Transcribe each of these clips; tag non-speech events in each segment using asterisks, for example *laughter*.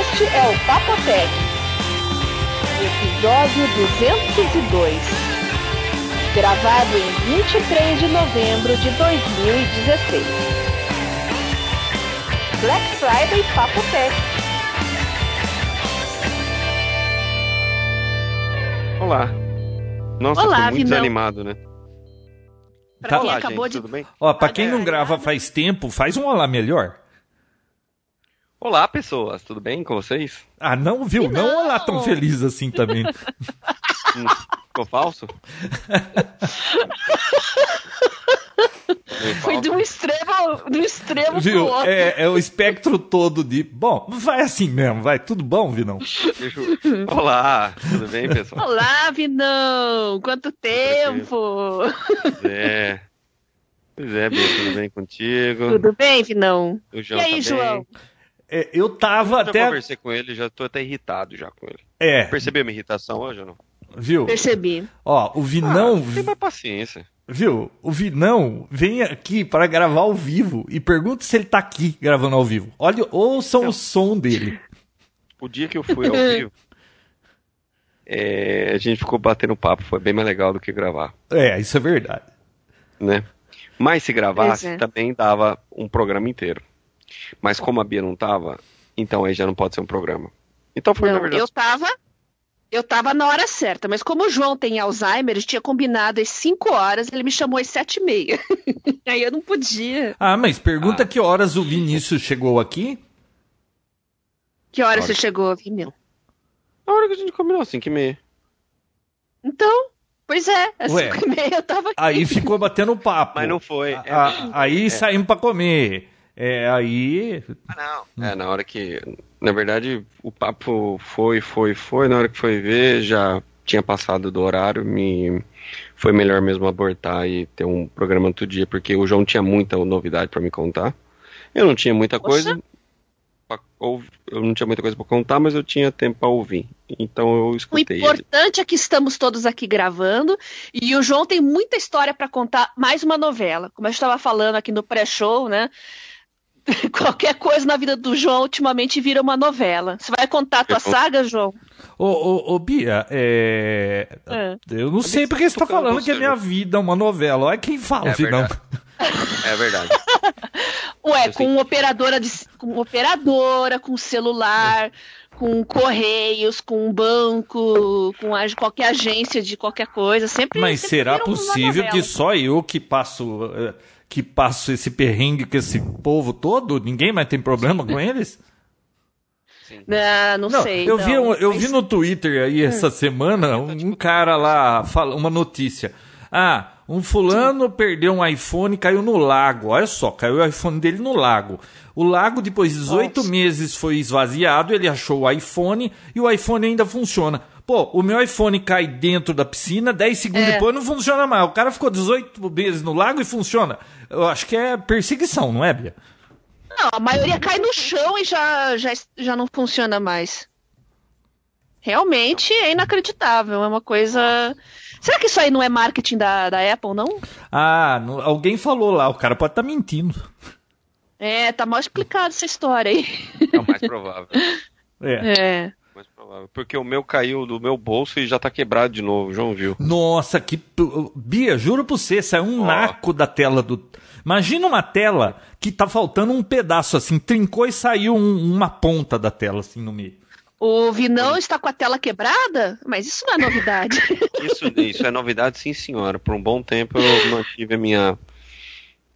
Este é o Papotec, episódio 202, gravado em 23 de novembro de 2016. Black Friday Papotec. Olá. Nossa, Olá, tô muito Vinão. desanimado, né? Pra Tá quem Olá, acabou gente, de tudo bem? Ó, pra quem não Olha, grava faz tempo, faz um olá melhor. Olá, pessoas, tudo bem com vocês? Ah, não, viu? Não, Não. olá tão feliz assim também. *laughs* Hum, ficou falso? *laughs* Foi de um extremo, de um extremo pro viu? outro. É, é o espectro todo de. Bom, vai assim mesmo, vai. Tudo bom, Vinão? Deixa eu- Olá, tudo bem, pessoal? Olá, Vinão! Quanto tempo! Pois é. Pois é, Bia, tudo bem contigo? Tudo bem, Vinão? O João E aí, tá bem? É, eu tava Já até. conversei com ele, já tô até irritado já com ele. É, Percebeu minha irritação hoje ou não? viu? Percebi. Ó, o Vinão. Ah, tem mais paciência. Viu? O Vinão vem aqui para gravar ao vivo e pergunta se ele tá aqui gravando ao vivo. Olha, ouçam o som dele. O dia que eu fui ao vivo, *laughs* é, a gente ficou batendo papo, foi bem mais legal do que gravar. É, isso é verdade. né? Mas se gravasse, é. também dava um programa inteiro. Mas como a Bia não tava, então aí já não pode ser um programa. Então foi, na Não, verdade, eu tava. Eu tava na hora certa, mas como o João tem Alzheimer, a tinha combinado às 5 horas, ele me chamou às 7 e meia. *laughs* Aí eu não podia. Ah, mas pergunta Ah. que horas o Vinícius chegou aqui? Que hora Olha. você chegou, Vinão? a hora que a gente combinou, 5 e meia. Então, pois é, às Ué. 5 e meia eu tava aqui. Aí ficou batendo papo. Mas não foi. É, A- aí saímos pra comer. É, aí. ah, não. É, na hora que. Na verdade, o papo foi, foi, foi. Na hora que foi ver, já tinha passado do horário. Me... Foi melhor mesmo abortar e ter um programa outro dia, porque o João tinha muita novidade pra me contar. Eu não tinha muita Poxa. coisa. pra ou- Eu não tinha muita coisa pra contar, mas eu tinha tempo pra ouvir. Então eu O escutei ele. importante é que estamos todos aqui gravando e o João tem muita história para contar, mais uma novela. Como eu estava falando aqui no pré-show, né? *laughs* Qualquer coisa na vida do João ultimamente vira uma novela. Você vai contar a tua Eu saga, João? Ô, ô, ô, Bia, é... É. eu não sei porque você tá falando você, que a minha vida é uma novela. Olha quem fala, É. É verdade. *laughs* Ué, Eu com operadora de com operadora, com celular, com correios, com banco, com a- qualquer agência de qualquer coisa, sempre Mas sempre será possível que só eu que passo, eh, que passo esse perrengue com esse povo todo? Ninguém mais tem problema com *laughs* eles? Não, não, Não, sei. eu, não, vi, um- eu mas- vi no Twitter aí essa semana um cara lá, fala, uma notícia. Ah, um fulano perdeu um iPhone e caiu no lago. Olha só, caiu o iPhone dele no lago. O lago, depois de 18 Nossa. meses, foi esvaziado, ele achou o iPhone e o iPhone ainda funciona. Pô, o meu iPhone cai dentro da piscina, 10 segundos É. depois não funciona mais. O cara ficou 18 meses no lago e funciona. Eu acho que é perseguição, não é, Bia? Não, a maioria cai no chão e já, já, já não funciona mais. Realmente é inacreditável. É uma coisa. Será que isso aí não é marketing da, da Apple, não? Ah, não- alguém falou lá, o cara pode estar mentindo. É, tá mal explicado essa história aí. É o mais provável. *laughs* É. É. mais provável. Porque o meu caiu do meu bolso e já tá quebrado de novo, o João viu. Nossa, que. Bia, juro pra você, saiu um Ó. naco da tela do. Imagina uma tela que tá faltando um pedaço assim, trincou e saiu um- uma ponta da tela assim no meio. O Vinão está com a tela quebrada? Mas isso não é novidade. *laughs* Isso, isso é novidade, sim, senhora. Por um bom tempo eu mantive a minha,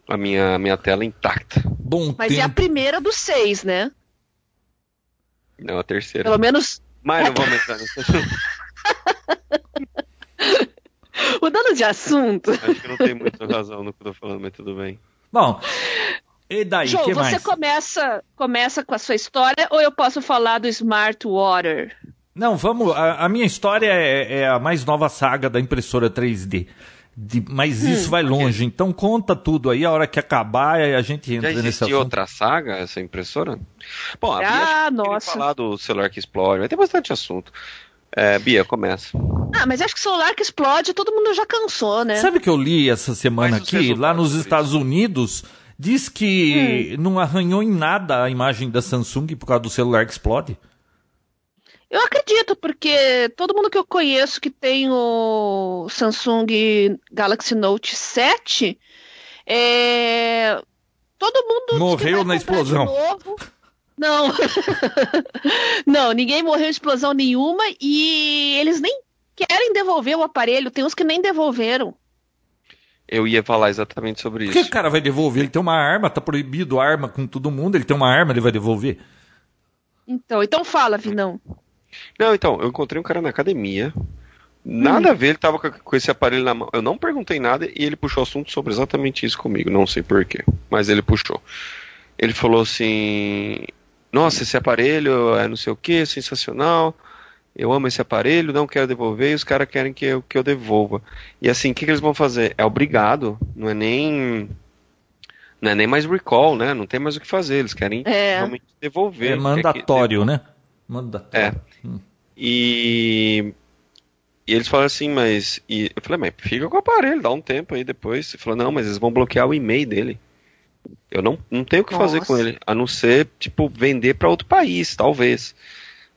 a minha, a minha tela intacta. Bom Mas é a tempo. primeira dos seis, né? Não, a terceira. Pelo menos Mas não vamos entrar nisso. *laughs* mudando de assunto. Acho que não tem muita razão no que eu tô falando, mas tudo bem. Bom, e daí, João, que você mais? começa, começa com a sua história ou eu posso falar do Smart Water? Não, vamos. A, a minha história é, é a mais nova saga da impressora 3D. De- mas Hum. isso vai longe, então conta tudo aí, a hora que acabar a gente Já entra nesse existia assunto. outra saga, essa impressora? Bom, a Bia Ah, queria nossa. falar do celular que explode, vai ter bastante assunto. É, Bia, começa. Ah, mas acho que celular que explode todo mundo já cansou, né? Sabe que eu li essa semana os aqui, lá nos Estados Unidos, diz que Hum. não arranhou em nada a imagem da Samsung por causa do celular que explode. Eu acredito, porque todo mundo que eu conheço que tem o Samsung Galaxy Note 7, é... todo mundo morreu na explosão. Não, *laughs* não, ninguém morreu em explosão nenhuma e eles nem querem devolver o aparelho. Tem uns que nem devolveram. Eu ia falar exatamente sobre Por isso. que o cara vai devolver? Ele tem uma arma, tá proibido arma com todo mundo. Ele tem uma arma, ele vai devolver. Então, então fala, Vinão. Não, então, eu encontrei um cara na academia. Nada a ver, ele tava com- esse aparelho na mão. Eu não perguntei nada e ele puxou assunto sobre exatamente isso comigo. Não sei porquê, mas ele puxou. Ele falou assim: Nossa, esse aparelho é não sei o que, sensacional. Eu amo esse aparelho, não quero devolver e os caras querem que eu, que eu devolva. E assim, o que, que eles vão fazer? É obrigado, não é nem. Não é nem mais recall, né? Não tem mais o que fazer. Eles querem É. realmente devolver. É Quer que mandatório, né? Mandatório. É. E, e eles falaram assim, mas. E eu falei, mas fica com o aparelho, dá um tempo aí depois. Ele falou, não, mas eles vão bloquear o e-mail dele. Eu não, não tenho o que fazer Nossa. com ele, a não ser, tipo, vender para outro país, talvez.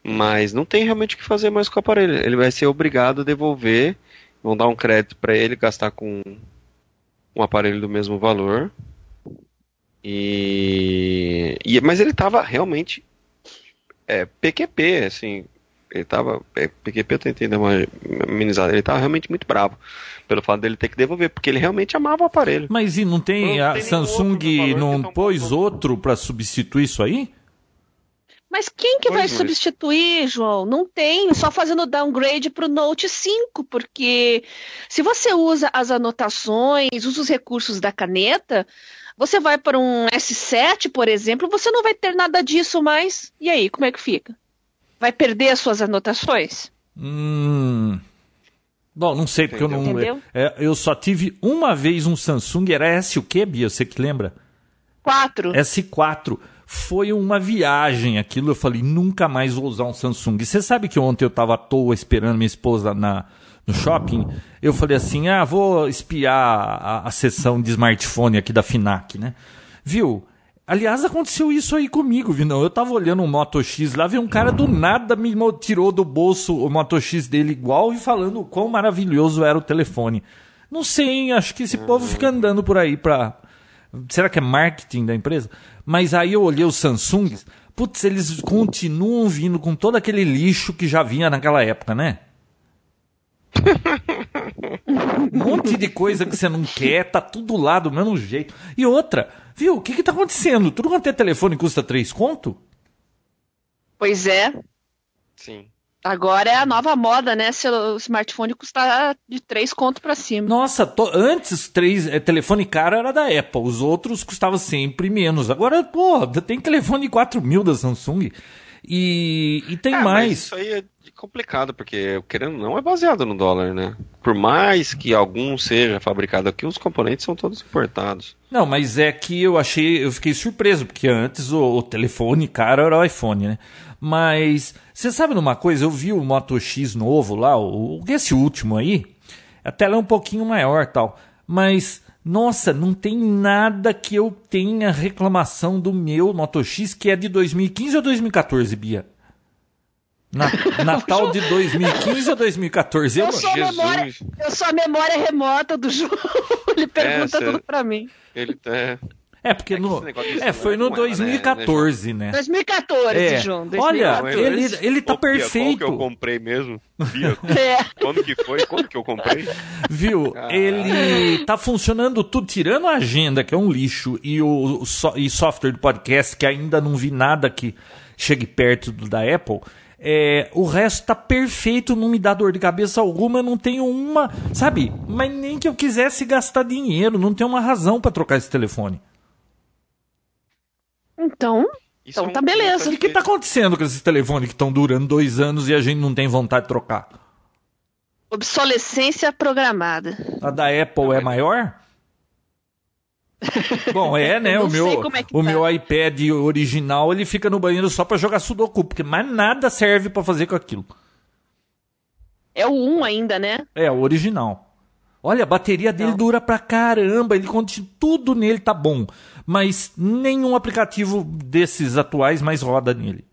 Mas não tem realmente o que fazer mais com o aparelho. Ele vai ser obrigado a devolver, vão dar um crédito para ele gastar com um aparelho do mesmo valor. E, e mas ele tava realmente é, PQP, assim, ele tava. É, PQP eu tentei dar uma amenizada. Ele tava realmente muito bravo pelo fato dele ter que devolver, porque ele realmente amava o aparelho. Mas e não tem. Não a tem Samsung valor não tão pôs bom. outro pra substituir isso aí? Mas quem que Pois, vai mas- substituir, João? Não tem, só fazendo downgrade para o Note 5, porque se você usa as anotações, usa os recursos da caneta, você vai para um S7, por exemplo, você não vai ter nada disso mais. E aí, como é que fica? Vai perder as suas anotações? Hum. Bom, não sei, porque eu não. Entendeu? é, eu só tive uma vez um Samsung, era S o quê, Bia? Você que lembra? 4. S4. Foi uma viagem aquilo. Eu falei, nunca mais vou usar um Samsung. E você sabe que ontem eu tava à toa esperando minha esposa na, no shopping? Eu falei assim: ah, vou espiar a, a sessão de smartphone aqui da Finac, né? Viu? Aliás, aconteceu isso aí comigo, viu? Não, eu tava olhando um Moto X lá, veio um cara do nada me tirou do bolso o Moto X dele igual e falando o quão maravilhoso era o telefone. Não sei, hein? Acho que esse povo fica andando por aí pra. Será que é marketing da empresa? Mas aí eu olhei os Samsungs. Putz, eles continuam vindo com todo aquele lixo que já vinha naquela época, né? *laughs* Um monte de coisa que você não quer, tá tudo lá do mesmo jeito. E outra, viu, o que que tá acontecendo? Tudo quanto é telefone custa 3 conto? Pois é, Sim. agora é a nova moda, né? Seu smartphone custa de 3 conto para cima. Nossa, to- antes três é, telefone caro era da Apple, os outros custavam sempre menos. Agora, pô, tem telefone de 4 mil da Samsung. E, e tem É, mas mais. isso aí é complicado, porque querendo ou não é baseado no dólar, né? Por mais que algum seja fabricado aqui, os componentes são todos importados. Não, mas é que eu achei, eu fiquei surpreso, porque antes o, o telefone caro era o iPhone, né? Mas, você sabe numa coisa, eu vi o Moto X novo lá, o, esse último aí, a tela é um pouquinho maior tal, mas, nossa, não tem nada que eu tenha reclamação do meu Moto X, que é de 2015 ou 2014, Bia? Na, *laughs* Natal de 2015 ou 2014? Eu, Eu sou, memória, eu sou a memória remota do João. *laughs* Ele pergunta cê- tudo pra mim. Ele é. É, porque É no, é, foi no não é com ela, né, 2014, né? 2014, É. João. Olha, 2014. ele, ele tá Ô, Bia, Qual que perfeito. eu comprei mesmo? Bia, *laughs* É. quando que foi? Quando que eu comprei? Viu? Caralho. Ele tá funcionando tudo, tirando a agenda, que é um lixo, e o, o so- e software de podcast, que ainda não vi nada que chegue perto do da Apple. É, o resto tá perfeito, não me dá dor de cabeça alguma, eu não tenho uma. Sabe? Mas nem que eu quisesse gastar dinheiro, não tem uma razão pra trocar esse telefone. Então, Isso Então é tá beleza. O que tá acontecendo com esses telefones que estão durando dois anos e a gente não tem vontade de trocar? obsolescência programada. A da Apple é maior? *laughs* Bom, é, né? O meu, é o tá. meu iPad original ele fica no banheiro só pra jogar Sudoku, porque mais nada serve pra fazer com aquilo. É o 1 ainda, né? É, o original. Olha, a bateria dele Não. dura pra caramba, ele continua, tudo nele tá bom, mas nenhum aplicativo desses atuais mais roda nele.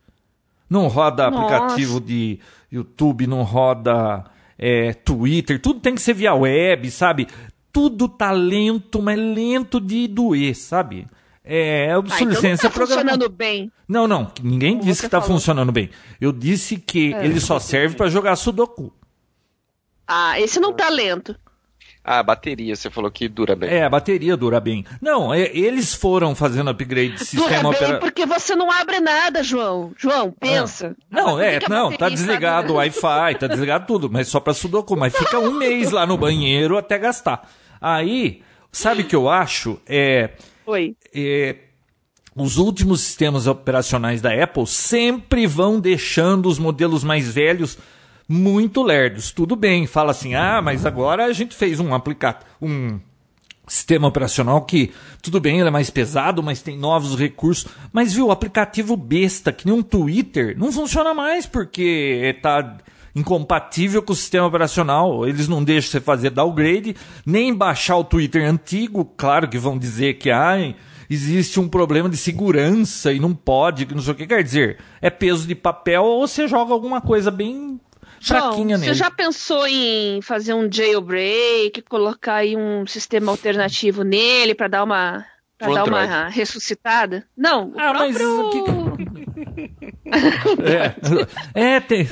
Não roda Nossa. aplicativo de YouTube, não roda é, Twitter, tudo tem que ser via web, sabe? Tudo tá lento, mas lento de doer, sabe? É, obsolescência ah, então não tá funcionando bem. Não, não, ninguém Como disse que está funcionando bem. Eu disse que é. ele só serve para jogar Sudoku. Ah, esse não tá lento. Ah, a bateria, você falou que dura bem. É, a bateria dura bem. Não, é, eles foram fazendo upgrade de sistema Dura bem porque você não abre nada, João. João, pensa. Ah. Não, é, não, tá desligado o Wi-Fi, tá desligado tudo, mas só para Sudoku. Mas fica um *laughs* mês lá no banheiro até gastar. Aí, sabe o que eu acho? É, Oi. É, os últimos sistemas operacionais da Apple sempre vão deixando os modelos mais velhos muito lerdos. Tudo bem, fala assim, ah, mas agora a gente fez um aplicativo, um sistema operacional que, tudo bem, ele é mais pesado, mas tem novos recursos. Mas viu, o aplicativo besta, que nem um Twitter, não funciona mais porque está incompatível com o sistema operacional. Eles não deixam você fazer downgrade, nem baixar o Twitter antigo. Claro que vão dizer que ah, existe um problema de segurança e não pode, não sei o que quer dizer. É peso de papel ou você joga alguma coisa bem fraquinha nele. Você já pensou em fazer um jailbreak, colocar aí um sistema alternativo nele para dar uma para dar uma ressuscitada? Não, o ah, próprio... mas... *laughs* é, é, tem...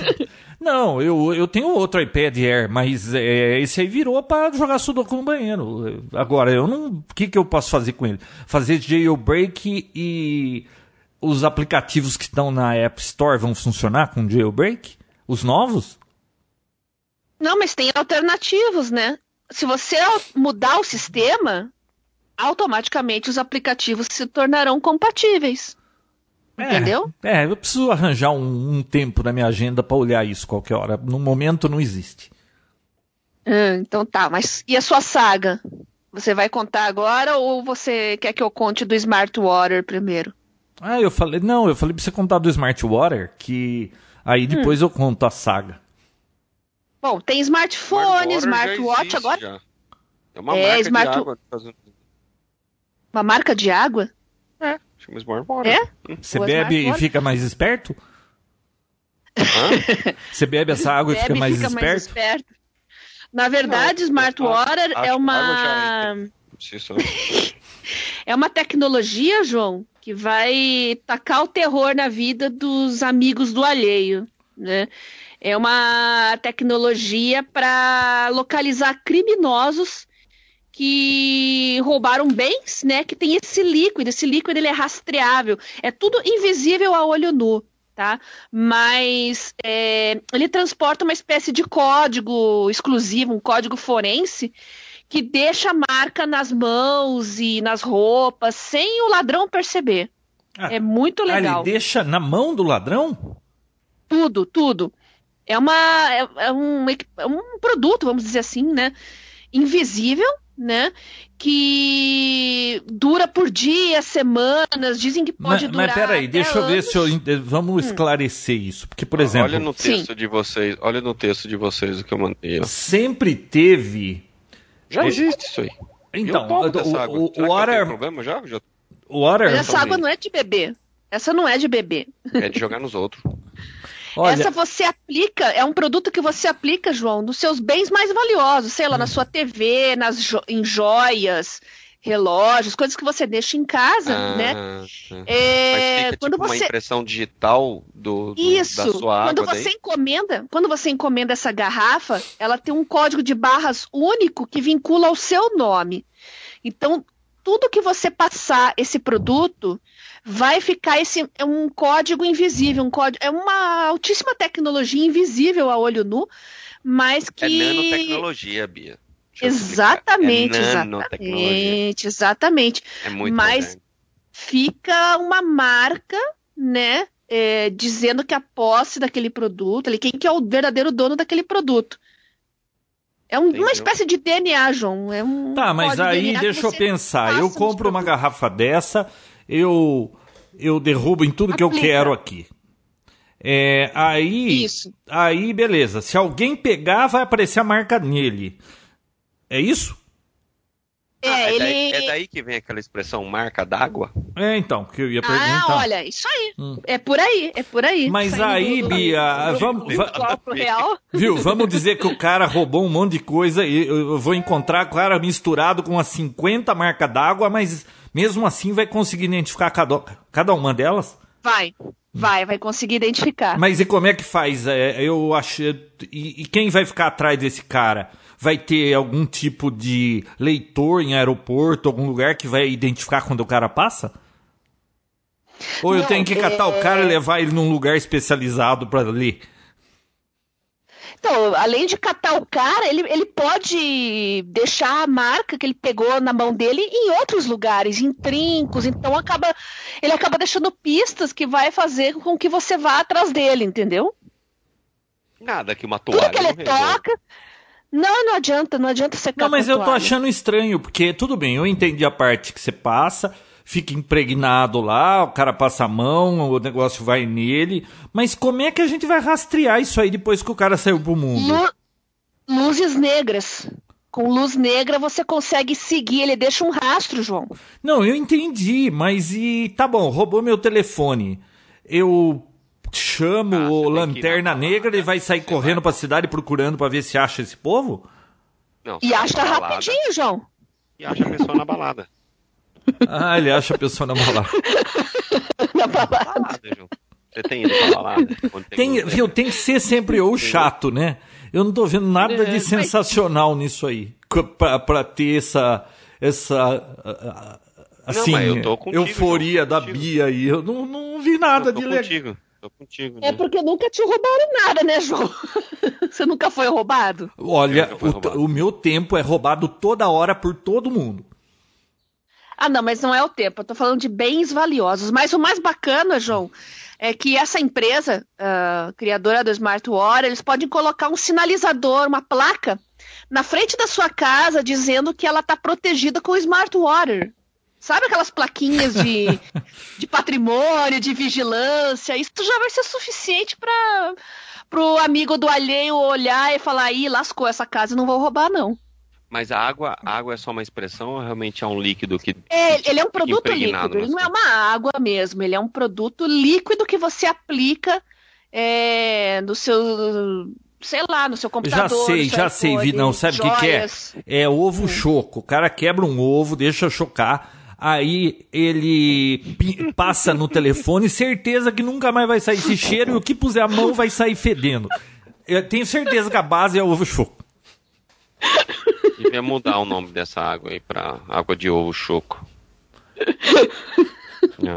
Não, eu, eu tenho outro iPad Air, mas é, esse aí virou para jogar Sudoku no banheiro. Agora, eu não. O que, que eu posso fazer com ele? Fazer jailbreak e os aplicativos que estão na App Store vão funcionar com jailbreak? Os novos? Não, mas tem alternativos, né? Se você mudar o sistema, automaticamente os aplicativos se tornarão compatíveis. É, Entendeu? É, eu preciso arranjar um, um tempo na minha agenda para olhar isso qualquer hora. No momento não existe. Ah, então tá, mas e a sua saga? Você vai contar agora ou você quer que eu conte do Smart Water primeiro? Ah, eu falei, não, eu falei pra você contar do Smart Water, que aí hum. depois hum. eu conto a saga. Bom, tem smartphone, smartwatch agora. Já. É uma é, marca smart... de água. Uma marca de água? É, chama Smart Water. É? Hum. Você bebe e fica mais esperto? Você bebe essa água e fica, mais, fica esperto? mais esperto? Na verdade, Não, Smart Water é uma. é uma tecnologia, João, que vai tacar o terror na vida dos amigos do alheio, né? É uma tecnologia para localizar criminosos que roubaram bens, né? Que tem esse líquido. Esse líquido ele é rastreável. É tudo invisível a olho nu, tá? Mas é, ele transporta uma espécie de código exclusivo, um código forense que deixa marca nas mãos e nas roupas sem o ladrão perceber. Ah, é muito legal. Ah, ele deixa na mão do ladrão? Tudo, tudo. É, uma, é, é, um, é um produto, vamos dizer assim, né? Invisível, né? Que dura por dias, semanas, dizem que pode mas, durar. Mas peraí, deixa anos. eu ver se eu. Vamos hum. esclarecer isso. Porque, por exemplo. Olha no texto Sim. de vocês, olha no texto de vocês o que eu mandei. Sempre teve. Já existe isso aí. Então, o, o, o, o Water. problema já? já... O Water. Mas essa água não é de beber. Essa não é de beber. É de jogar nos outros. *laughs* Olha... Essa você aplica, é um produto que você aplica, João, nos seus bens mais valiosos, sei lá, hum. na sua TV, nas jo em joias, relógios, coisas que você deixa em casa, ah, né? É, fica, quando tipo, você... uma impressão digital do, do Isso, da sua água. Quando você daí? encomenda, quando você encomenda essa garrafa, ela tem um código de barras único que vincula ao seu nome. Então, tudo que você passar esse produto, vai ficar esse é um código invisível, um código é uma altíssima tecnologia invisível a olho nu, mas que é nanotecnologia, Bia. Exatamente, é exatamente, exatamente. É muito mas moderno. fica uma marca, né, é, dizendo que a posse daquele produto, ali, quem que é o verdadeiro dono daquele produto. É um, uma espécie de DNA, João. É um tá, mas aí deixa eu pensar. Eu compro uma garrafa dessa, eu, eu derrubo em tudo Aplica. que eu quero aqui. É, aí, isso. aí, beleza. Se alguém pegar, vai aparecer a marca nele. É isso? É, Ah, é, ele. daí, é daí que vem aquela expressão marca d'água? É, então, que eu ia Ah, perguntar. olha, isso aí. Hum. É por aí, é por aí. Mas Saindo aí, do- Bia, do- vamos- va- real. Viu? Vamos dizer que o cara roubou um monte de coisa e eu vou encontrar o cara misturado com umas 50 marcas d'água, mas mesmo assim vai conseguir identificar cada, cada uma delas? Vai, vai, vai conseguir identificar. Mas e como é que faz? É, eu achei. E, e quem vai ficar atrás desse cara? Vai ter algum tipo de leitor em aeroporto, algum lugar que vai identificar quando o cara passa? Ou eu Não, tenho que catar o é- cara e levar ele num lugar especializado pra ler? Então, além de catar o cara, ele, ele pode deixar a marca que ele pegou na mão dele em outros lugares, em trincos. Então acaba, ele acaba deixando pistas que vai fazer com que você vá atrás dele, entendeu? Nada que uma Tudo toalha que ele resolve. Não, não adianta, não adianta você Não, mas eu tô achando estranho, porque tudo bem, eu entendi a parte que você passa, fica impregnado lá, o cara passa a mão, o negócio vai nele, mas como é que a gente vai rastrear isso aí depois que o cara saiu pro mundo? Lu- luzes negras. Com luz negra você consegue seguir, ele deixa um rastro, João. Não, eu entendi, mas e tá bom, roubou meu telefone. Eu chamo Ah, o tem Lanterna na Negra, balada, vai sair correndo vai- pra cidade procurando pra ver se acha esse povo? Não, E acha rapidinho, João. E acha a pessoa na balada. *laughs* Ah, ele acha a pessoa na balada. *laughs* Na balada. Balada, João. Você tem ido pra balada? Quando Tem, luz viu, tem que ser sempre ou chato, né? Eu não tô vendo nada É, de mas- sensacional nisso aí. Pra, pra ter essa. essa assim, mas eu tô contigo, euforia João, da contigo. Bia aí. Eu não, não vi nada Eu tô de legal. Tô contigo. É né? porque nunca te roubaram nada, né, João? *laughs* Você nunca foi roubado? Olha, o, roubado. o meu tempo é roubado toda hora por todo mundo. Ah, não, mas não é o tempo. Eu tô falando de bens valiosos. Mas o mais bacana, João, é que essa empresa, ah, criadora do Smartwater, eles podem colocar um sinalizador, uma placa, na frente da sua casa dizendo que ela tá protegida com o Smartwater. Sabe aquelas plaquinhas de, *laughs* de patrimônio, de vigilância? Isso já vai ser suficiente para pro amigo do alheio olhar e falar, ih, lascou essa casa, não vou roubar, não. Mas a água, a água é só uma expressão ou realmente é um líquido que. É, ele é um produto líquido, ele não é uma água mesmo, ele é um produto líquido que você aplica é, no seu, sei lá, no seu Já computador. sei, no seu já sei, Vi, não, sabe o que, que é? É ovo choco. O cara quebra um ovo, deixa chocar. Aí ele passa no telefone, certeza que nunca mais vai sair esse cheiro e o que puser a mão vai sair fedendo. Eu tenho certeza que a base é ovo choco. Devia mudar o nome dessa água aí pra água de ovo choco.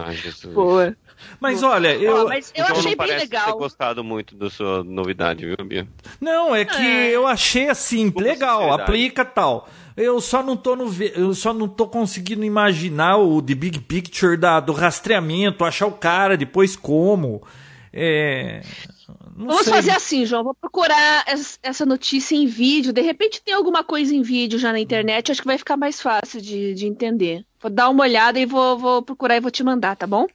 Ai, *laughs* Jesus. Boa. Mas olha, eu. Ó, mas eu Então achei não bem parece ter legal. gostado muito da sua novidade, viu, Bia? Não, é que eu achei assim, Com legal, aplica tal. Eu só não tô no eu só não tô conseguindo imaginar o the big picture da, do rastreamento, achar o cara, depois como. É, Vamos sei. fazer assim, João. Vou procurar es- essa notícia em vídeo. De repente tem alguma coisa em vídeo já na internet. Acho que vai ficar mais fácil de, de entender. Vou dar uma olhada e vou, vou procurar e vou te mandar, tá bom?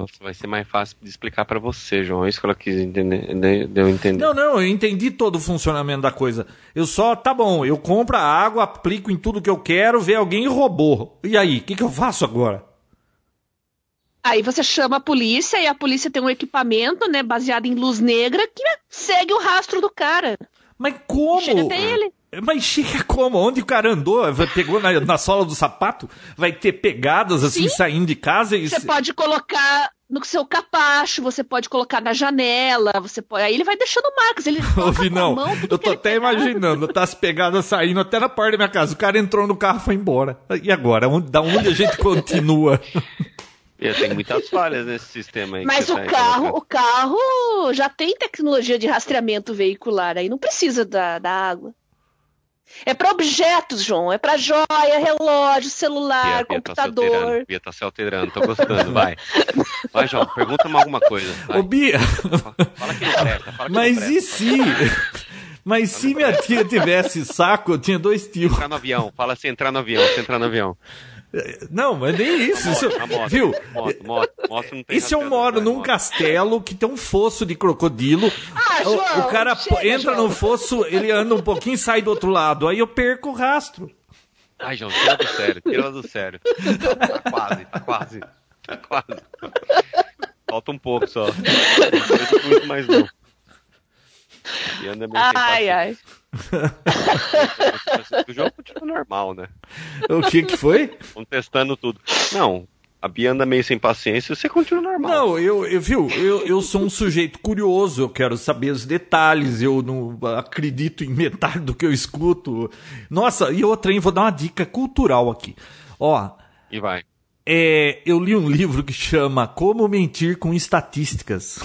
Nossa, vai ser mais fácil de explicar pra você, João. É isso que ela quis entender, de, de eu entender. Não, não, eu entendi todo o funcionamento da coisa. Eu só, tá bom, eu compro a água, aplico em tudo que eu quero, vê alguém e roubou. E aí, o que, que eu faço agora? Aí você chama a polícia e a polícia tem um equipamento, né, baseado em luz negra que segue o rastro do cara. Mas como? Chega até ele. Mas chega como? Onde o cara andou? Pegou na, na sola do sapato? Vai ter pegadas assim Sim. saindo de casa? E... Você pode colocar no seu capacho, você pode colocar na janela, você pode. Aí ele vai deixando marcas. Ele *laughs* Ouvi, não. mão, Eu tô até imaginando, tá as pegadas saindo até na porta da minha casa. O cara entrou no carro e foi embora. E agora? Onde- Da onde a gente continua? *laughs* E tem muitas falhas nesse sistema aí. Mas o tá carro, colocando. o carro já tem tecnologia de rastreamento veicular, aí não precisa da, da água. É para objetos, João. É para joia, relógio, celular, Bia, Bia tá se alterando. computador. Bia tá se alterando, tô gostando, vai. Vai, João, pergunta-me alguma coisa. Vai. Ô, Bia, Fala que não presta, fala que mas não e presta. se... Mas se minha tia tivesse saco, eu tinha dois tios. Entrar no avião, fala se entrar no avião, se entrar no avião. Não, mas nem isso. isso A moto, viu? Moto, moto, moto não tem E se eu moro num moto. castelo que tem um fosso de crocodilo, Ah, o, João, o cara chega, entra João. no fosso, ele anda um pouquinho e sai do outro lado, aí eu perco o rastro. Ai, João, tira do sério, tira do sério. Tá quase, tá quase. Tá quase. Falta um pouco só. Não muito mais não. Ai, ai. *laughs* O jogo continua normal, né? O que que foi? Vamos testando tudo. Não, a Bia anda meio sem paciência, você continua normal. Não, eu, eu viu, eu, eu sou um sujeito curioso, eu quero saber os detalhes, eu não acredito em metade do que eu escuto. Nossa, e outra, hein, vou dar uma dica cultural aqui. Ó. E vai. É, eu li um livro que chama Como Mentir com Estatísticas.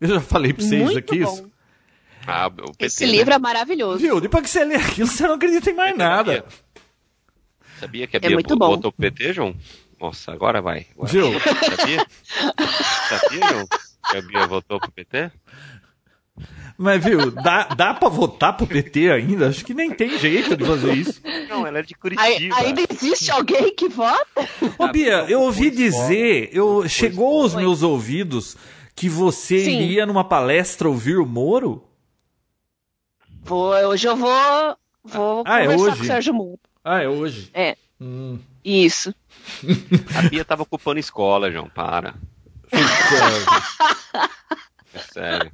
Eu já falei pra vocês Muito aqui bom. isso. Ah, o PT, Esse né? livro é maravilhoso. Viu, depois que você lê aquilo, você não acredita em mais nada. Sabia que a É Bia muito bom. botou o PT, João? Nossa, agora vai. Agora. Viu? Sabia? Sabia, João? Que a Bia votou pro PT? Mas, viu, dá, dá pra votar pro PT ainda? Acho que nem tem jeito de fazer isso. Não, ela é de Curitiba. ainda existe alguém que vota? Ô, Bia, eu ouvi dizer, eu, chegou aos meus ouvidos que você Sim. iria numa palestra ouvir o Moro? Vou, hoje eu vou, vou Ah, é conversar hoje? com o Sérgio Moro. Ah, é hoje. É. Hum. Isso. *laughs* A Bia tava ocupando escola, João, para. *laughs* É sério.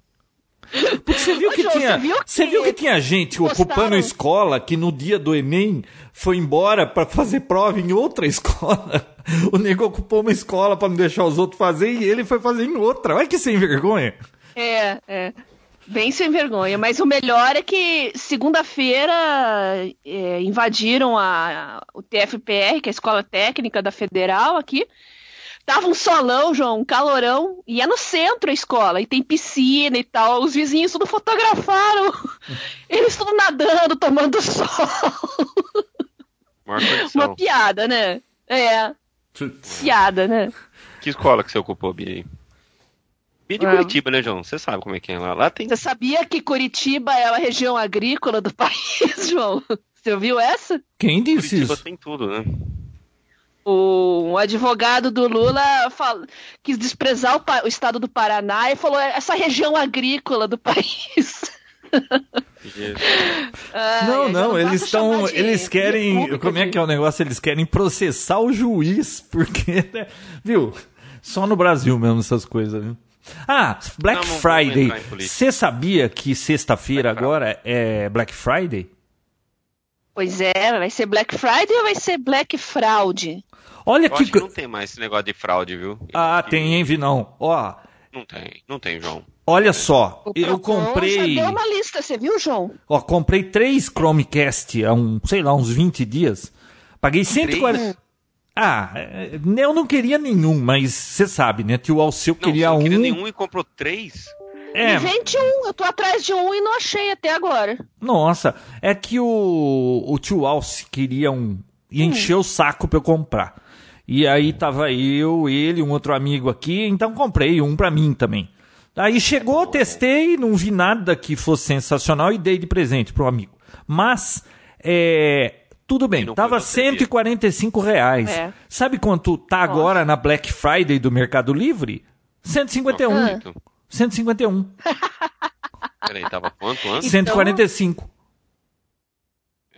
Porque você viu Ô, que João, tinha, você viu que você viu que tinha gente ocupando postaram? escola que no dia do Enem foi embora pra fazer prova em outra *laughs* escola. O nego ocupou uma escola pra não deixar os outros fazer e ele foi fazer em outra. Olha que sem vergonha. É, é. Bem sem vergonha. Mas o melhor é que segunda-feira é, invadiram a, o TFPR, que é a Escola Técnica da Federal aqui. Tava um solão, João, um calorão, e é no centro a escola, e tem piscina e tal. Os vizinhos tudo fotografaram. *laughs* Eles tudo nadando, tomando *laughs* sol. Uma piada, né? É, piada, né? Que escola que você ocupou, Bia? De Ah. Curitiba, né, João? Você sabe como é que é lá. Lá tem. Você sabia que Curitiba é a região agrícola do *laughs* país, João? Você ouviu essa? Quem disse Curitiba isso? tem tudo, né? O, um advogado do Lula fal- quis desprezar o, pa- o estado do Paraná e falou essa região agrícola do *laughs* país. Não, não, eles estão. Eles querem. Como é que é o negócio? Eles querem processar o juiz, *laughs* porque. né, Viu? Só no Brasil mesmo essas coisas, viu? Ah, Black Não, Friday. Você sabia que sexta-feira agora é Black Friday? Pois é, vai ser Black Friday ou vai ser Black Fraude? Olha Eu que. acho que não tem mais esse negócio de fraude, viu? Eu Ah, que tem, hein, Vinão? Ó, Não tem, não tem, João. olha só. O Eu comprei. Já deu uma lista, você viu, João? Ó, comprei três Chromecast há um, sei lá, uns 20 dias. Paguei 140. Ah, é, eu não queria nenhum, mas você sabe, né? Tio Alceu Não, queria você não um. queria nenhum e comprou três? É, Me vende um, eu tô atrás de um e não achei até agora. nossa, é que o, o tio Alce queria um. E encheu o saco pra eu comprar. E aí tava eu, ele, um outro amigo aqui, então comprei um pra mim também. Aí chegou, testei, não vi nada que fosse sensacional e dei de presente pro amigo. Mas, é, tudo bem, tava foi você, 145 reais. É. Sabe quanto tá agora na Black Friday do Mercado Livre? 151. Ah. Muito. 151. *laughs* Peraí, tava quanto antes? 145.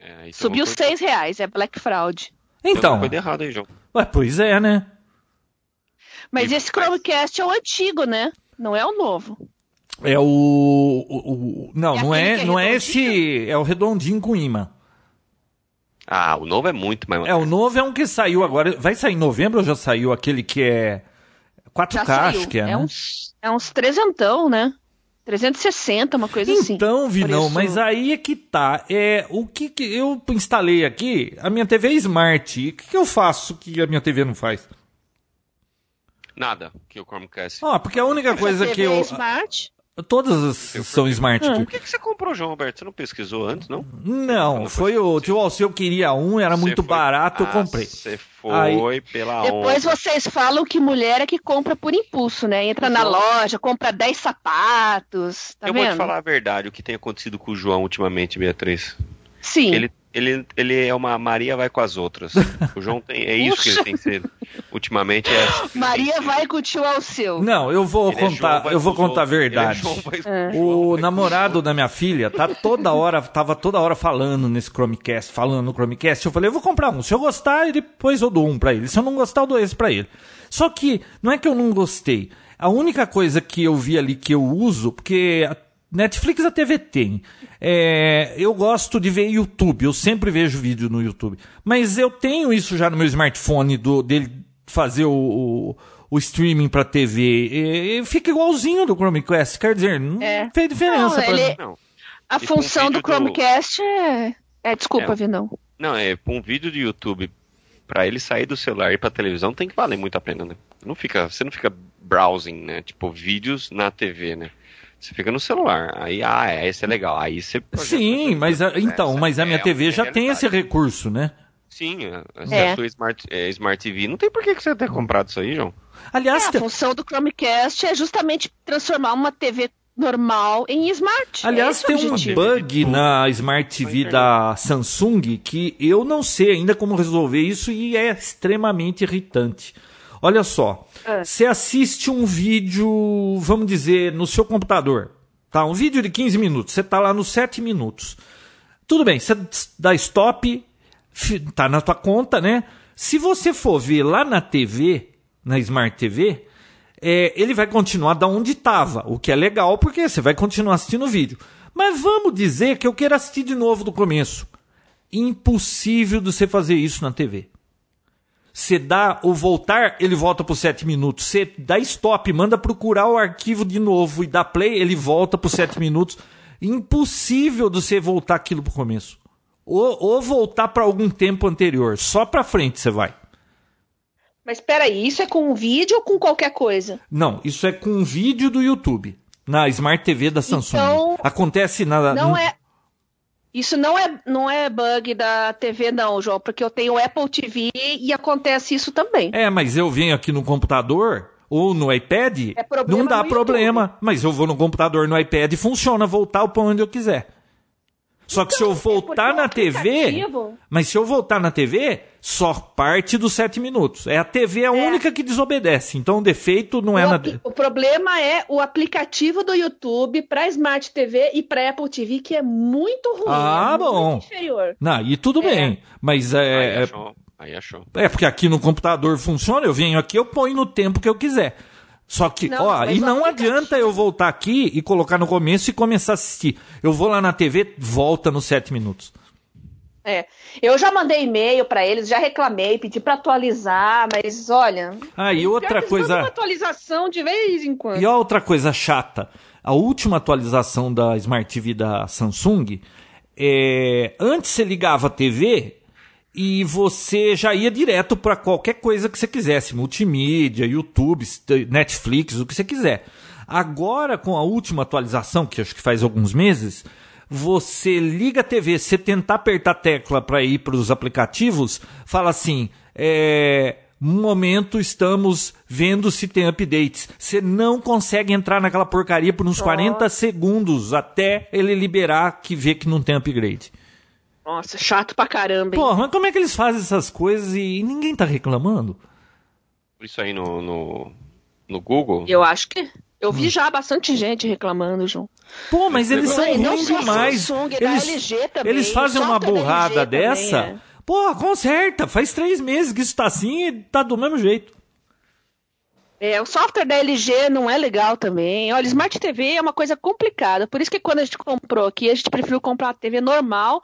É, então Subiu seis reais, é Black Fraud. Tem Então, alguma coisa errada aí, João. ué, pois é, né? Mas E- esse Chromecast é o antigo, né? Não é o novo. É o. o- o- não, É não é, é não é esse. É o redondinho com imã. Ah, o novo é muito mais. É, o novo é um que saiu agora. Vai sair em novembro ou já saiu aquele que é. 4K, Já saiu. acho que é, é né? uns, é uns trezentão, né? 360, uma coisa assim. Então, Vinão, mas aí é que tá. É, o que, que eu instalei aqui, a minha TV é Smart. E o que, que eu faço que a minha TV não faz? Nada que o Chromecast. Ó, porque a única coisa TV que eu. é Smart. Todas as são Smart aqui. Por que, que você comprou, João Roberto? Você não pesquisou antes, não? Não, foi o tio Alceu queria um, era muito foi- barato, eu Ah, comprei. Você foi Aí- pela Depois onda. vocês falam que mulher é que compra por impulso, né? Entra na loja, compra 10 sapatos. Tá eu vendo? vou te falar a verdade, o que tem acontecido com o João ultimamente, Beatriz. Sim. Ele, ele, ele é uma Maria vai com as outras. O João tem. É isso que ele tem sido. Ultimamente é. Assim, *laughs* Maria vai com o tio Alceu. Não, eu vou ele é contar, é eu vou contar a é verdade. É o namorado da minha filha tá toda hora, tava toda hora falando nesse Chromecast, falando no Chromecast. Eu falei, eu vou comprar um. Se eu gostar, depois eu dou um pra ele. Se eu não gostar, eu dou esse pra ele. Só que não é que eu não gostei. A única coisa que eu vi ali que eu uso, porque Netflix a TV tem. É, eu gosto de ver YouTube, eu sempre vejo vídeo no YouTube. Mas eu tenho isso já no meu smartphone do, dele fazer o, o, o streaming para TV. E, e, fica igualzinho do Chromecast, quer dizer, não é. fez diferença. Não, ele... Não. A e função do Chromecast do... é... é. Desculpa, é. Vinão. Não, é um vídeo de YouTube para ele sair do celular e ir pra televisão tem que valer muito a pena, né? Não fica, você não fica browsing, né? Tipo, vídeos na TV, né? Você fica no celular. Aí, ah, é, esse é legal. Aí você. Sim, mas a, então, mas a minha é, TV já tem esse recurso, né? Sim, a, é. a sua Smart, é, Smart TV. Não tem por que você ter comprado isso aí, João. Aliás, é, a função do Chromecast é justamente transformar uma TV normal em smart. Aliás, é tem um bug na Smart TV da Samsung que eu não sei ainda como resolver isso e é extremamente irritante. Olha só, é. você assiste um vídeo, vamos dizer, no seu computador, tá? Um vídeo de 15 minutos, você tá lá nos 7 minutos. Tudo bem, você dá stop, tá na tua conta, né? Se você for ver lá na TV, na Smart TV, é, ele vai continuar da onde estava, o que é legal porque você vai continuar assistindo o vídeo. Mas vamos dizer que eu quero assistir de novo do começo. Impossível de você fazer isso na TV. Você dá o voltar, ele volta por 7 minutos. Você dá stop, manda procurar o arquivo de novo e dá play, ele volta por 7 minutos. Impossível de você voltar aquilo pro começo. Ou, ou voltar para algum tempo anterior. Só para frente você vai. Mas peraí, isso é com um vídeo ou com qualquer coisa? Não, isso é com um vídeo do YouTube. Na Smart TV da Samsung. Então, Acontece na. Não é. Isso não é, não é bug da TV, não, João, porque eu tenho Apple TV e acontece isso também. É, mas eu venho aqui no computador ou no iPad, é não dá problema. Mas eu vou no computador, no iPad, funciona, voltar para onde eu quiser. Só que então, se eu voltar na TV. Mas se eu voltar na TV, só parte dos sete minutos. É a TV a é. única que desobedece. Então o defeito não é o, na. O problema é o aplicativo do YouTube para Smart TV e para Apple TV, que é muito ruim. Ah, é bom. inferior. Não, e tudo é. bem. Mas é. Aí é achou. Aí achou. É, porque aqui no computador funciona, eu venho aqui, eu ponho no tempo que eu quiser. Só que, não, ó, e não adianta eu voltar aqui e colocar no começo e começar a assistir. Eu vou lá na TV, volta nos sete minutos. É. Eu já mandei e-mail para eles, já reclamei, pedi para atualizar, mas olha. Ah, e outra coisa. Uma atualização de vez em quando. E outra coisa chata. A última atualização da Smart TV da Samsung, é... antes você ligava a TV, e você já ia direto para qualquer coisa que você quisesse, multimídia, YouTube, Netflix, o que você quiser. Agora, com a última atualização, que acho que faz alguns meses, você liga a TV, você tentar apertar a tecla para ir para os aplicativos, fala assim, é, um momento estamos vendo se tem updates. Você não consegue entrar naquela porcaria por uns 40 segundos até ele liberar que vê que não tem upgrade. Nossa, chato pra caramba. Hein? Pô, mas como é que eles fazem essas coisas e ninguém tá reclamando? Isso aí no, no, no Google? Eu acho que. Eu vi hum. já bastante gente reclamando, João. Pô, mas eles são ruins demais. Samsung, eles, LG também, eles fazem uma burrada dessa. Também, é. Pô, conserta. Faz três meses que isso tá assim e tá do mesmo jeito. É, o software da LG não é legal também. Olha, Smart TV é uma coisa complicada. Por isso que quando a gente comprou aqui, a gente preferiu comprar a TV normal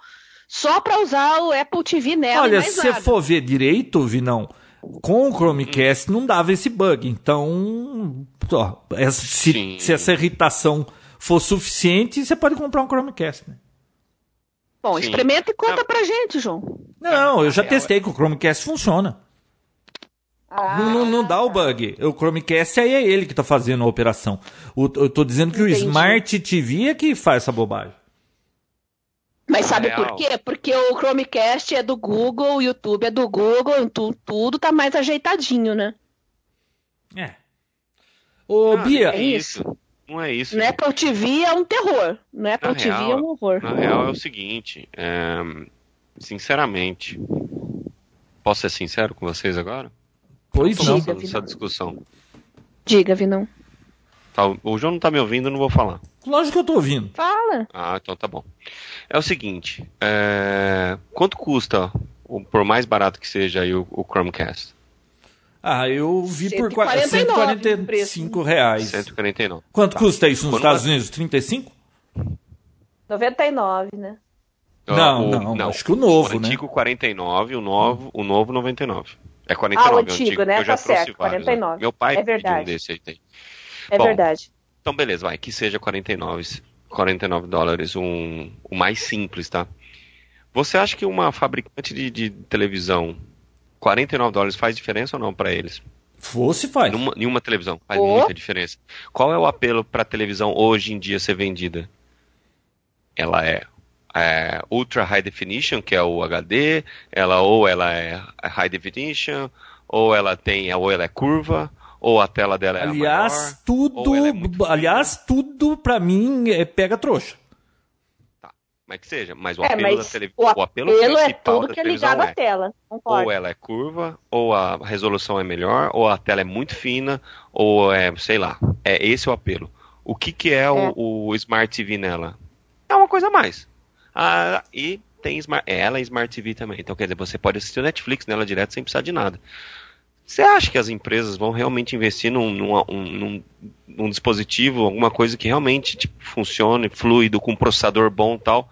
só para usar o Apple TV nela. Olha, se você for ver direito, Vinão, com o Chromecast não dava esse bug. Então, ó, se, se, essa irritação for suficiente, você pode comprar um Chromecast, né? Bom, Sim. experimenta e conta pra gente, João. Não, eu já testei que o Chromecast funciona. Ah, não, não, não, dá o bug. O Chromecast aí é ele que tá fazendo a operação. O, eu tô dizendo que Entendi. o Smart TV é que faz essa bobagem. Mas sabe real. por quê? Porque o Chromecast é do Google, o YouTube é do Google, tu, tudo tá mais ajeitadinho, né? É. Ô, não, Bia. É isso. Não é isso. No Apple TV é um terror. No Apple na TV real, é um horror. Na real é o seguinte: é... sinceramente, posso ser sincero com vocês agora? Pois Diga, não. Vinão. Essa discussão. Diga, Vinão. Tá, o João não tá me ouvindo, eu não vou falar. Lógico que eu tô ouvindo. Fala. Ah, então tá bom. É o seguinte, é, quanto custa, o- por mais barato que seja aí o, o Chromecast? Ah, eu vi por 149 o 145 reais. 149. Quanto custa isso nos Quando Estados Unidos? 35? 99, né? Não, O- não, acho que o novo, o né? antigo 49, o novo, o novo 99. É Ah, 49, o o antigo, né? eu já Tá trouxe certo, vários. 49. Né? Meu pai É pediu verdade. um desse aí. tem. É Bom, verdade. Então, beleza, vai, que seja 49, 49 dólares, um, o mais simples, tá? Você acha que uma fabricante de, de televisão, 49 dólares faz diferença ou não para eles? Fosse faz. Numa, em uma televisão, faz Oh. muita diferença. Qual é o apelo para televisão hoje em dia ser vendida? Ela é, é, Ultra High Definition, que é o HD, ela ou ela é High Definition, ou ela tem, ou ela é curva, ou a tela dela é Aliás, maior, tudo, ou ela é muito aliás, tudo pra mim é pega trouxa. mas que seja, mas o É, apelo da mas tele, o apelo é principal tudo da que é televisão ligado é à tela. Concordo. ou ela é curva, ou a resolução é melhor, ou a tela é muito fina, ou é, sei lá, é esse o apelo. O que que é, O, o Smart TV nela? É uma coisa a mais. Ah, e tem Smart, ela é Smart TV também, então quer dizer, você pode assistir o Netflix nela direto sem precisar de nada. Você acha que as empresas vão realmente investir num, num, um- num- num dispositivo, alguma coisa que realmente tipo, funcione, fluido, com um processador bom e tal,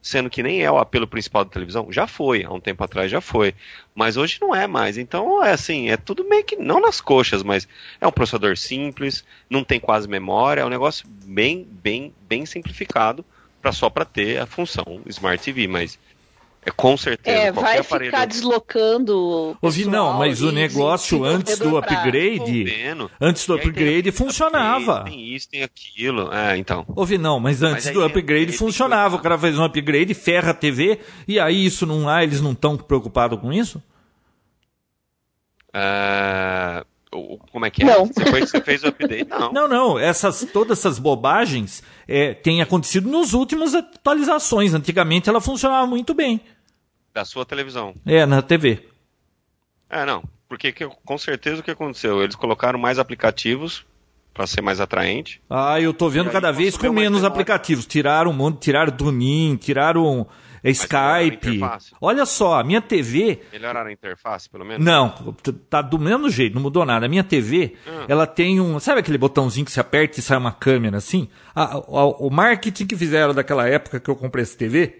sendo que nem é o apelo principal da televisão? Já foi, há um tempo atrás já foi. Mas hoje não é mais. Então, é assim, é tudo meio que, não nas coxas, mas é um processador simples, não tem quase memória, é um negócio bem, bem, bem simplificado para só para ter a função Smart TV, mas é com certeza É, vai aparelho ficar deslocando. o Ouvi, não, mas o negócio antes do upgrade, antes do tem upgrade upgrade, funcionava. Tem isso, tem aquilo. É, então. Ouvi, não, mas antes aí do tem- upgrade funcionava. O cara fez um upgrade, ferra a TV, e aí isso não há, eles não estão preocupados com isso? É, como é que é? Não. Você, foi, você fez o update? Não. Não, não, essas, todas essas bobagens é, têm acontecido nas últimas atualizações. Antigamente ela funcionava muito bem. Da sua televisão. É, na TV. É, não. Porque que- com certeza o que aconteceu? Eles colocaram mais aplicativos para ser mais atraente. Ah, eu tô vendo cada vez com menos aplicativos. Tiraram um monte, tiraram o Tunin, tiraram é, Skype. Olha só, a minha TV Melhoraram a interface, pelo menos? Não, tá do mesmo jeito, não mudou nada. A minha TV, Ah. ela tem um. Sabe aquele botãozinho que você aperta e sai uma câmera assim? A- a- o marketing que fizeram daquela época que eu comprei essa TV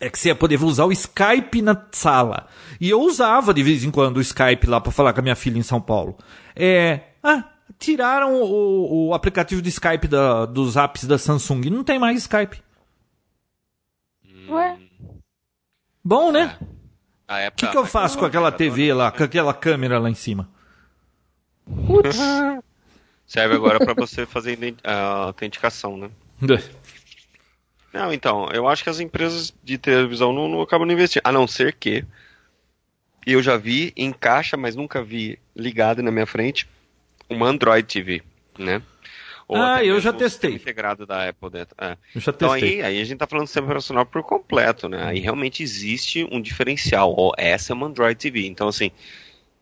é que você ia poder usar o Skype na sala. E eu usava de vez em quando o Skype lá pra falar com a minha filha em São Paulo. É. Ah, tiraram o, o aplicativo de Skype da- dos apps da Samsung. Não tem mais Skype. Ué? Bom, né? É. O época, que, que eu faço com aquela TV lá, com aquela câmera lá em cima? *laughs* Serve agora para você fazer a autenticação, né? Não, então, eu acho que as empresas de televisão não, não acabam não investindo. A não ser que eu já vi em caixa, mas nunca vi ligado na minha frente, uma Android TV, né? Ah, eu já testei. integrado da Apple dentro. É. Eu já Então testei. aí, aí a gente tá falando do sistema operacional por completo, né? Aí realmente existe um diferencial. Ó, essa é uma Android TV. Então, assim,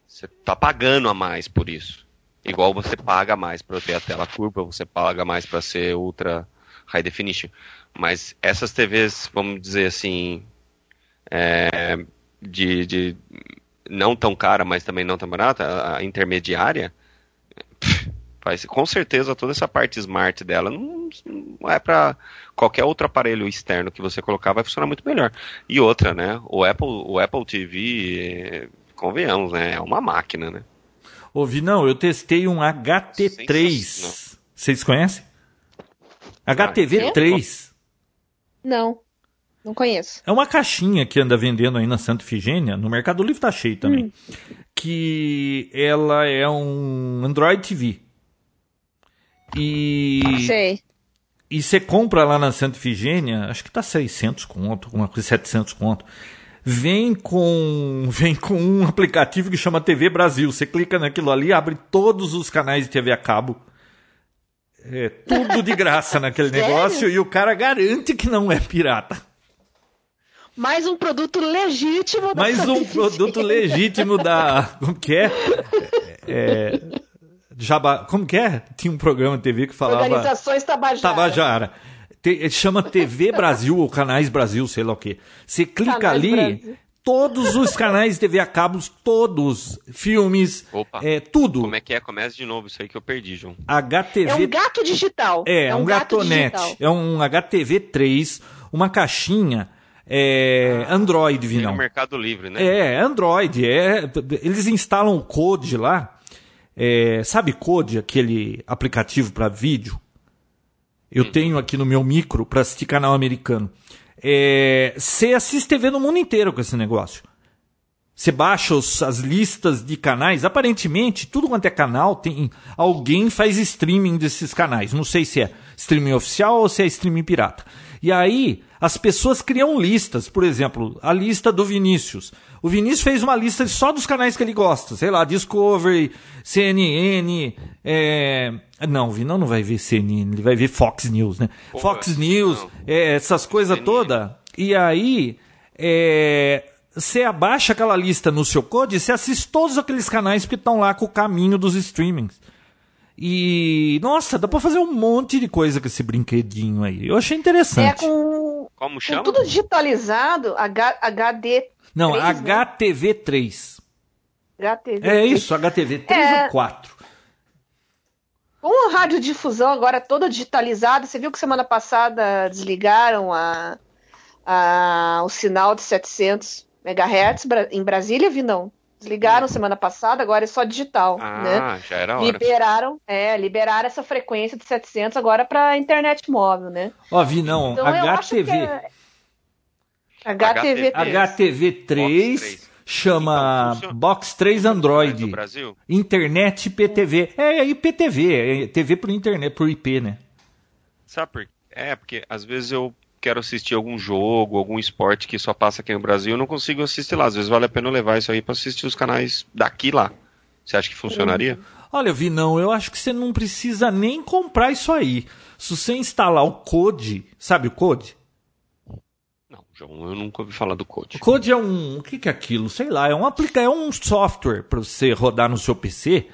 você tá pagando a mais por isso. Igual você paga mais para ter a tela curva, você paga mais para ser ultra high definition. Mas essas TVs, vamos dizer assim, é, de, de não tão cara, mas também não tão barata, a, intermediária, faz, com certeza toda essa parte smart dela não, não é para qualquer outro aparelho externo que você colocar vai funcionar muito melhor. E outra, né? O Apple, o Apple TV, convenhamos, né? É uma máquina, né? Ouvi, não, eu testei um HT3. Sensacional. Vocês conhecem? HTV3. Não, não conheço. É uma caixinha que anda vendendo aí na Santa Ifigênia, no Mercado Livre tá cheio também. Que ela é um Android TV. E Sei. e você compra lá na Santa Ifigênia, acho que tá 600 conto, uma coisa 700 conto. Vem com *laughs* vem com um aplicativo que chama TV Brasil. Você clica naquilo ali, abre todos os canais de TV a cabo. É tudo de graça naquele *laughs* negócio e o cara garante que não é pirata. Mais um produto legítimo da Mais um produto legítimo da. *laughs* Como que é? é Jaba, como que é? Tinha um programa de TV que falava. Organizações Tabajara. Tabajara. Te- chama TV Brasil ou Canais Brasil, sei lá o quê. Você clica Canais ali, Brasil. todos os canais de TV a cabos, todos, filmes, Opa. é, tudo. Como é que é? Começa de novo, isso aí que eu perdi, João. HTV É um gato digital. É, um, gato gatonete. digital. É um HTV3, uma caixinha é, Android, Tem Vinão. no Mercado Livre, né? É, Android. É, eles instalam o Code lá. É, sabe Code, aquele aplicativo para vídeo? Eu tenho aqui no meu micro para assistir canal americano. É, Você assiste TV no mundo inteiro com esse negócio. Você baixa os- as listas de canais. Aparentemente, tudo quanto é canal, tem alguém faz streaming desses canais. Não sei se é streaming oficial ou se é streaming pirata. E aí, as pessoas criam listas. Por exemplo, a lista do Vinícius. O Vinícius fez uma lista só dos canais que ele gosta. Sei lá, Discovery, CNN. É... Não, o Vinão não vai ver CNN, ele vai ver Fox News, né? Pô, Fox News, é, essas coisas CNN. todas. E aí, é, você abaixa aquela lista no seu code e você assiste todos aqueles canais que estão lá com o caminho dos streamings. E, nossa, dá pra fazer um monte de coisa com esse brinquedinho aí. Eu achei É interessante. com, Como com chama? tudo digitalizado, H, HD. Não, três, né? HTV3. HTV. É isso, HTV3 É. ou 4. Com a radiodifusão agora toda digitalizada, você viu que semana passada desligaram a, a- o sinal de 700 MHz em Brasília, vi não. Desligaram semana passada, agora é só digital, né? Ah, já era hora. Liberaram, é, liberaram essa frequência de 700 agora para internet móvel, né? Ó, vi não, Então HTV. é... HTV. HTV3 Box 3. chama Então, Box 3 No Android. Brasil? Internet PTV. É IPTV, é TV por internet, por IP, né? Sabe por quê? É, porque às vezes eu quero assistir algum jogo, algum esporte que só passa aqui no Brasil, eu não consigo assistir lá. Às vezes vale a pena eu levar isso aí pra assistir os canais daqui lá. Você acha que funcionaria? Olha, Vi, não, eu acho que você não precisa nem comprar isso aí. Se você instalar o Code, sabe o Code? João, eu nunca ouvi falar do O Code. Code é um. O que, que é aquilo? Sei lá, é um aplica, é um software para você rodar no seu PC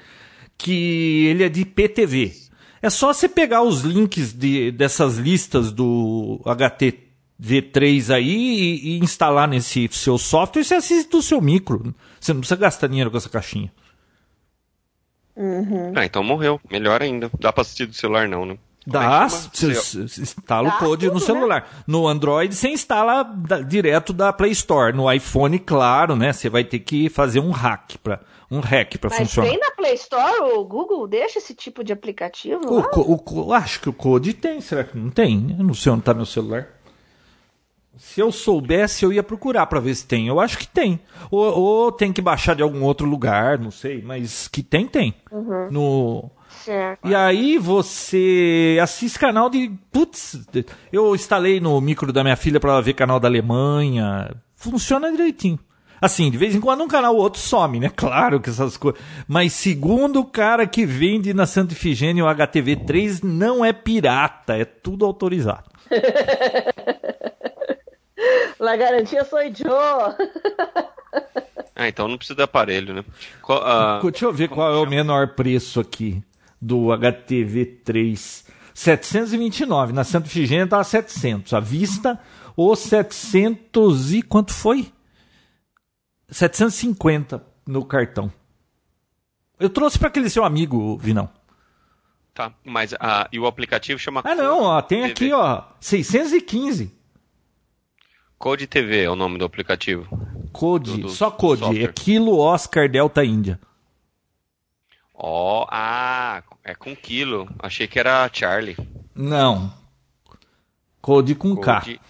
que ele é de PTV. É só você pegar os links de, dessas listas do HTV3 aí e, e instalar nesse seu software e você assiste do seu micro. Você não precisa gastar dinheiro com essa caixinha. Ah, então morreu. Melhor ainda. Dá pra assistir do celular não, né? É Dá, instala o code tudo, no né? celular. No Android você instala da- direto da Play Store. No iPhone, claro, né? Você vai ter que fazer um hack para um hack para Mas funcionar. tem na Play Store, o Google deixa esse tipo de aplicativo O, o acho que o Code tem, será que não tem? Eu não sei onde tá meu celular. Se eu soubesse, eu ia procurar para ver se tem. Eu acho que tem. Ou, ou tem que baixar de algum outro lugar, não sei, mas que tem, tem. Uhum. No Certo. E aí você assiste canal de. Putz, eu instalei no micro da minha filha para ela ver canal da Alemanha. Funciona direitinho. Assim, de vez em quando um canal ou outro some, né? *laughs* Claro que essas coisas. Mas segundo o cara que vende na Santa Ifigênia o HTV3, não é pirata, é tudo autorizado. *laughs* La garantia sou Joe. Ah, então não precisa de aparelho, né? Qual- ah, Deixa eu ver qual é o menor preço aqui do HTV3. 729. Na Santa Ifigênia estava 700. À vista, ou 700 e quanto foi? 750 no cartão. Eu trouxe para aquele seu amigo, Vinão. Tá, mas ah, e o aplicativo chama Ah, não, ó, tem TV. aqui, ó, 615. Code TV é o nome do aplicativo. Code, Do- do só code. software. É Kilo Oscar Delta Índia. Ó, ah, é com quilo. Achei que era Charlie. Não. Code com K. Code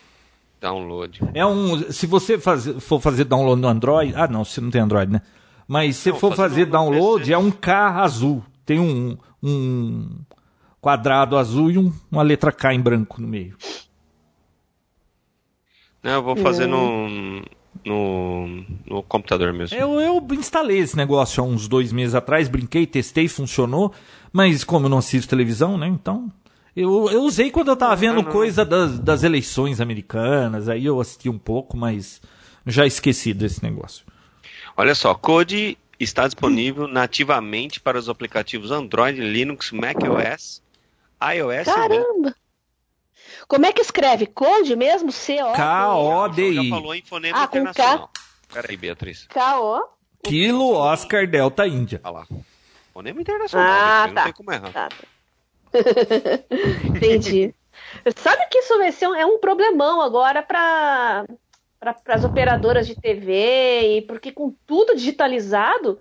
download. É um. Se você fazer, for fazer download no Android. Ah, não, você não tem Android, né? Mas se Não, for fazer download, PC. é um K azul. Tem um, um quadrado azul e um- uma letra K em branco no meio. Não, eu vou fazer no, no, no computador mesmo. Eu, eu instalei esse negócio há uns dois meses atrás, brinquei, testei, funcionou. Mas como eu não assisto televisão, né? Então. Eu, eu usei quando eu tava vendo coisa das, das eleições americanas, aí eu assisti um pouco, mas já esqueci desse negócio. Olha só, Code está disponível nativamente para os aplicativos Android, Linux, macOS, iOS Caramba! Como é que escreve? Code mesmo? C-O? K-O-D-I. Já falou em fonema Ah, com internacional. Peraí, Beatriz. K-O? Kilo Oscar Delta Índia. Olha lá. Fonema internacional, Ah, tá. não tem como errar. Tá, tá. *laughs* Entendi. Sabe que isso vai ser um, é um problemão agora para para as operadoras de TV e porque com tudo digitalizado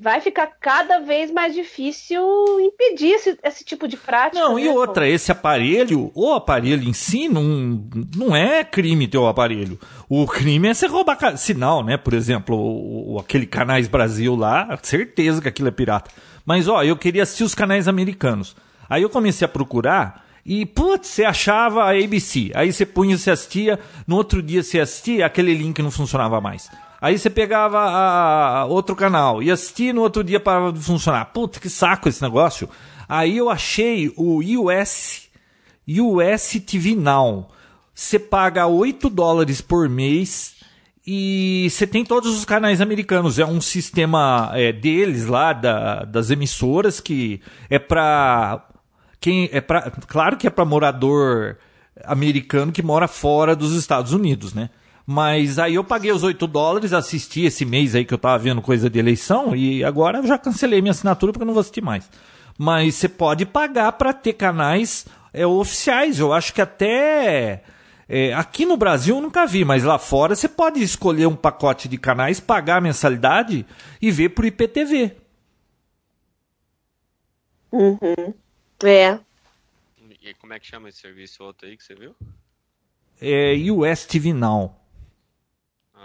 vai ficar cada vez mais difícil impedir esse, esse tipo de prática. Não, e né, outra, esse aparelho, o aparelho em si não, não é crime ter o aparelho. O crime é você roubar sinal, né? Por exemplo, o, o- aquele Canais Brasil lá, certeza que aquilo é pirata. Mas, ó, eu queria assistir os canais americanos. Aí eu comecei a procurar e, putz, você achava a ABC. Aí você punha, você assistia, no outro dia você assistia, aquele link não funcionava mais. Aí você pegava a, a- outro canal e assistia, no outro dia parava de funcionar. Puta, que saco esse negócio. Aí eu achei o US, US TV Now. Você paga 8 dólares por mês e você tem todos os canais americanos. É um sistema é, deles lá, da- das emissoras, que é pra. Quem, é pra, claro que é para morador americano que mora fora dos Estados Unidos, né? Mas aí eu paguei os 8 dólares, assisti esse mês aí que eu tava vendo coisa de eleição e agora eu já cancelei minha assinatura porque eu não vou assistir mais. Mas você pode pagar para ter canais é, oficiais. Eu acho que até é, aqui no Brasil eu nunca vi, mas lá fora você pode escolher um pacote de canais, pagar a mensalidade e ver por IPTV. É. E como é que chama esse serviço outro aí que você viu? É US TV Now.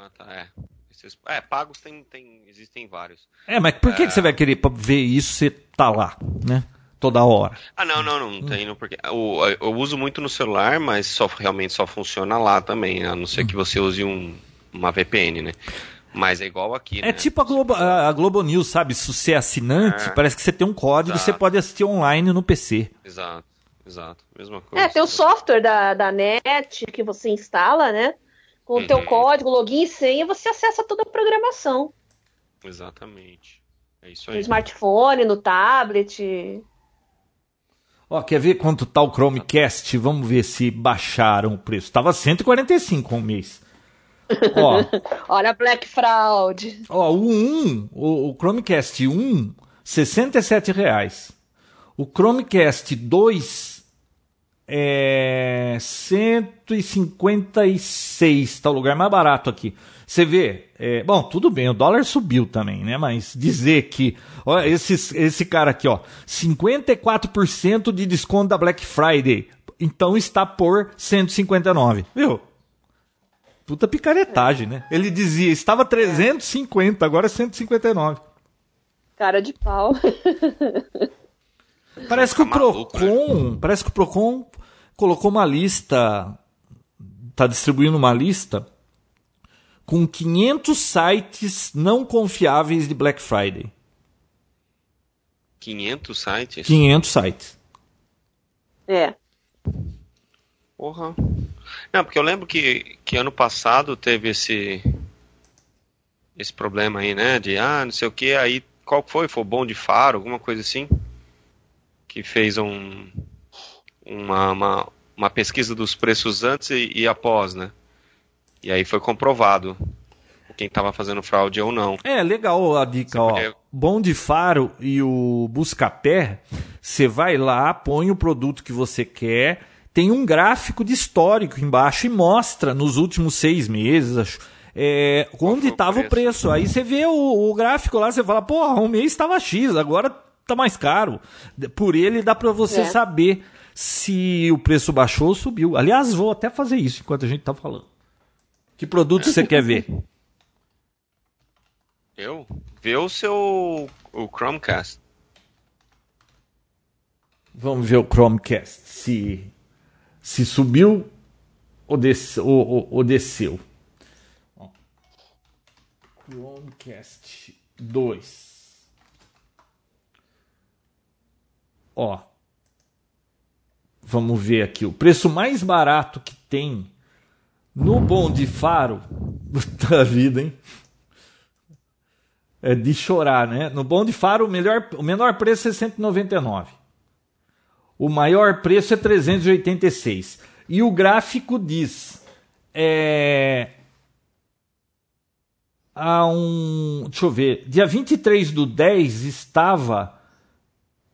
Ah, tá, é. Esses, é, pagos tem, tem, existem vários. É, mas por que, que você vai querer ver isso se tá lá, né? Toda hora. Ah, não, não, não, não tem, não, porque eu, eu uso muito no celular, mas só realmente só funciona lá também, a não ser que você use um, uma VPN, né? Mas é igual aqui, né? É tipo a Globo, a, Globo News, sabe? Se você é assinante, É. parece que você tem um código e Exato. você pode assistir online no PC. Exato, exato, mesma coisa. É, tem o software da, da NET que você instala, né? Com o teu Uhum. código, login e senha, você acessa toda a programação. Exatamente. É isso No aí. smartphone, no tablet. Ó, quer ver quanto tá o Chromecast? Vamos ver se baixaram o preço. Tava 145 um mês. Ó, *laughs* Olha a Black Fraud. ó, o 1, o, o Chromecast 1, 67 reais. O Chromecast 2 é 156, tá o lugar mais barato aqui. Você vê, é, bom, tudo bem, o dólar subiu também, né? Mas dizer que, ó, esse, esse cara aqui, ó, 54% de desconto da Black Friday, então está por 159, viu? Puta picaretagem, né? Ele dizia, estava 350, agora é 159. Cara de pau. *laughs* Parece que o Tá maluco, Procon, parece que o Procon colocou uma lista, tá distribuindo uma lista com 500 sites não confiáveis de Black Friday. 500 sites? 500 sites. É. Porra. Não, porque eu lembro que, que ano passado teve esse esse problema aí, né? De ah, não sei o que, aí qual foi? Foi bom de faro, alguma coisa assim? Que fez um uma, uma, uma pesquisa dos preços antes e, e após, né? E aí foi comprovado quem estava fazendo fraude ou não. É, legal a dica, ó. Bom de Faro e o Buscapé, você vai lá, põe o produto que você quer, tem um gráfico de histórico embaixo e mostra nos últimos seis meses, acho, é, onde estava o preço? preço. Aí você vê o, o gráfico lá, você fala, porra, um mês estava X, agora tá mais caro. Por ele dá para você É. saber se o preço baixou ou subiu. Aliás, vou até fazer isso enquanto a gente tá falando. Que produto você quer ver? *laughs* Eu? Vê o seu o Chromecast. Vamos ver o Chromecast. Se, se subiu ou, des, ou, ou- ou desceu. Chromecast 2. Ó. Vamos ver aqui. O preço mais barato que tem no Bom de Faro. *laughs* Puta vida, hein? É de chorar, né? No Bom de Faro, o, melhor, o menor preço é 199. O maior preço é 386. E o gráfico diz. É, a um. Deixa eu ver. Dia 23 do 10 estava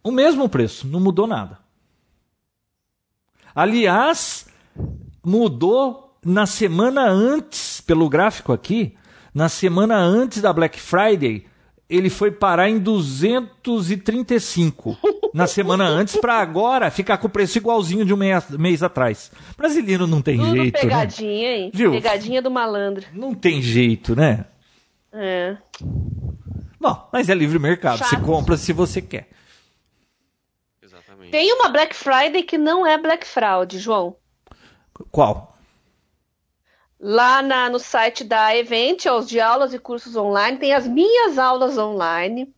o mesmo preço, não mudou nada. Aliás, mudou na semana antes, pelo gráfico aqui, na semana antes da Black Friday, ele foi parar em 235 na semana antes para agora ficar com o preço igualzinho de um mês, mês atrás. Brasileiro não tem Tudo jeito, pegadinha, né? hein? Viu? Pegadinha do malandro. Não tem jeito, né? É. Bom, mas é livre mercado, Chato. você compra se você quer. Tem uma Black Friday que não é Black Fraud, João. Qual? Lá na- no site da Eventials de aulas e cursos online, tem as minhas aulas online.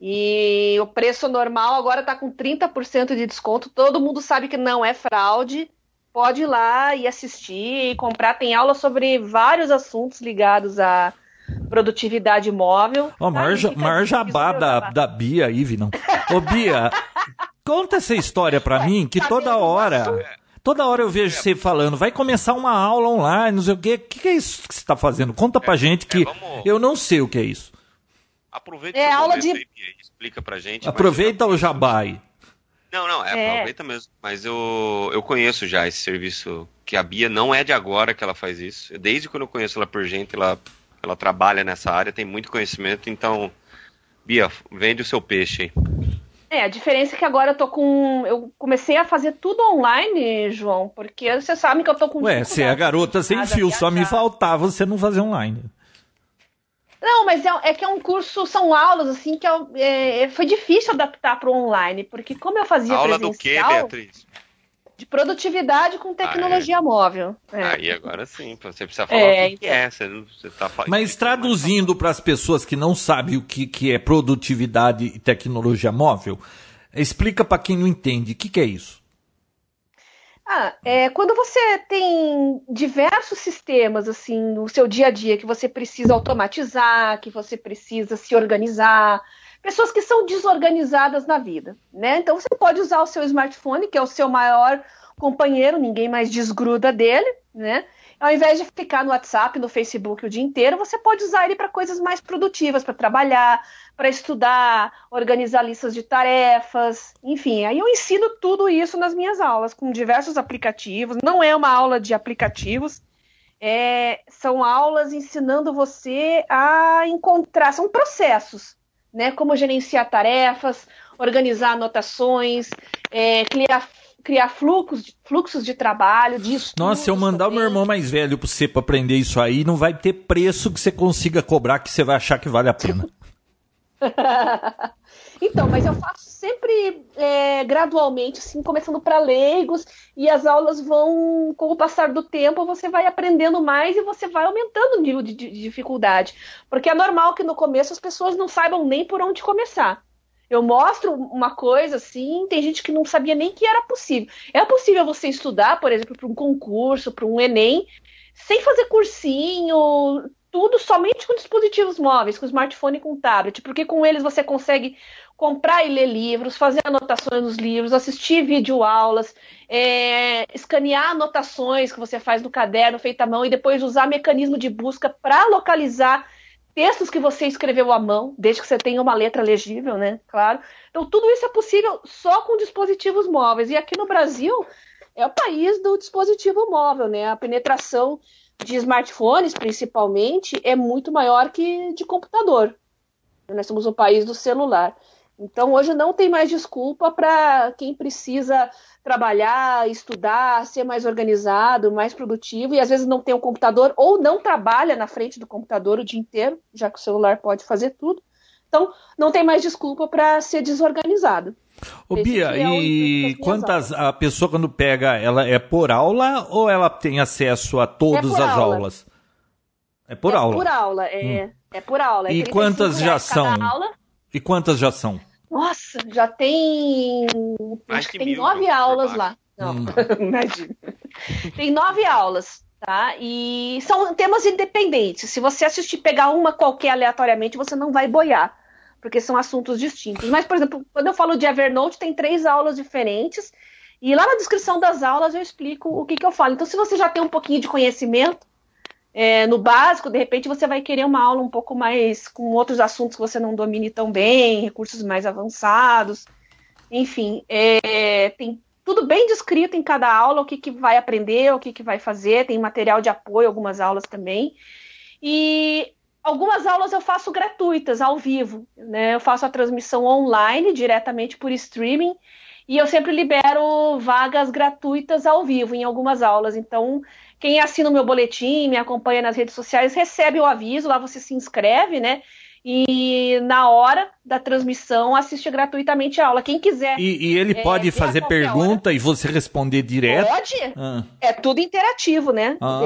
E o preço normal agora está com 30% de desconto. Todo mundo sabe que não é fraude. Pode ir lá e assistir e comprar. Tem aula sobre vários assuntos ligados à produtividade móvel. Ó, maior, Tá? maior jabá da, da Bia Ive, não. Ô, Bia, conta essa história pra mim, que toda hora, toda hora eu vejo você falando, vai começar uma aula online, não sei o quê. O que, que é isso que você tá fazendo? Conta pra gente que é, vamos- eu não sei o que é isso. Aproveita É aula de- aí, Bia, e explica pra gente. Aproveita o jabá aí. Não, não, é, É. aproveita mesmo. Mas eu, eu conheço já esse serviço, que a Bia não é de agora que ela faz isso. Desde quando eu conheço ela por gente, ela, ela trabalha nessa área, tem muito conhecimento, então, Bia, vende o seu peixe aí. É, a diferença é que agora eu tô com. Eu comecei a fazer tudo online, João, porque você sabe que eu tô com. Ué, você é a garota sem fio, só me faltava você não fazer online. Não, mas é, é que é um curso, são aulas, assim, que eu- é, foi difícil adaptar para o online, porque como eu fazia Aula do quê, presencial, Beatriz? De produtividade com tecnologia móvel. É. Aí agora sim, você precisa falar É, o que, que é. Você, você tá fa- Mas traduzindo para as pessoas que não sabem o que, que é produtividade e tecnologia móvel, explica para quem não entende, o que, que é isso? Ah, é, quando você tem diversos sistemas assim no seu dia a dia que você precisa automatizar, que você precisa se organizar, pessoas que são desorganizadas na vida, né? Então você pode usar o seu smartphone, que é o seu maior companheiro, ninguém mais desgruda dele, né? Ao invés de ficar no WhatsApp, no Facebook o dia inteiro, você pode usar ele para coisas mais produtivas, para trabalhar, para estudar, organizar listas de tarefas, enfim. Aí eu ensino tudo isso nas minhas aulas, com diversos aplicativos. Não é uma aula de aplicativos, é, são aulas ensinando você a encontrar, são processos, né? Como gerenciar tarefas, organizar anotações, é, criar, criar fluxos, de- fluxos de trabalho, de estudos Nossa, se eu mandar o meu também. irmão mais velho para você para aprender isso aí, não vai ter preço que você consiga cobrar que você vai achar que vale a pena. *laughs* então, mas eu faço sempre é, gradualmente, assim, começando para leigos, e as aulas vão, com o passar do tempo, você vai aprendendo mais e você vai aumentando o nível de, de- de dificuldade. Porque é normal que no começo as pessoas não saibam nem por onde começar. Eu mostro uma coisa assim, tem gente que não sabia nem que era possível. É possível você estudar, por exemplo, para um concurso, para um Enem, sem fazer cursinho, tudo somente com dispositivos móveis, com smartphone e com tablet, porque com eles você consegue comprar e ler livros, fazer anotações nos livros, assistir videoaulas, é, escanear anotações que você faz no caderno feito à mão e depois usar mecanismo de busca para localizar textos que você escreveu à mão, desde que você tenha uma letra legível, né? Claro. Então tudo isso é possível só com dispositivos móveis. E aqui no Brasil é o país do dispositivo móvel, né? A penetração de smartphones, principalmente, é muito maior que de computador. Nós somos o país do celular. Então, hoje não tem mais desculpa para quem precisa trabalhar, estudar, ser mais organizado, mais produtivo, e às vezes não tem um computador ou não trabalha na frente do computador o dia inteiro, já que o celular pode fazer tudo. Então, não tem mais desculpa para ser desorganizado. Ô Esse Bia, é e minhas quantas a pessoa quando pega, ela é por aula ou ela tem acesso a todas É as aula. aulas? É por é aula. por aula, é, é por aula. É E 35 quantas já reais cada são? Aula. E quantas já são? Nossa, já tem. Mais acho que tem mil, nove por aulas lá. Não, hum. *laughs* imagina. Tem nove aulas, tá? E são temas independentes. Se você assistir pegar uma qualquer aleatoriamente, você não vai boiar, porque são assuntos distintos. Mas, por exemplo, quando eu falo de Evernote, tem três aulas diferentes. E lá na descrição das aulas eu explico o que, que eu falo. Então, se você já tem um pouquinho de conhecimento, é, no básico, de repente você vai querer uma aula um pouco mais com outros assuntos que você não domine tão bem, recursos mais avançados. Enfim, é, tem tudo bem descrito em cada aula, o que, que vai aprender, o que, que vai fazer, tem material de apoio, algumas aulas também. E algumas aulas eu faço gratuitas, ao vivo. Né? Eu faço a transmissão online, diretamente por streaming, e eu sempre libero vagas gratuitas ao vivo em algumas aulas. Então, quem assina o meu boletim, me acompanha nas redes sociais, recebe o aviso, lá você se inscreve, né? E na hora da transmissão assiste gratuitamente a aula. Quem quiser. E, e ele é, pode fazer pergunta hora. e você responder direto? Pode. Ah. É tudo interativo, né? Ah,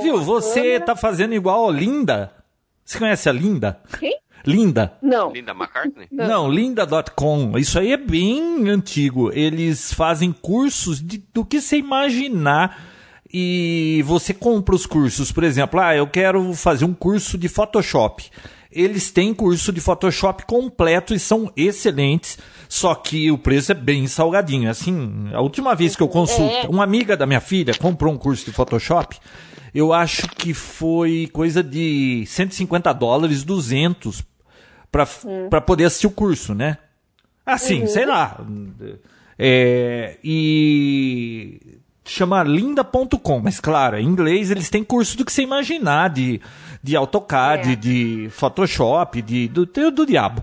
viu, você câmera. tá fazendo igual a Linda. Você conhece a Linda? Quem? Linda. Não. Linda McCartney? Não, Não linda.com. Isso aí é bem antigo. Eles fazem cursos de, do que você imaginar e você compra os cursos. Por exemplo, ah, eu quero fazer um curso de Photoshop. Eles têm curso de Photoshop completo e são excelentes, só que o preço é bem salgadinho. Assim, a última vez que eu consulto, é. uma amiga da minha filha comprou um curso de Photoshop, eu acho que foi coisa de 150 dólares, 200 para hum. poder assistir o curso, né? Assim, uhum. sei lá. É, e chama linda.com, mas claro, em inglês eles têm curso do que você imaginar de, de AutoCAD, é. de Photoshop, de, do, do, diabo.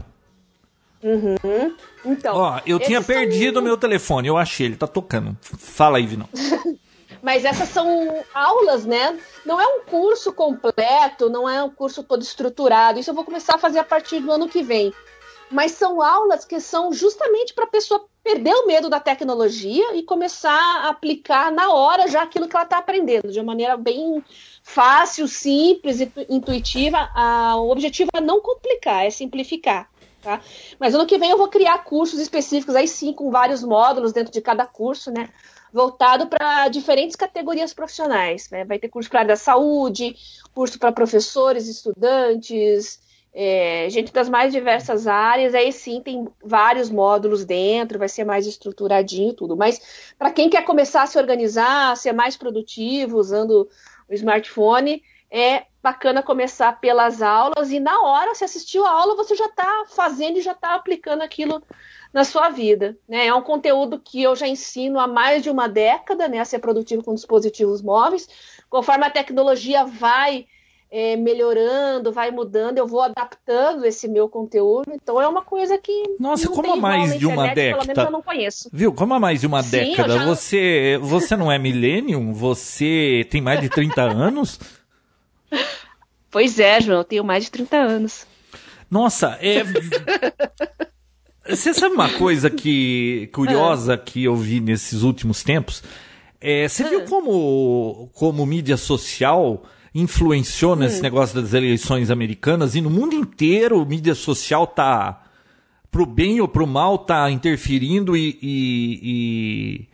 Uhum. Então, Ó, eu tinha perdido o são... meu telefone, eu achei, ele tá tocando. Fala aí, Vinão. *laughs* Mas essas são aulas, né? Não é um curso completo, não é um curso todo estruturado. Isso eu vou começar a fazer a partir do ano que vem mas são aulas que são justamente para a pessoa perder o medo da tecnologia e começar a aplicar na hora já aquilo que ela está aprendendo, de uma maneira bem fácil, simples e intuitiva. O objetivo é não complicar, é simplificar. Tá? Mas ano que vem eu vou criar cursos específicos, aí sim, com vários módulos dentro de cada curso, né? Voltado para diferentes categorias profissionais. Né? Vai ter curso para a área da saúde, curso para professores, estudantes, é, gente das mais diversas áreas, aí sim tem vários módulos dentro, vai ser mais estruturadinho tudo. Mas para quem quer começar a se organizar, ser mais produtivo usando o smartphone, é bacana começar pelas aulas e na hora, se assistiu a aula, você já está fazendo e já está aplicando aquilo na sua vida. Né? É um conteúdo que eu já ensino há mais de uma década, né, a ser produtivo com dispositivos móveis. Conforme a tecnologia vai é, melhorando, vai mudando, eu vou adaptando esse meu conteúdo. Então é uma coisa que. Nossa, como há mais de uma década. Pelo menos eu não conheço. Viu? Como há mais de uma Sim, década. Já... Você, você não é millennium? Você tem mais de 30 anos? Pois é, João, eu tenho mais de 30 anos. Nossa, é. Você sabe uma coisa que curiosa que eu vi nesses últimos tempos? É, você viu ah. como, como mídia social influenciou nesse hum. negócio das eleições americanas e no mundo inteiro a mídia social tá pro bem ou pro mal tá interferindo e, e,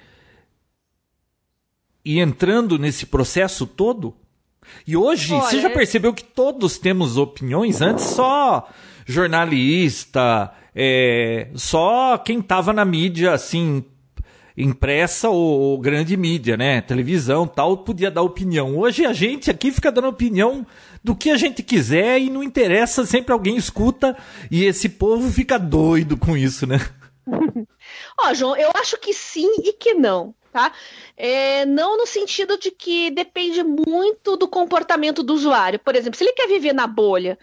e, e entrando nesse processo todo. E hoje, Olha, você já percebeu que todos temos opiniões? Antes só jornalista, é, só quem tava na mídia, assim, impressa ou, ou, grande mídia, né? Televisão tal, podia dar opinião. Hoje a gente aqui fica dando opinião do que a gente quiser e não interessa, sempre alguém escuta e esse povo fica doido com isso, né? *laughs* Ó, oh, João, eu acho que sim e que não, tá? É, não no sentido de que depende muito do comportamento do usuário. Por exemplo, se ele quer viver na bolha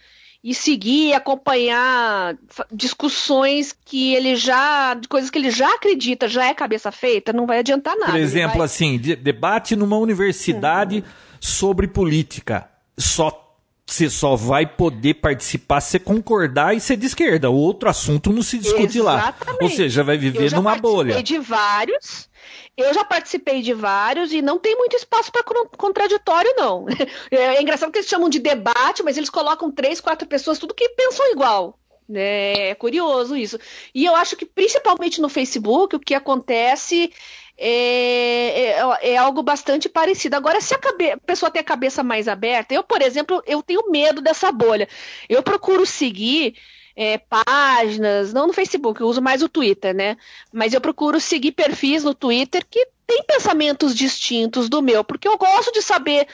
e seguir, acompanhar discussões que ele já, de coisas que ele já acredita, já é cabeça feita, não vai adiantar nada. Por exemplo, vai... assim, de, debate numa universidade uhum. sobre política. Só você só vai poder participar se concordar e ser de esquerda. O outro assunto não se discute Exatamente. lá. Ou seja, vai viver numa bolha. de vários eu já participei de vários e não tem muito espaço para contraditório, não. *laughs* É, é engraçado que eles chamam de debate, mas eles colocam três, quatro pessoas, tudo que pensam igual. É, é curioso isso. E eu acho que principalmente no Facebook o que acontece é, é, é, algo bastante parecido. Agora, se a, a, pessoa tem a cabeça mais aberta, eu, por exemplo, eu tenho medo dessa bolha. Eu procuro seguir é, páginas, não no Facebook, eu uso mais o Twitter, né? Mas eu procuro seguir perfis no Twitter que tem pensamentos distintos do meu, porque eu gosto de saber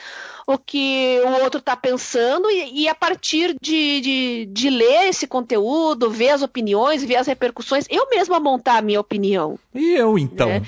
o que o outro está pensando e, e, a partir de, de, de, ler esse conteúdo, ver as opiniões, ver as repercussões, eu mesma montar a minha opinião. E eu então? Né?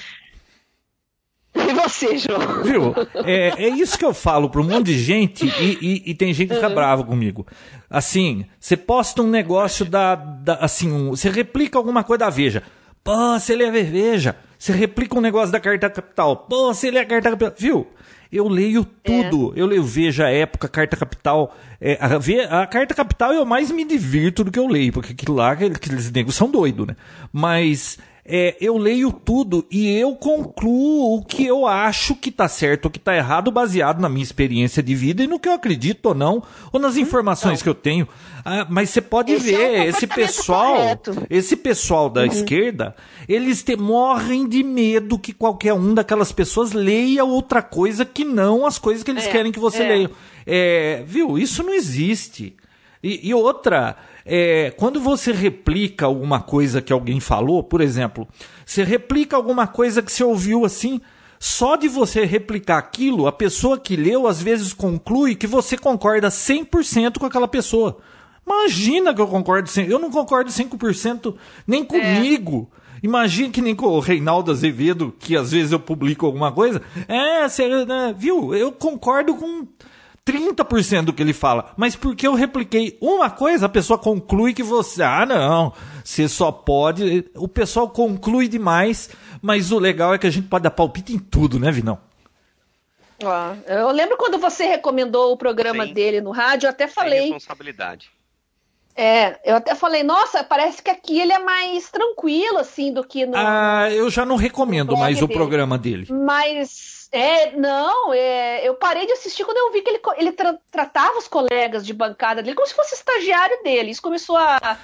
E você, João? Viu? É, é isso que eu falo para um monte de gente e, e, e tem gente que fica uhum. brava comigo. Assim, você posta um negócio da. da assim, um, você replica alguma coisa da Veja. Pô, você lê a Veja. Você replica um negócio da Carta Capital. Pô, você lê a Carta Capital. Viu? Eu leio tudo. É. Eu leio Veja, Época, Carta Capital. É, a, a, Carta Capital eu mais me divirto do que eu leio, porque aquilo lá, aqueles negros são doidos, né? Mas é, eu leio tudo e eu concluo o que eu acho que está certo ou que está errado, baseado na minha experiência de vida e no que eu acredito ou não, ou nas informações que eu tenho. Ah, mas você pode esse ver, é esse pessoal, correto. esse pessoal da uhum. esquerda, eles te, morrem de medo que qualquer um daquelas pessoas leia outra coisa que não as coisas que eles é, querem que você é. leia. É, viu? Isso não existe. E, e outra, é, quando você replica alguma coisa que alguém falou, por exemplo, você replica alguma coisa que você ouviu assim, só de você replicar aquilo, a pessoa que leu às vezes conclui que você concorda 100% com aquela pessoa. Imagina que eu concordo 100%. Eu não concordo 100% nem é. comigo. É. Imagina que nem com o Reinaldo Azevedo, que às vezes eu publico alguma coisa. É, você, né, viu? Eu concordo com 30% do que ele fala. Mas porque eu repliquei uma coisa, a pessoa conclui que você. Ah, não. Você só pode. O pessoal conclui demais, mas o legal é que a gente pode dar palpite em tudo, né, Vinão? Ah, eu lembro quando você recomendou o programa Sim. dele no rádio, eu até falei. Sem responsabilidade. É, eu até falei, nossa, parece que aqui ele é mais tranquilo, assim, do que no. Ah, eu já não recomendo mais o programa dele. Mas é, não, é, eu parei de assistir quando eu vi que ele, ele tra tratava os colegas de bancada dele como se fosse estagiário dele. Isso começou a,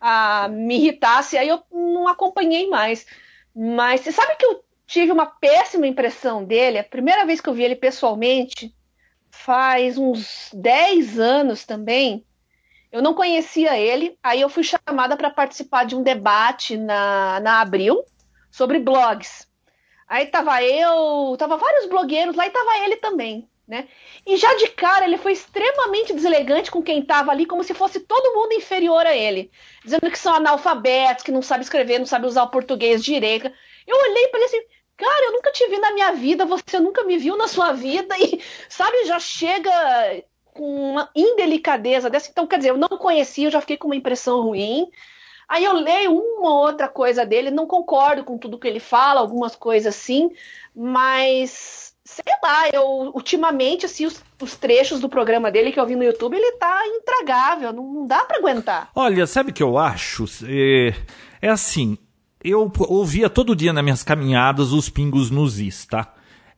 a me irritar, assim, aí eu não acompanhei mais. Mas você sabe que eu tive uma péssima impressão dele? A primeira vez que eu vi ele pessoalmente, faz uns 10 anos também. Eu não conhecia ele, aí eu fui chamada para participar de um debate na, na Abril sobre blogs. Aí tava eu, tava vários blogueiros lá e tava ele também, né? E já de cara ele foi extremamente deselegante com quem tava ali, como se fosse todo mundo inferior a ele, dizendo que são analfabetos, que não sabe escrever, não sabe usar o português direito. Eu olhei para ele assim, cara, eu nunca te vi na minha vida, você nunca me viu na sua vida *laughs* e sabe, já chega com uma indelicadeza dessa. Então, quer dizer, eu não conhecia, eu já fiquei com uma impressão ruim. Aí eu leio uma ou outra coisa dele, não concordo com tudo que ele fala, algumas coisas sim, mas sei lá, eu ultimamente assim os, os trechos do programa dele que eu vi no YouTube, ele tá intragável, não, não dá para aguentar. Olha, sabe o que eu acho? É, é assim, eu ouvia todo dia nas minhas caminhadas os pingos nos is, tá?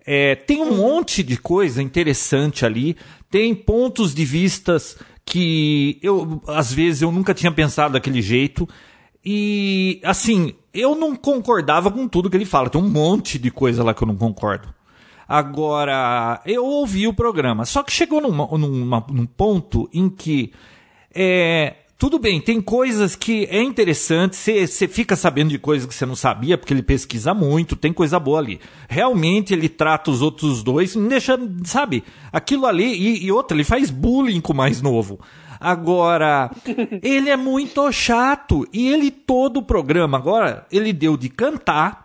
É, tem um monte de coisa interessante ali, tem pontos de vistas que eu, às vezes, eu nunca tinha pensado daquele jeito. E, assim, eu não concordava com tudo que ele fala. Tem um monte de coisa lá que eu não concordo. Agora, eu ouvi o programa. Só que chegou numa, numa, num ponto em que é, tudo bem, tem coisas que é interessante, você fica sabendo de coisas que você não sabia, porque ele pesquisa muito, tem coisa boa ali. Realmente ele trata os outros dois, deixa, sabe, aquilo ali, e, e outra, ele faz bullying com o mais novo. Agora, *laughs* ele é muito chato, e ele todo o programa, agora, ele deu de cantar,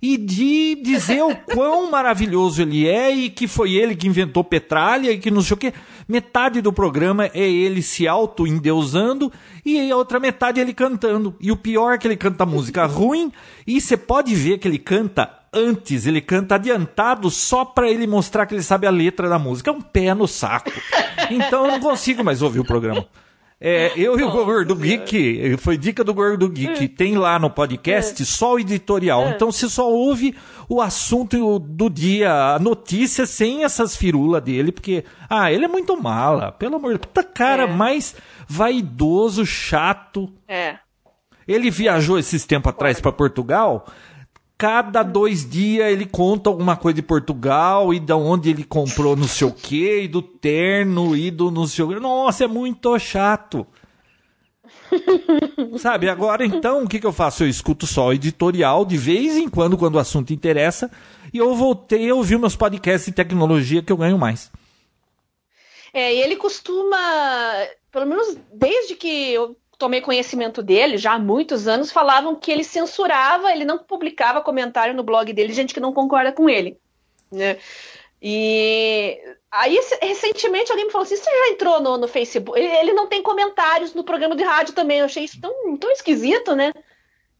e de dizer o quão *laughs* maravilhoso ele é e que foi ele que inventou Petralha e que não sei o que. Metade do programa é ele se auto-endeusando e a outra metade é ele cantando. E o pior é que ele canta música *laughs* ruim e você pode ver que ele canta antes, ele canta adiantado só para ele mostrar que ele sabe a letra da música. É um pé no saco. *laughs* Então eu não consigo mais ouvir o programa. É, eu e o Gordo Geek, foi dica do Gordo Geek, Hum. tem lá no podcast só o editorial. Então você só ouve o assunto do dia, a notícia sem essas firulas dele, porque, ah, ele é muito mala, pelo amor de. Puta cara É. mais vaidoso, chato. É. Ele viajou esses tempos atrás para Portugal. Cada dois dias ele conta alguma coisa de Portugal e da onde ele comprou não sei o que, e do terno e do não sei o que. Nossa, é muito chato. *laughs* Sabe, agora então o que, que eu faço? Eu escuto só o editorial de vez em quando, quando o assunto interessa, e eu voltei a ouvir meus podcasts de tecnologia que eu ganho mais. É, e ele costuma, pelo menos desde que eu tomei conhecimento dele, já há muitos anos, falavam que ele censurava, ele não publicava comentário no blog dele, gente que não concorda com ele. Né? E aí, recentemente, alguém me falou assim: você já entrou no, no Facebook? Ele, não tem comentários no programa de rádio também. Eu achei isso tão, tão esquisito, né?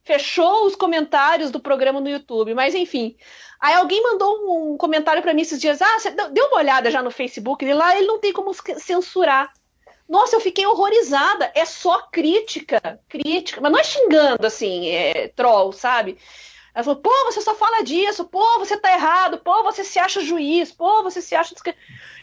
Fechou os comentários do programa no YouTube, mas enfim. Aí alguém mandou um comentário pra mim esses dias: ah, você deu uma olhada já no Facebook lá, ele não tem como censurar. Nossa, eu fiquei horrorizada. É só crítica, crítica, mas não é xingando assim, é troll, sabe? Ela falou, pô, você só fala disso, pô, você tá errado, pô, você se acha juiz, pô, você se acha. discre-".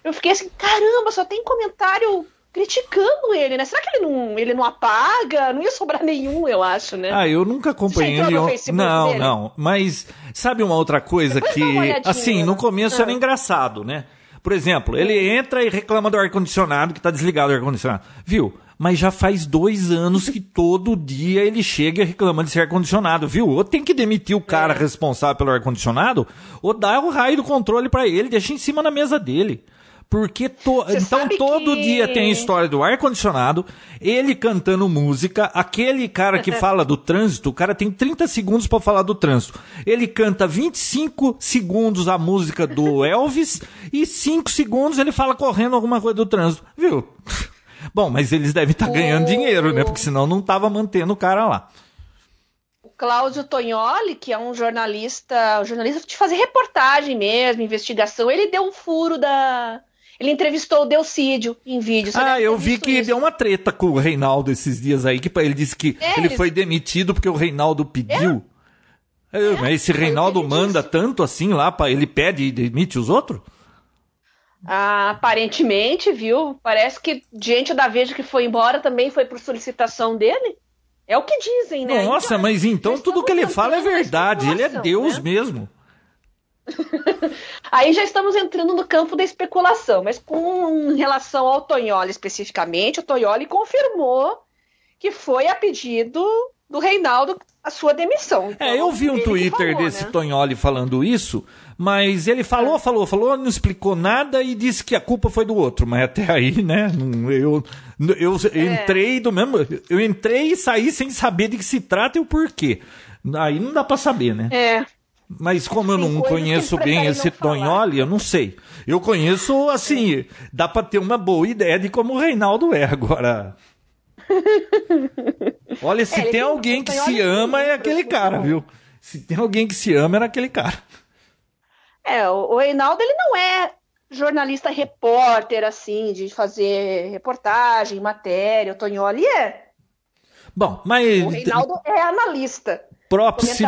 Eu fiquei assim, caramba, só tem comentário criticando ele, né? Será que ele não, ele não apaga? Não ia sobrar nenhum, eu acho, né? Ah, eu nunca acompanhei ele. Não, dele? não. Mas sabe uma outra coisa Depois que, assim, no né? começo era Ah. engraçado, né? Por exemplo, ele entra e reclama do ar-condicionado, que tá desligado o ar-condicionado. Viu? Mas já faz dois anos que todo dia ele chega e reclama desse ar-condicionado, viu? Ou tem que demitir o É. cara responsável pelo ar-condicionado, ou dá o raio do controle pra ele, deixa em cima na mesa dele. Porque to- então todo que- dia tem a história do ar-condicionado, ele cantando música, aquele cara que *laughs* fala do trânsito, o cara tem 30 segundos pra falar do trânsito. Ele canta 25 segundos a música do *laughs* Elvis e 5 segundos ele fala correndo alguma coisa do trânsito. Viu? *laughs* Bom, mas eles devem estar ganhando dinheiro, né? Porque senão não tava mantendo o cara lá. O Cláudio Tognoli, que é um jornalista, um jornalista de fazer reportagem mesmo, investigação, ele deu um furo da. Ele entrevistou o Delcídio em vídeo. Ah, eu vi que isso. deu uma treta com o Reinaldo esses dias aí, que ele disse que É, ele ele- foi demitido porque o Reinaldo pediu. É, mas esse Reinaldo manda disse. tanto assim lá, pra, ele pede e demite os outros? Ah, aparentemente, viu? Parece que gente da Veja que foi embora também foi por solicitação dele. É o que dizem, né? Nossa, Então, mas então tudo que ele fala é verdade, ele é Deus né? mesmo. *laughs* Aí já estamos entrando no campo da especulação, mas com relação ao Tognoli especificamente, o Tognoli confirmou que foi a pedido do Reinaldo a sua demissão. Então, É, eu vi um Twitter falou, desse né? Tonholi falando isso, mas ele É. falou, falou, falou, não explicou nada e disse que a culpa foi do outro. Mas até aí, né, eu, eu É. entrei do mesmo. Eu entrei e saí sem saber de que se trata e o porquê. Aí não dá pra saber, né? É, Mas como eu não conheço bem esse. Tonholi, eu não sei. Eu conheço, assim, dá pra ter uma boa ideia de como o Reinaldo é agora. *laughs* Olha, se É, tem alguém que Tonholi se ama, é aquele cara, bons. viu? Se tem alguém que se ama, era aquele cara. é, o Reinaldo ele não é jornalista repórter assim, de fazer reportagem, matéria, o Tognoli é. Bom, mas O Reinaldo é analista. Próximo.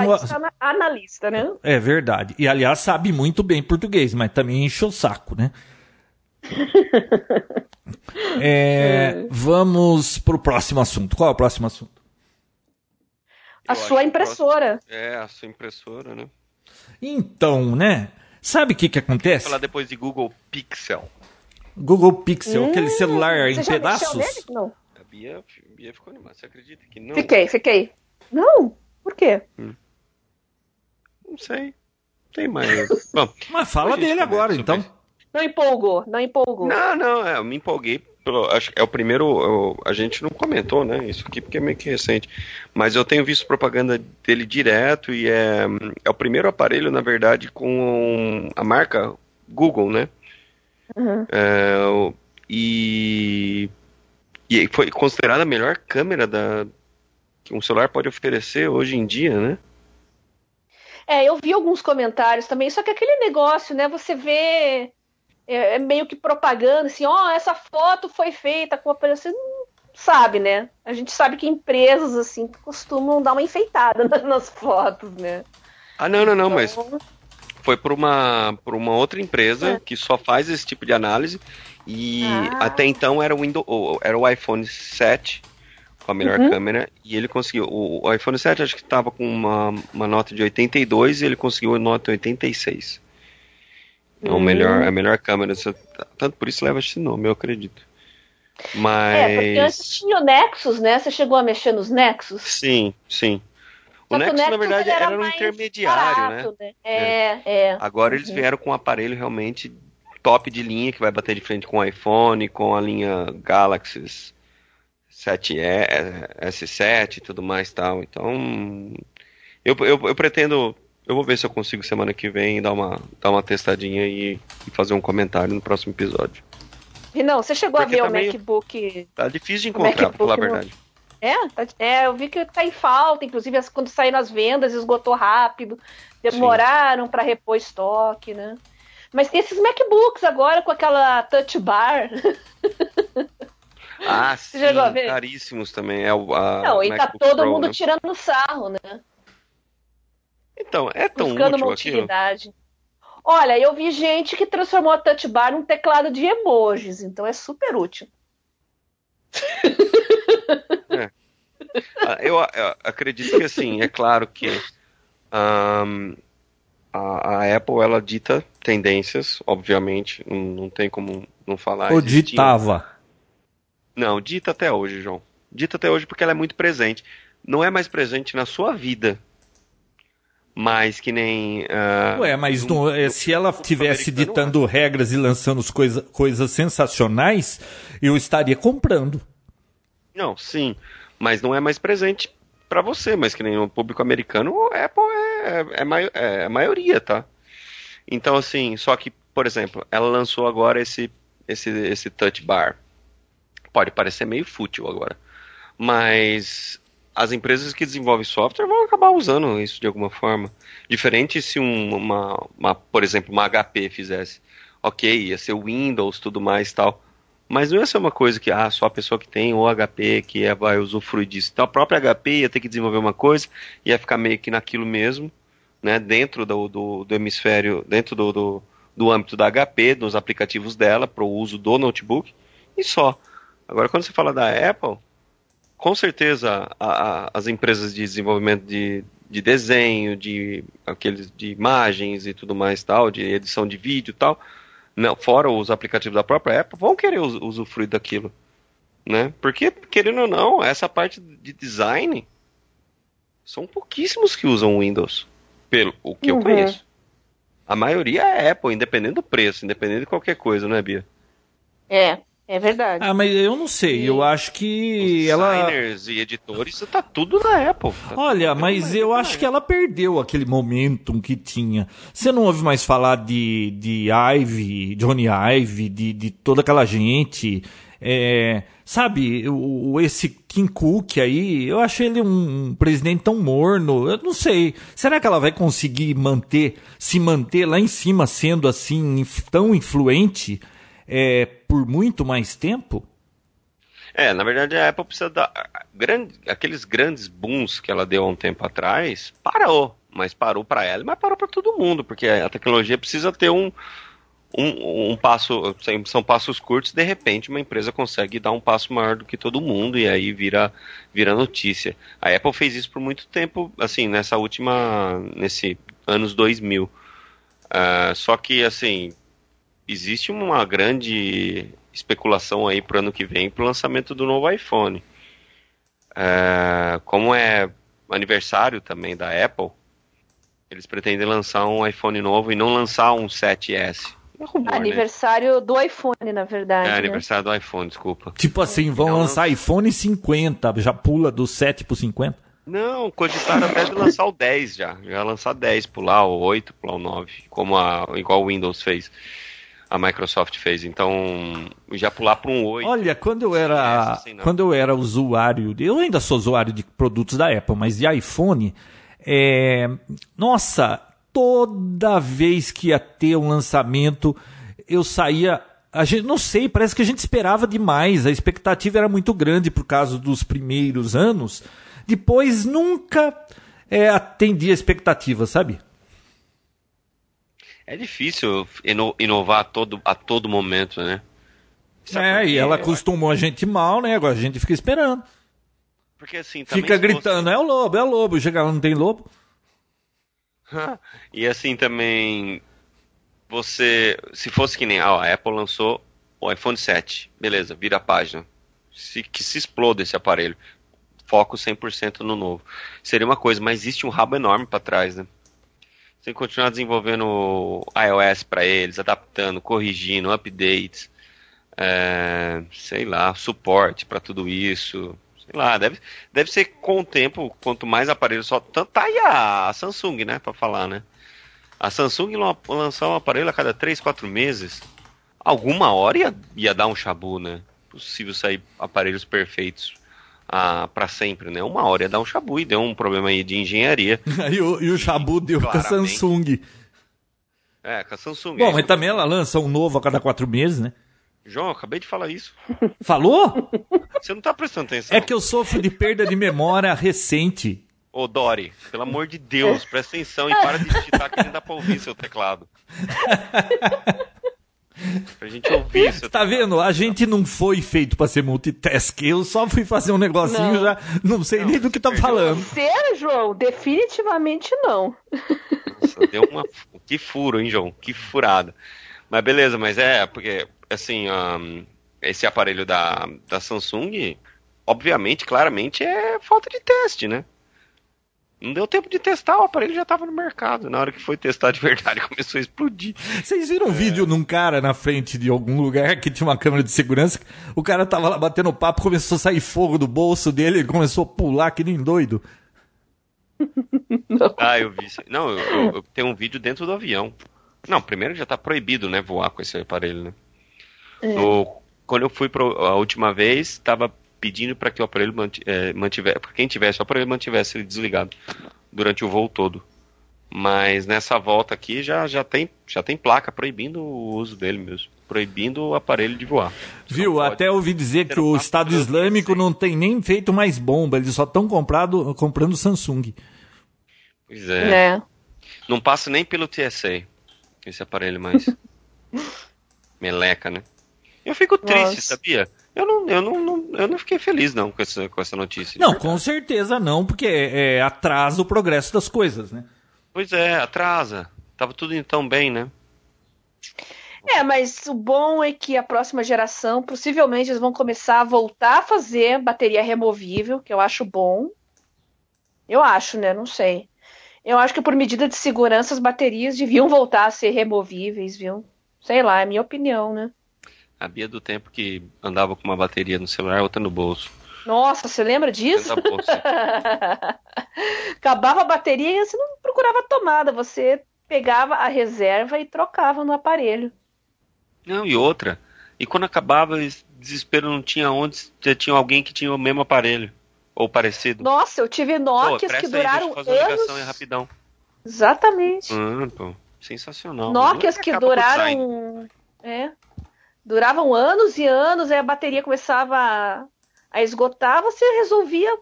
Analista, né? É verdade. E aliás, sabe muito bem português, mas também enche o saco, né? *laughs* É, vamos pro próximo assunto. Qual é o próximo assunto? A Eu sua acho que impressora. É, a sua impressora, né? Então, né? Sabe o que que acontece? Falar depois de Google Pixel. Google Pixel, aquele Hum, celular em pedaços. nele? Não. A Bia, a Bia ficou animada. Você acredita que não? Fiquei, fiquei. Não? Por quê? Não sei. Tem mais. *laughs* Bom, Mas fala dele agora, então. isso. Não empolgou, não empolgou. Não, não, é, eu me empolguei. Pelo, acho que é o primeiro. eu- a gente não comentou, né? Isso aqui porque é meio que recente. Mas eu tenho visto propaganda dele direto e é, é o primeiro aparelho, na verdade, com a marca Google, né? Uhum. É, e, e foi considerada a melhor câmera da, que um celular pode oferecer hoje em dia, né? É, eu vi alguns comentários também, só que aquele negócio, né? Você vê é, é meio que propaganda, assim, ó, essa foto foi feita com a assim, não sabe, né? A gente sabe que empresas assim costumam dar uma enfeitada *laughs* nas fotos, né? Ah, não, não, não, então... mas foi por uma, por uma outra empresa é. que só faz esse tipo de análise e ah. até então era o, Windows, era o iPhone 7 com a melhor uhum. câmera e ele conseguiu. O, o, iPhone 7 acho que estava com uma, uma nota de 82 e ele conseguiu a nota 86. É o melhor, a melhor câmera. Tanto por isso leva esse nome, eu acredito. Mas. É, porque antes tinha o Nexus, né? Você chegou a mexer nos Nexus? Sim, sim. O Nexus, o Nexus, na verdade, era, era um intermediário, barato, né? né? É, é. Agora uhum. eles vieram com um aparelho realmente top de linha que vai bater de frente com o iPhone, com a linha Galaxy 7E, S7 e tudo mais tal. Então, eu, eu, eu, pretendo, eu vou ver se eu consigo semana que vem dar uma, dar uma testadinha e, e fazer um comentário no próximo episódio. E não, você chegou Porque a ver tá o meio, MacBook? Tá difícil de encontrar, pra falar a verdade. É, tá, é, eu vi que tá em falta, inclusive quando saíram as vendas, esgotou rápido, demoraram para repor estoque, né? Mas tem esses MacBooks agora com aquela touch bar. *laughs* Ah, *laughs* sim, chegou a ver? caríssimos também. É o, a Não, e tá todo Pro, mundo né? tirando sarro, né? Então, é tão Buscando útil uma utilidade. Aquilo. Olha, eu vi gente que transformou a touch bar num teclado de emojis, então é super útil. *laughs* É. Ah, eu, eu, acredito que assim, é claro que um, a, a, Apple ela dita tendências, obviamente, não, não tem como não falar. Ou ditava. Não, dita até hoje, João. Dita até hoje porque ela é muito presente. Não é mais presente na sua vida, mas que nem. Uh, Ué, mas no, no, se ela tivesse ditando regras e lançando coisa, coisas sensacionais, eu estaria comprando. Não, sim, mas não é mais presente para você, mas que nem o público americano, é, é, é, é, a maioria, tá? Então, assim, só que, por exemplo, ela lançou agora esse, esse, esse touch bar pode parecer meio fútil agora. Mas as empresas que desenvolvem software vão acabar usando isso de alguma forma. Diferente se um, uma, uma, por exemplo, uma HP fizesse. Ok, ia ser Windows, tudo mais tal. Mas não ia ser uma coisa que, ah, só a pessoa que tem o HP que é, vai usufruir disso. Então a própria HP ia ter que desenvolver uma coisa, ia ficar meio que naquilo mesmo, né, dentro do, do, do hemisfério, dentro do, do, do âmbito da HP, dos aplicativos dela, para o uso do notebook, e só. Agora, quando você fala da Apple, com certeza a, a, as empresas de desenvolvimento de, de desenho, de aqueles de imagens e tudo mais tal, de edição de vídeo e tal, não, fora os aplicativos da própria Apple, vão querer usufruir daquilo, né? Porque querendo ou não, essa parte de design são pouquíssimos que usam Windows, pelo o que uhum. eu conheço. A maioria é Apple, independente do preço, independente de qualquer coisa, não é, Bia? É, é verdade. Ah, mas eu não sei. E eu acho que ela. Designers e editores, tá tudo na Apple. Tá Olha, mas eu acho que ela perdeu aquele momentum que tinha. Você não ouve mais falar de, de Ive, Johnny Ive, de, de toda aquela gente. É, sabe, o, esse Kim Cook aí, eu acho ele um presidente tão morno. Eu não sei. Será que ela vai conseguir manter, se manter lá em cima sendo assim, tão influente? É, por muito mais tempo? É, na verdade a Apple precisa dar. Grande, aqueles grandes booms que ela deu há um tempo atrás, parou. Mas parou para ela, mas parou para todo mundo, porque a tecnologia precisa ter um, um, um, passo, são passos curtos, de repente uma empresa consegue dar um passo maior do que todo mundo e aí vira, vira notícia. A Apple fez isso por muito tempo, assim, nessa última, nesse anos 2000. Uh, ah, só que, assim, existe uma grande especulação aí para o ano que vem para o lançamento do novo iPhone. É, como é aniversário também da Apple, eles pretendem lançar um iPhone novo e não lançar um 7S. É rumor, né? aniversário né? do iPhone, na verdade. É, né? aniversário do iPhone, desculpa. Tipo assim, vão não, lançar não... iPhone 50, já pula do 7 pro 50? Não, cogitaram até de lançar o 10 já. Já lançar 10, pular o 8, pular o 9, como a, igual o Windows fez a Microsoft fez. Então, já pular para um 8. Olha, quando eu era assim, quando eu era usuário, eu ainda sou usuário de produtos da Apple, mas de iPhone, é, nossa, toda vez que ia ter um lançamento, eu saía a gente não sei, parece que a gente esperava demais, a expectativa era muito grande por causa dos primeiros anos. Depois nunca é, atendia a expectativa, sabe? É difícil inovar a todo, a todo momento, né? Sabe é, e ela acostumou a gente mal, né? Agora a gente fica esperando. Porque assim, Fica gritando, fosse... é o lobo, é o lobo. Chega lá, não tem lobo. *laughs* e assim também, você, se fosse que nem ó, a Apple lançou o iPhone 7, beleza, vira a página. Se, que se exploda esse aparelho. Foco 100% no novo. Seria uma coisa, mas existe um rabo enorme para trás, né? Você continuar desenvolvendo iOS para eles, adaptando, corrigindo, updates, é, sei lá, suporte para tudo isso. Sei lá, deve, deve ser com o tempo, quanto mais aparelhos só. Tá aí a Samsung, né, para falar, né? A Samsung lançar um aparelho a cada 3, 4 meses. Alguma hora ia, ia dar um chabu, né? Possível sair aparelhos perfeitos ah, para sempre, né? Uma hora ia dar um chabu e deu um problema aí de engenharia. *laughs* e, o, e o chabu deu com a Samsung. É, com a Samsung. Bom, mas também ela lança um novo a cada quatro meses, né? João, acabei de falar isso. *laughs* Falou? Você não tá prestando atenção. É que eu sofro de perda de memória recente. Ô, Dori, pelo amor de Deus, presta atenção e para de digitar que nem dá pra ouvir seu teclado. *laughs* *laughs* pra gente ouvir isso. Tá vendo? A gente não foi feito pra ser multitask. Eu só fui fazer um negocinho não. já não sei não, nem do que tá falando. Você, João, definitivamente não. Nossa, deu uma. Que furo, hein, João? Que furada. Mas beleza, mas é, porque, assim, um, esse aparelho da, da Samsung, obviamente, claramente, é falta de teste, né? Não deu tempo de testar, o aparelho já estava no mercado. Na hora que foi testar de verdade, *laughs* começou a explodir. Vocês viram um é... vídeo num cara na frente de algum lugar que tinha uma câmera de segurança? O cara tava lá batendo papo, começou a sair fogo do bolso dele, ele começou a pular que nem doido. Não. Ah, eu vi. Não, eu, eu, eu, tenho um vídeo dentro do avião. Não, primeiro já está proibido, né, voar com esse aparelho, né? É. No, quando eu fui pro, a última vez, estava pedindo para que o aparelho é, mantivesse, para quem tivesse o aparelho mantivesse ele desligado durante o voo todo. Mas nessa volta aqui já, já, tem, já tem placa proibindo o uso dele mesmo. Proibindo o aparelho de voar. Viu? Até ouvi dizer que o Estado Islâmico não tem nem feito mais bomba, eles só estão comprando Samsung. Pois é. é. Não passa nem pelo TSA esse aparelho mais. *laughs* Meleca, né? Eu fico triste, Nossa. sabia? Eu não, eu, não, não, eu não fiquei feliz não com essa, com essa notícia. Não, com certeza não, porque é, atrasa o progresso das coisas, né? Pois é, atrasa. Tava tudo então bem, né? É, mas o bom é que a próxima geração, possivelmente, eles vão começar a voltar a fazer bateria removível, que eu acho bom. Eu acho, né? Não sei. Eu acho que por medida de segurança as baterias deviam voltar a ser removíveis, viu? Sei lá, é minha opinião, né? A Bia do tempo que andava com uma bateria no celular, outra no bolso. Nossa, você lembra disso? *laughs* Acabava a bateria e você não procurava tomada, você pegava a reserva e trocava no aparelho. Não, e outra. E quando acabava, desespero não tinha onde, tinha alguém que tinha o mesmo aparelho. Ou parecido. Nossa, eu tive Nokias pô, que duraram aí, anos. é rapidão. Exatamente. Hum, pô, sensacional. Nokias que duraram. É, Duravam anos e anos, aí a bateria começava a, a esgotar, você resolvia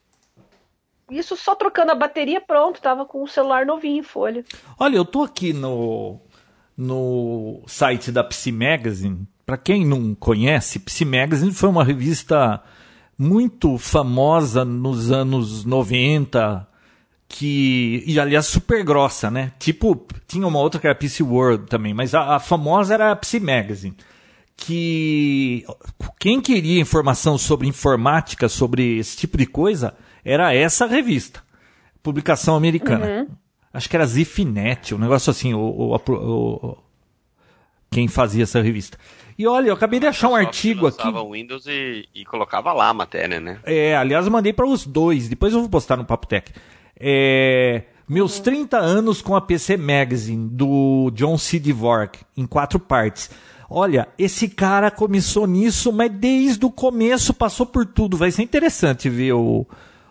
isso só trocando a bateria, pronto, tava com o celular novinho em folha. Olha, eu tô aqui no, no site da Psy Magazine. Para quem não conhece, Psy Magazine foi uma revista muito famosa nos anos 90, que e aliás super grossa, né? Tipo, tinha uma outra que era PC World também, mas a, a famosa era a Psy Magazine que quem queria informação sobre informática, sobre esse tipo de coisa, era essa revista. Publicação americana. Uhum. Acho que era Zifinet, um negócio assim, o, o, o, quem fazia essa revista. E olha, eu acabei de achar um artigo aqui. o Windows e, e, colocava lá a matéria, né? É, aliás, eu mandei para os dois, depois eu vou postar no Papo Tech. É, meus uhum. 30 anos com a PC Magazine, do John C. Dvorak, em quatro partes. Olha, esse cara começou nisso, mas desde o começo passou por tudo. Vai ser interessante ver o,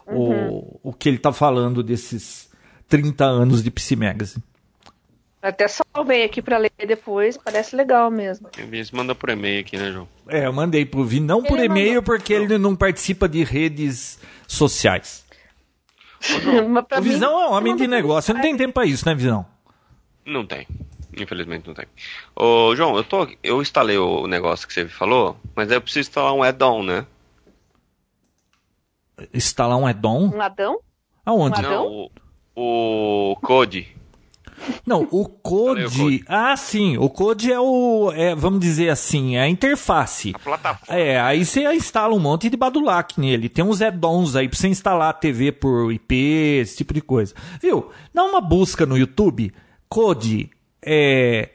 uhum. o, o que ele está falando desses 30 anos de PC Magazine. Até salvei aqui pra ler depois, parece legal mesmo. Você manda por e-mail aqui, né, João? É, eu mandei pro Vi, não por Ele e-mail, mandou. porque ele não participa de redes sociais. *laughs* Mas pra o mim, Visão é um homem de negócio, você não tem tempo pra isso, né, Visão? Não tem. Infelizmente não tem. Ô, João, eu, tô, eu instalei o negócio que você falou, mas aí eu preciso instalar um add-on, né? Instalar um add-on? Um Adão? Aonde? Um Não, o, o Code. Não, o Falei o Code. Code. Ah, sim, o Code é o. É, vamos dizer assim, é a interface. A plataforma. É, aí você instala um monte de Badulac nele. Tem uns add-ons aí pra você instalar TV por IP, esse tipo de coisa. Viu? Dá uma busca no YouTube. Code. É.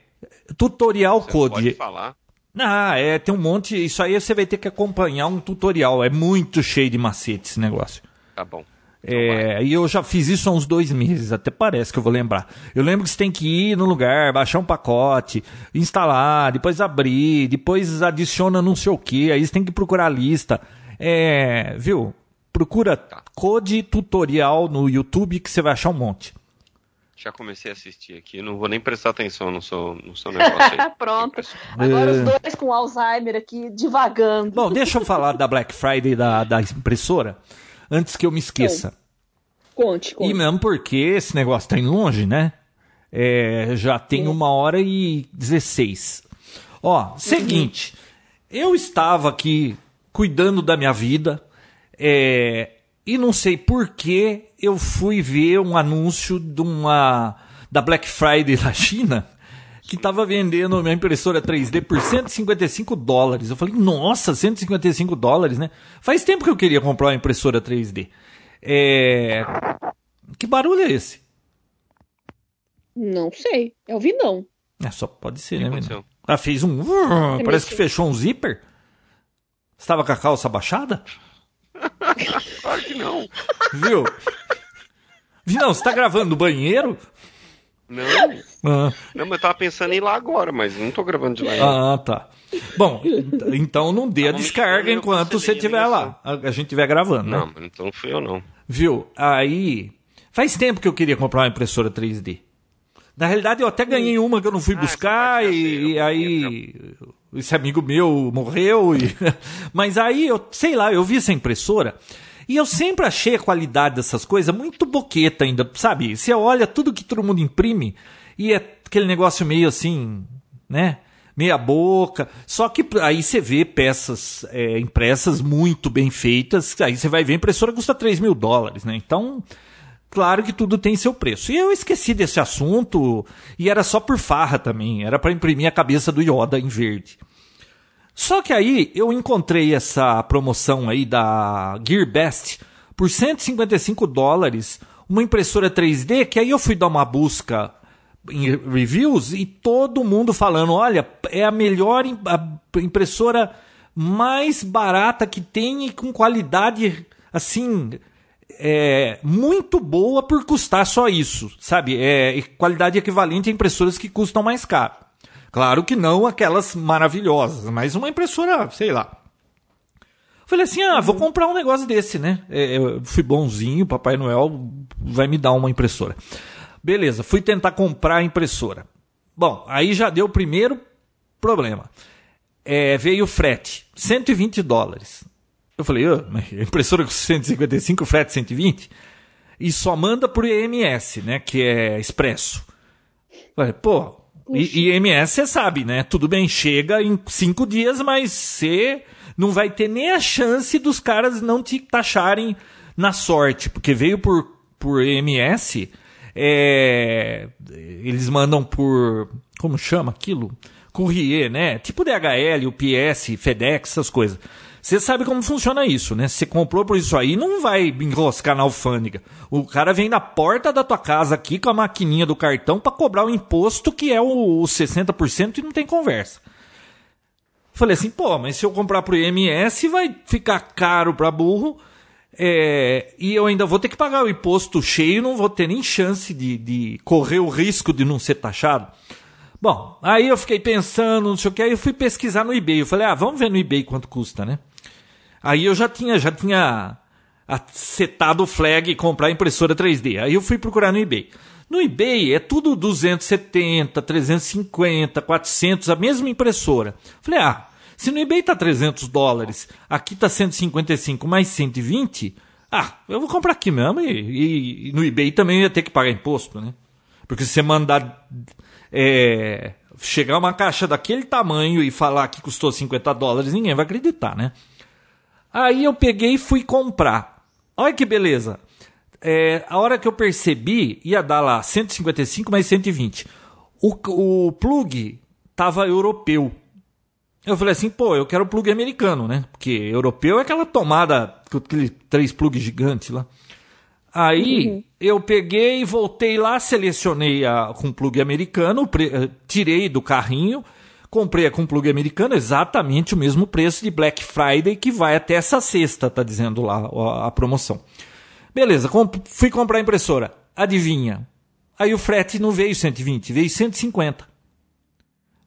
Tutorial Você Code. Pode falar. Ah, é, tem um monte. Isso aí você vai ter que acompanhar um tutorial. É muito cheio de macete esse negócio. Tá bom. É, e eu já fiz isso há uns dois meses, até parece que eu vou lembrar. Eu lembro que você tem que ir no lugar, baixar um pacote, instalar, depois abrir, depois adiciona não sei o que, aí você tem que procurar a lista. É, viu? Procura Code Tutorial no YouTube que você vai achar um monte. Já comecei a assistir aqui, não vou nem prestar atenção no seu, no seu negócio aí. *laughs* Pronto. Agora É. os dois com Alzheimer aqui, divagando. Bom, deixa eu falar da Black Friday da, da impressora, antes que eu me esqueça. Conte, E conte. mesmo porque esse negócio tá indo longe, né? É, já tem uma hora e 16. Ó, seguinte. Eu estava aqui cuidando da minha vida é, e não sei por que eu fui ver um anúncio de uma da Black Friday *laughs* da China que estava vendendo minha impressora 3D por 155 dólares. Eu falei, nossa, 155 dólares, né? Faz tempo que eu queria comprar uma impressora 3D. É... Que barulho é esse? Não sei. É o Vinão. É, só pode ser, né, menino? Ah, fez um. Parece que fechou um zíper. Estava com a calça baixada? *laughs* Claro que não. Viu? Não, você tá gravando no banheiro? Não, Ah, não, mas eu tava pensando em ir lá agora, mas não tô gravando de lá. ainda. ah, tá. Bom, então não dê a Tava descarga enquanto você estiver lá. A, gente estiver gravando, né? Não, mas então não fui eu não. Viu? Aí. Faz tempo que eu queria comprar uma impressora 3D. Na realidade, eu até ganhei uma que eu não fui Ah, buscar e, e aí esse amigo meu morreu. E... *laughs* Mas aí, eu sei lá, eu vi essa impressora e eu sempre achei a qualidade dessas coisas muito boqueta ainda, sabe? Você olha tudo que todo mundo imprime e é aquele negócio meio assim, né? Meia boca. Só que aí você vê peças é, impressas muito bem feitas. Aí você vai ver a impressora custa 3 mil dólares, né? Então, claro que tudo tem seu preço. E eu esqueci desse assunto e era só por farra também. Era para imprimir a cabeça do Yoda em verde. Só que aí eu encontrei essa promoção aí da GearBest por 155 dólares, uma impressora 3D, que aí eu fui dar uma busca em reviews e todo mundo falando, olha, é a melhor impressora mais barata que tem e com qualidade assim é, muito boa por custar só isso, sabe? É qualidade equivalente a impressoras que custam mais caro. Claro que não aquelas maravilhosas, mas uma impressora, sei lá. Falei assim, ah, vou comprar um negócio desse, né? É, eu fui bonzinho, Papai Noel vai me dar uma impressora. Beleza, fui tentar comprar a impressora. Bom, aí já deu o primeiro problema. É, veio o frete, 120 dólares. Eu falei, "Ô, mas *laughs* a impressora com 155, frete 120? E só manda por EMS, né? Que é expresso. Falei, pô, e, IMS você sabe, né? Tudo bem, chega em cinco dias, mas você não vai ter nem a chance dos caras não te taxarem na sorte, porque veio por, por EMS, é, eles mandam por. Como chama aquilo? Courrier, né? Tipo DHL, UPS, FedEx, essas coisas. Você sabe como funciona isso, né? Você comprou por isso aí, não vai enroscar na alfândega. O cara vem na porta da tua casa aqui com a maquininha do cartão para cobrar o imposto, que é o, o 60% e não tem conversa. Falei assim, pô, mas se eu comprar pro IMS vai ficar caro para burro é, e eu ainda vou ter que pagar o imposto cheio, não vou ter nem chance de, de correr o risco de não ser taxado. Bom, aí eu fiquei pensando, não sei o que, aí eu fui pesquisar no eBay. Eu falei, ah, vamos ver no eBay quanto custa, né? Aí eu já tinha, já tinha setado o flag e comprar impressora 3D. Aí eu fui procurar no eBay. No eBay é tudo 270, 350, 400, a mesma impressora. Falei, ah, se no eBay tá 300 dólares, aqui tá 155 mais 120, ah, eu vou comprar aqui mesmo e, e, e no eBay também ia ter que pagar imposto, né? Porque se você mandar é, chegar uma caixa daquele tamanho e falar que custou 50 dólares, ninguém vai acreditar, né? Aí eu peguei e fui comprar. Olha que beleza. É, a hora que eu percebi, ia dar lá 155 mais 120. O, o plug tava europeu. Eu falei assim, pô, eu quero plug americano, né? Porque europeu é aquela tomada aquele três plugs gigantes lá. Aí uhum. eu peguei, voltei lá, selecionei a, com plug americano, pre, eh, tirei do carrinho, comprei com plug americano, exatamente o mesmo preço de Black Friday que vai até essa sexta, tá dizendo lá a, a promoção. Beleza, comp fui comprar a impressora. Adivinha? Aí o frete não veio 120, veio 150.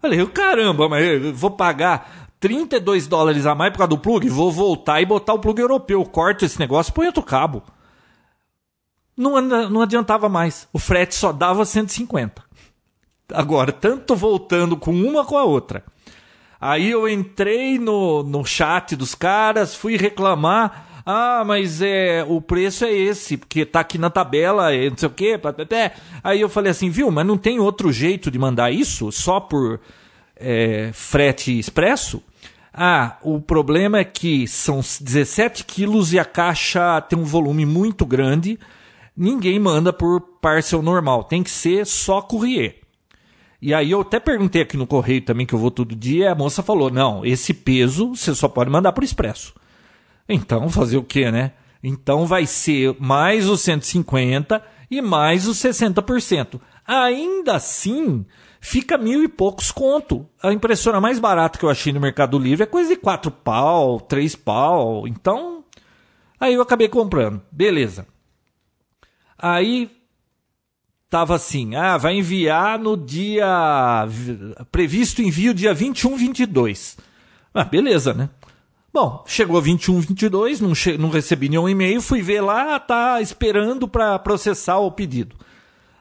Falei, caramba, mas eu vou pagar 32 dólares a mais por causa do plug? Vou voltar e botar o plug europeu. Corto esse negócio, põe outro cabo. Não, não adiantava mais. O frete só dava 150. Agora, tanto voltando com uma com a outra. Aí eu entrei no, no chat dos caras, fui reclamar. Ah, mas é, o preço é esse, porque tá aqui na tabela, não sei o quê. Até. Aí eu falei assim, viu, mas não tem outro jeito de mandar isso só por é, frete expresso? Ah, o problema é que são 17 quilos e a caixa tem um volume muito grande. Ninguém manda por parcel normal, tem que ser só courrier. E aí eu até perguntei aqui no correio também, que eu vou todo dia, a moça falou: não, esse peso você só pode mandar por expresso. Então, fazer o quê, né? Então vai ser mais os 150 e mais os 60%. Ainda assim, fica mil e poucos conto. A impressora mais barata que eu achei no Mercado Livre é coisa de quatro pau, três pau. Então, aí eu acabei comprando. Beleza. Aí tava assim, ah, vai enviar no dia previsto envio dia 21, 22. Ah, beleza, né? Bom, chegou 21, 22, não, che não recebi nenhum e-mail, fui ver lá, tá esperando para processar o pedido.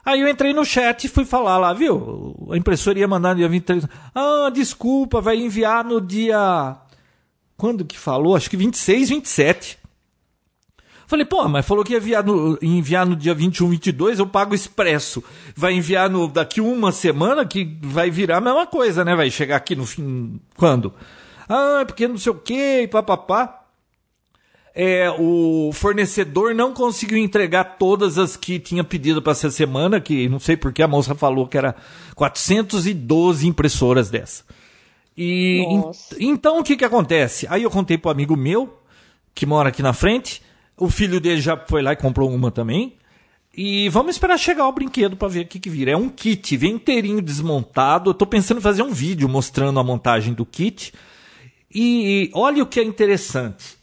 Aí eu entrei no chat e fui falar lá, viu? A impressora ia mandar no dia 23. Ah, desculpa, vai enviar no dia. Quando que falou? Acho que 26, 27. Falei, pô, mas falou que ia enviar no, enviar no dia 21, 22, eu pago expresso. Vai enviar no, daqui uma semana, que vai virar a mesma coisa, né? Vai chegar aqui no fim. Quando? ah, porque não sei o que, papapá. É, o fornecedor não conseguiu entregar todas as que tinha pedido para essa semana, que não sei porque a moça falou que era 412 impressoras dessa. E então o que que acontece? Aí eu contei um amigo meu que mora aqui na frente, o filho dele já foi lá e comprou uma também. E vamos esperar chegar o brinquedo para ver o que, que vira. É um kit, vem inteirinho desmontado. Eu tô pensando em fazer um vídeo mostrando a montagem do kit. E, e olha o que é interessante.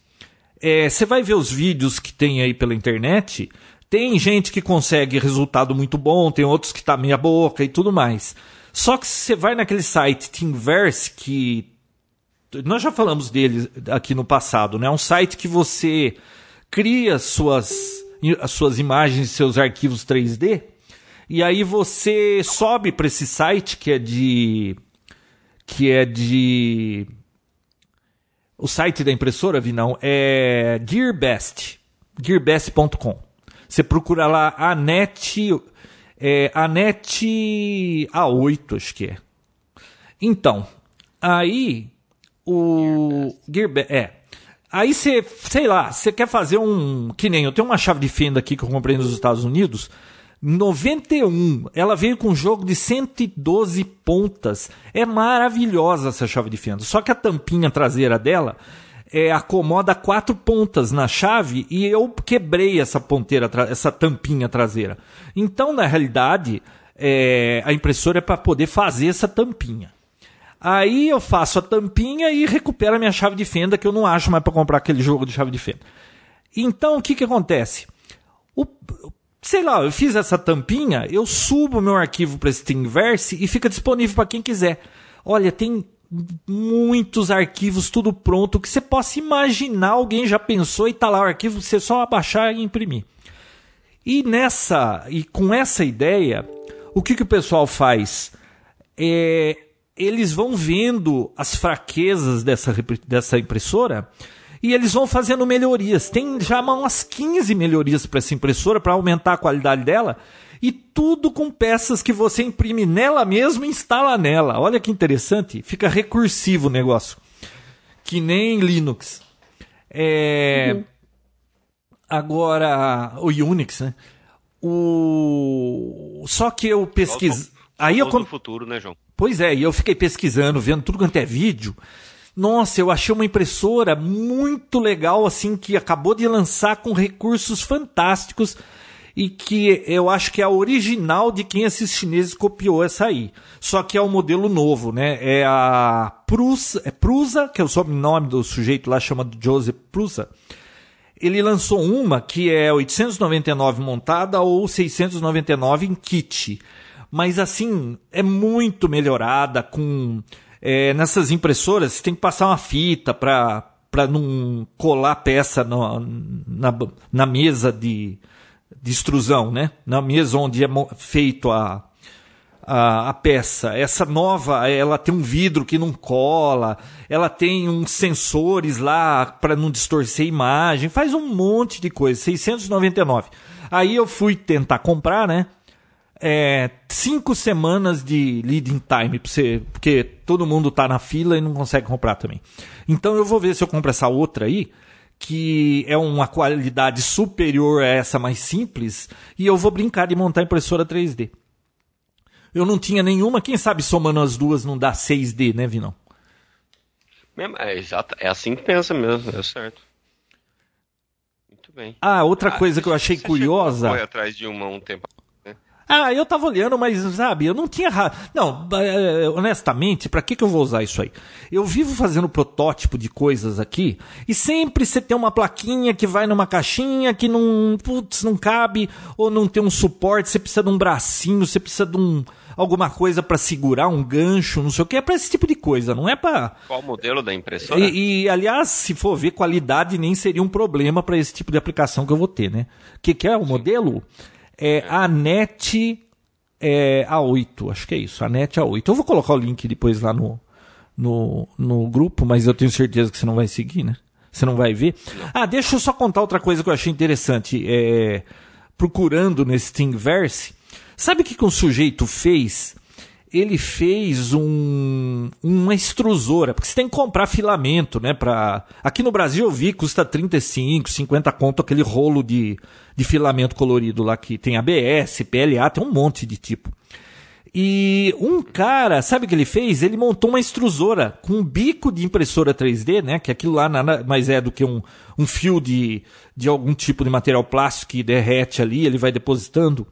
É, você vai ver os vídeos que tem aí pela internet. Tem gente que consegue resultado muito bom, tem outros que tá meia boca e tudo mais. Só que se você vai naquele site Teamverse, que nós já falamos dele aqui no passado, né? É um site que você cria suas, as suas imagens, seus arquivos 3D, e aí você sobe para esse site que é de que é de o site da impressora, Vinão, é GearBest. GearBest.com. Você procura lá a net, é, a net A8, acho que é. Então, aí o GearBest, é. Aí você, sei lá, você quer fazer um, que nem eu tenho uma chave de fenda aqui que eu comprei nos Estados Unidos, 91. Ela veio com um jogo de 112 pontas. É maravilhosa essa chave de fenda. Só que a tampinha traseira dela é, acomoda quatro pontas na chave e eu quebrei essa ponteira, essa tampinha traseira. Então, na realidade, é, a impressora é para poder fazer essa tampinha. Aí eu faço a tampinha e recupero a minha chave de fenda, que eu não acho mais para comprar aquele jogo de chave de fenda. Então, o que, que acontece? O, sei lá, eu fiz essa tampinha, eu subo meu arquivo para Steamverse e fica disponível para quem quiser. Olha, tem muitos arquivos, tudo pronto, que você possa imaginar, alguém já pensou e tá lá o arquivo, você só abaixar e imprimir. E nessa, e com essa ideia, o que, que o pessoal faz? É, eles vão vendo as fraquezas dessa, dessa impressora e eles vão fazendo melhorias. Tem já umas 15 melhorias para essa impressora para aumentar a qualidade dela e tudo com peças que você imprime nela mesma e instala nela. Olha que interessante, fica recursivo o negócio. Que nem Linux. É... Uhum. Agora, o Unix, né? O... Só que eu pesquisei. Aí eu. futuro, né, João? Pois é, e eu fiquei pesquisando, vendo tudo quanto é vídeo. Nossa, eu achei uma impressora muito legal, assim, que acabou de lançar com recursos fantásticos e que eu acho que é a original de quem esses chineses copiou essa aí. Só que é o modelo novo, né? É a Prusa, é Prusa, que é o sobrenome do sujeito lá, chama Joseph Prusa. Ele lançou uma que é 899 montada ou 699 em kit. Mas assim, é muito melhorada com é, nessas impressoras você tem que passar uma fita para não colar peça no, na, na mesa de, de extrusão, né? Na mesa onde é feito a, a, a, peça. Essa nova, ela tem um vidro que não cola, ela tem uns sensores lá para não distorcer a imagem, faz um monte de coisa. 699. Aí eu fui tentar comprar, né? É, cinco semanas de leading time, você, porque todo mundo tá na fila e não consegue comprar também. Então eu vou ver se eu compro essa outra aí, que é uma qualidade superior a essa mais simples, e eu vou brincar de montar impressora 3D. Eu não tinha nenhuma, quem sabe somando as duas não dá 6D, né, Vinão? É, exato, é assim que pensa mesmo, é certo. Muito bem. Ah, outra ah, coisa que eu achei curiosa. Foi atrás de uma um tempo ah, eu tava olhando, mas sabe, eu não tinha. Ra... Não, é, honestamente, para que, que eu vou usar isso aí? Eu vivo fazendo protótipo de coisas aqui e sempre você tem uma plaquinha que vai numa caixinha que não, putz, não cabe ou não tem um suporte, você precisa de um bracinho, você precisa de um alguma coisa para segurar, um gancho, não sei o que, é para esse tipo de coisa, não é para Qual o modelo da impressora? E, e, aliás, se for ver qualidade, nem seria um problema para esse tipo de aplicação que eu vou ter, né? O que, que é o Sim. modelo? É a NET é, A8, acho que é isso, a NET A8. Eu vou colocar o link depois lá no, no, no grupo, mas eu tenho certeza que você não vai seguir, né? Você não vai ver. Ah, deixa eu só contar outra coisa que eu achei interessante. É, procurando nesse Thingiverse, sabe o que, que um sujeito fez? Ele fez um, uma extrusora, porque você tem que comprar filamento, né? Pra... Aqui no Brasil eu vi, custa 35, 50 conto aquele rolo de, de filamento colorido lá que tem ABS, PLA, tem um monte de tipo. E um cara, sabe o que ele fez? Ele montou uma extrusora com um bico de impressora 3D, né? Que aquilo lá nada mais é do que um, um fio de, de algum tipo de material plástico que derrete ali, ele vai depositando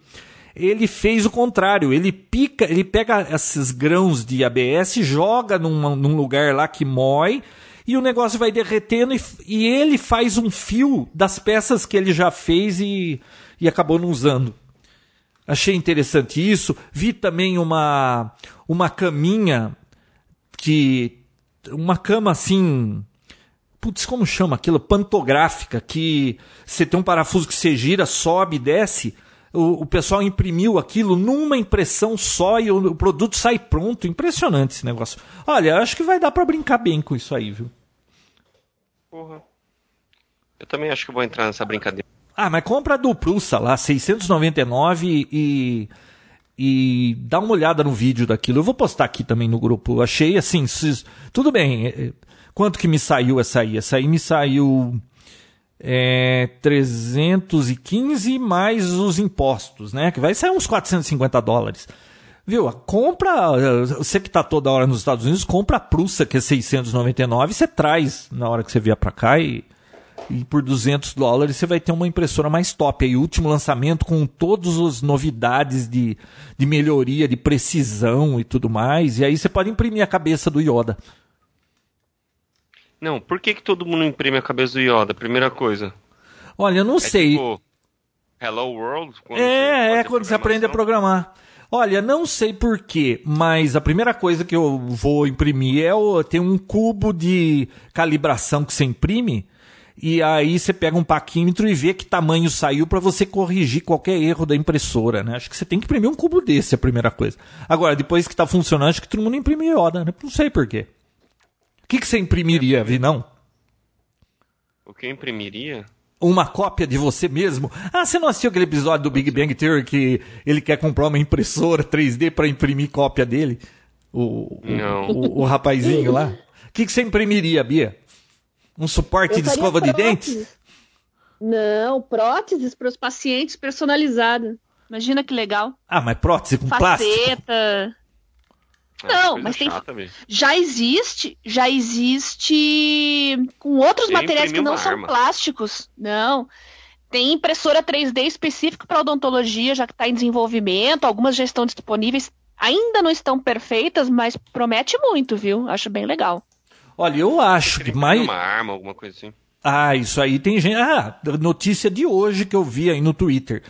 ele fez o contrário. Ele pica, ele pega esses grãos de ABS, joga num, num lugar lá que mói e o negócio vai derretendo e, e, ele faz um fio das peças que ele já fez e, e acabou não usando. Achei interessante isso. Vi também uma uma caminha que uma cama assim, putz, como chama aquilo? Pantográfica, que você tem um parafuso que você gira, sobe, desce o, o pessoal imprimiu aquilo numa impressão só e o, o, produto sai pronto. Impressionante esse negócio. Olha, acho que vai dar para brincar bem com isso aí, viu? Porra. Eu também acho que vou entrar nessa brincadeira. Ah, mas compra do Prusa lá, 699 e e dá uma olhada no vídeo daquilo. Eu vou postar aqui também no grupo. Eu achei assim, tudo bem. É, é, quanto que me saiu essa aí? Essa aí me saiu é, 315 mais os impostos, né? Que vai sair uns 450 dólares. Viu? Compra, você que está toda hora nos Estados Unidos, compra a Prussa, que é 699, você traz na hora que você vier para cá e, e por 200 dólares você vai ter uma impressora mais top. Aí, último lançamento com todas as novidades de, de melhoria, de precisão e tudo mais. E aí você pode imprimir a cabeça do Yoda. Não, por que, que todo mundo imprime a cabeça do Yoda? Primeira coisa. Olha, eu não é sei. Tipo, Hello World? é, é quando você aprende a programar. Olha, não sei porquê, mas a primeira coisa que eu vou imprimir é o, tem um cubo de calibração que você imprime e aí você pega um paquímetro e vê que tamanho saiu para você corrigir qualquer erro da impressora, né? Acho que você tem que imprimir um cubo desse, a primeira coisa. Agora, depois que está funcionando, acho que todo mundo imprime Yoda, né? Não sei porquê. O que, que você imprimiria, Vinão? O que eu imprimiria? uma cópia de você mesmo. Ah, você não assistiu aquele episódio do Big Bang Theory que ele quer comprar uma impressora 3D para imprimir cópia dele? O, não. O, o, o rapazinho lá. O que, que você imprimiria, Bia? Um suporte de escova prótese. de dentes? Não, próteses para os pacientes personalizadas. Imagina que legal. Ah, mas prótese com Faceta. plástico? É, não, mas tem. Já existe, já existe com outros materiais que não são arma. plásticos. Não. Tem impressora 3D específica para odontologia, já que está em desenvolvimento. Algumas já estão disponíveis. Ainda não estão perfeitas, mas promete muito, viu? Acho bem legal. Olha, eu acho que mais. Uma arma, alguma coisa assim. Ah, isso aí tem gente. Ah, notícia de hoje que eu vi aí no Twitter.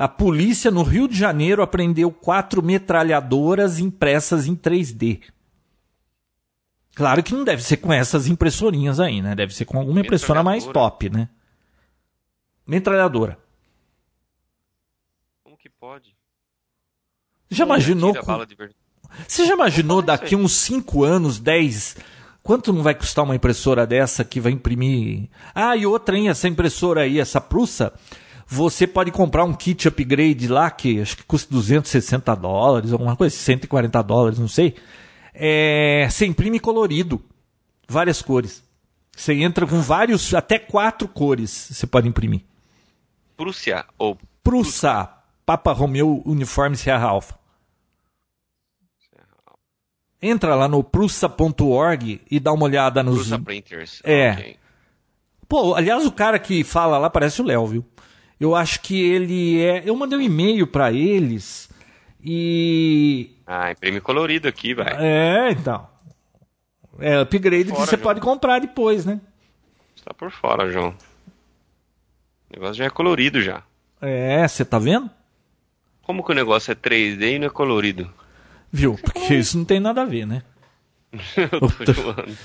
A polícia no Rio de Janeiro apreendeu quatro metralhadoras impressas em 3D. Claro que não deve ser com essas impressorinhas aí, né? Deve ser com alguma impressora mais top, né? Metralhadora. Como que pode? Já imaginou? Com... Você já imaginou daqui uns 5 anos, 10, quanto não vai custar uma impressora dessa que vai imprimir? Ah, e outra, hein? Essa impressora aí, essa Prussa, você pode comprar um kit upgrade lá, que acho que custa 260 dólares, alguma coisa, 140 dólares, não sei. É, você imprime colorido, várias cores. Você entra com vários, até quatro cores você pode imprimir. Prússia ou Prussa, Papa Romeo Uniforme Sierra Alpha. Entra lá no prussa.org e dá uma olhada nos. Prussa Printers. É. Okay. Pô, aliás, o cara que fala lá parece o Léo, viu? Eu acho que ele é. Eu mandei um e-mail para eles e. Ah, imprime colorido aqui, vai. É, então. É upgrade fora, que você João. pode comprar depois, né? Está por fora, João. O negócio já é colorido já. É, você tá vendo? Como que o negócio é 3D e não é colorido? Viu? Porque isso não tem nada a ver, né? *laughs* Eu tô zoando.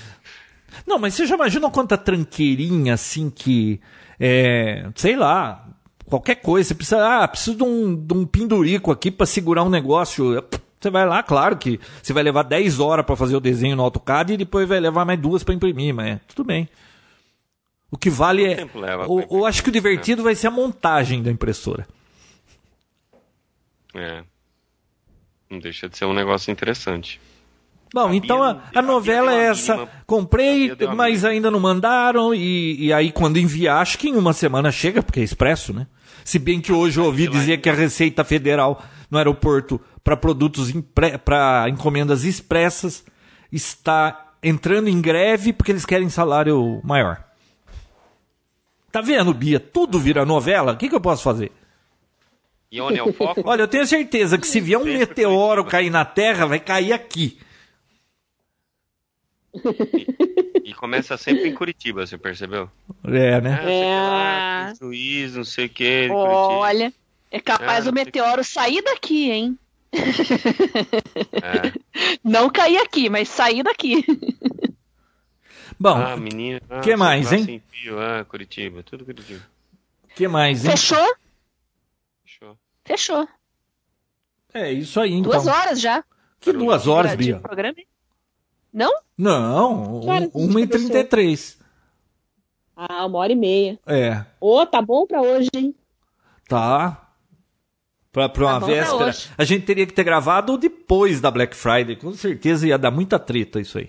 Não, mas você já imaginou quanta tranqueirinha assim que. É, sei lá, qualquer coisa, você precisa, ah, preciso de um, de um pendurico aqui para segurar um negócio. Você vai lá, claro que você vai levar 10 horas para fazer o desenho no AutoCAD e depois vai levar mais duas para imprimir, mas é, tudo bem. O que vale é. Eu acho que o divertido vai ser a montagem da impressora. É. Não deixa de ser um negócio interessante. Bom, então a, a novela é essa. Comprei, mas ainda não mandaram. E, e aí, quando enviar, acho que em uma semana chega, porque é expresso, né? Se bem que hoje eu ouvi dizer que a Receita Federal no aeroporto para produtos para encomendas expressas está entrando em greve porque eles querem salário maior. Tá vendo, Bia? Tudo vira novela. O que, que eu posso fazer? É o foco? Olha, eu tenho certeza que se vier um meteoro cair na Terra, vai cair aqui. *laughs* E, começa sempre em Curitiba, você percebeu? É, né? Ah, é. Juiz, não sei o que. Olha, é capaz ah, o meteoro que... sair daqui, hein? É. *laughs* Não cair aqui, mas sair daqui. *laughs* Bom, ah, menina, ah, que mais, hein? Fio, ah, Curitiba, tudo Curitiba. que mais, hein? Fechou? Fechou. Fechou. É isso aí, então. Duas horas já. Que duas horas, Bia? Programa? Não? Não, 1h33. Ah, uma hora e meia. É. Ô, oh, tá bom pra hoje, hein? Tá. Pra, pra uma tá véspera. A gente teria que ter gravado depois da Black Friday. Com certeza ia dar muita treta isso aí.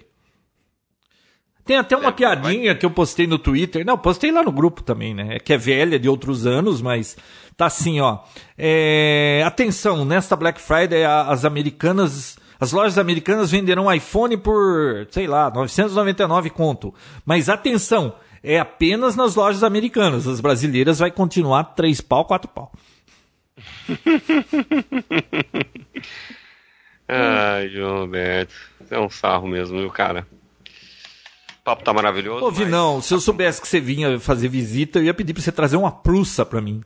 Tem até uma é, piadinha vai... que eu postei no Twitter. Não, postei lá no grupo também, né? É que é velha, de outros anos, mas tá assim, ó. É... Atenção, nesta Black Friday as americanas as lojas americanas venderão iPhone por, sei lá, 999 conto. Mas atenção, é apenas nas lojas americanas. As brasileiras vai continuar 3 pau, 4 pau. *laughs* Ai, João Roberto. É um sarro mesmo, viu, cara? O papo tá maravilhoso. Ouvi, mas... não. Se eu soubesse que você vinha fazer visita, eu ia pedir pra você trazer uma prussa pra mim.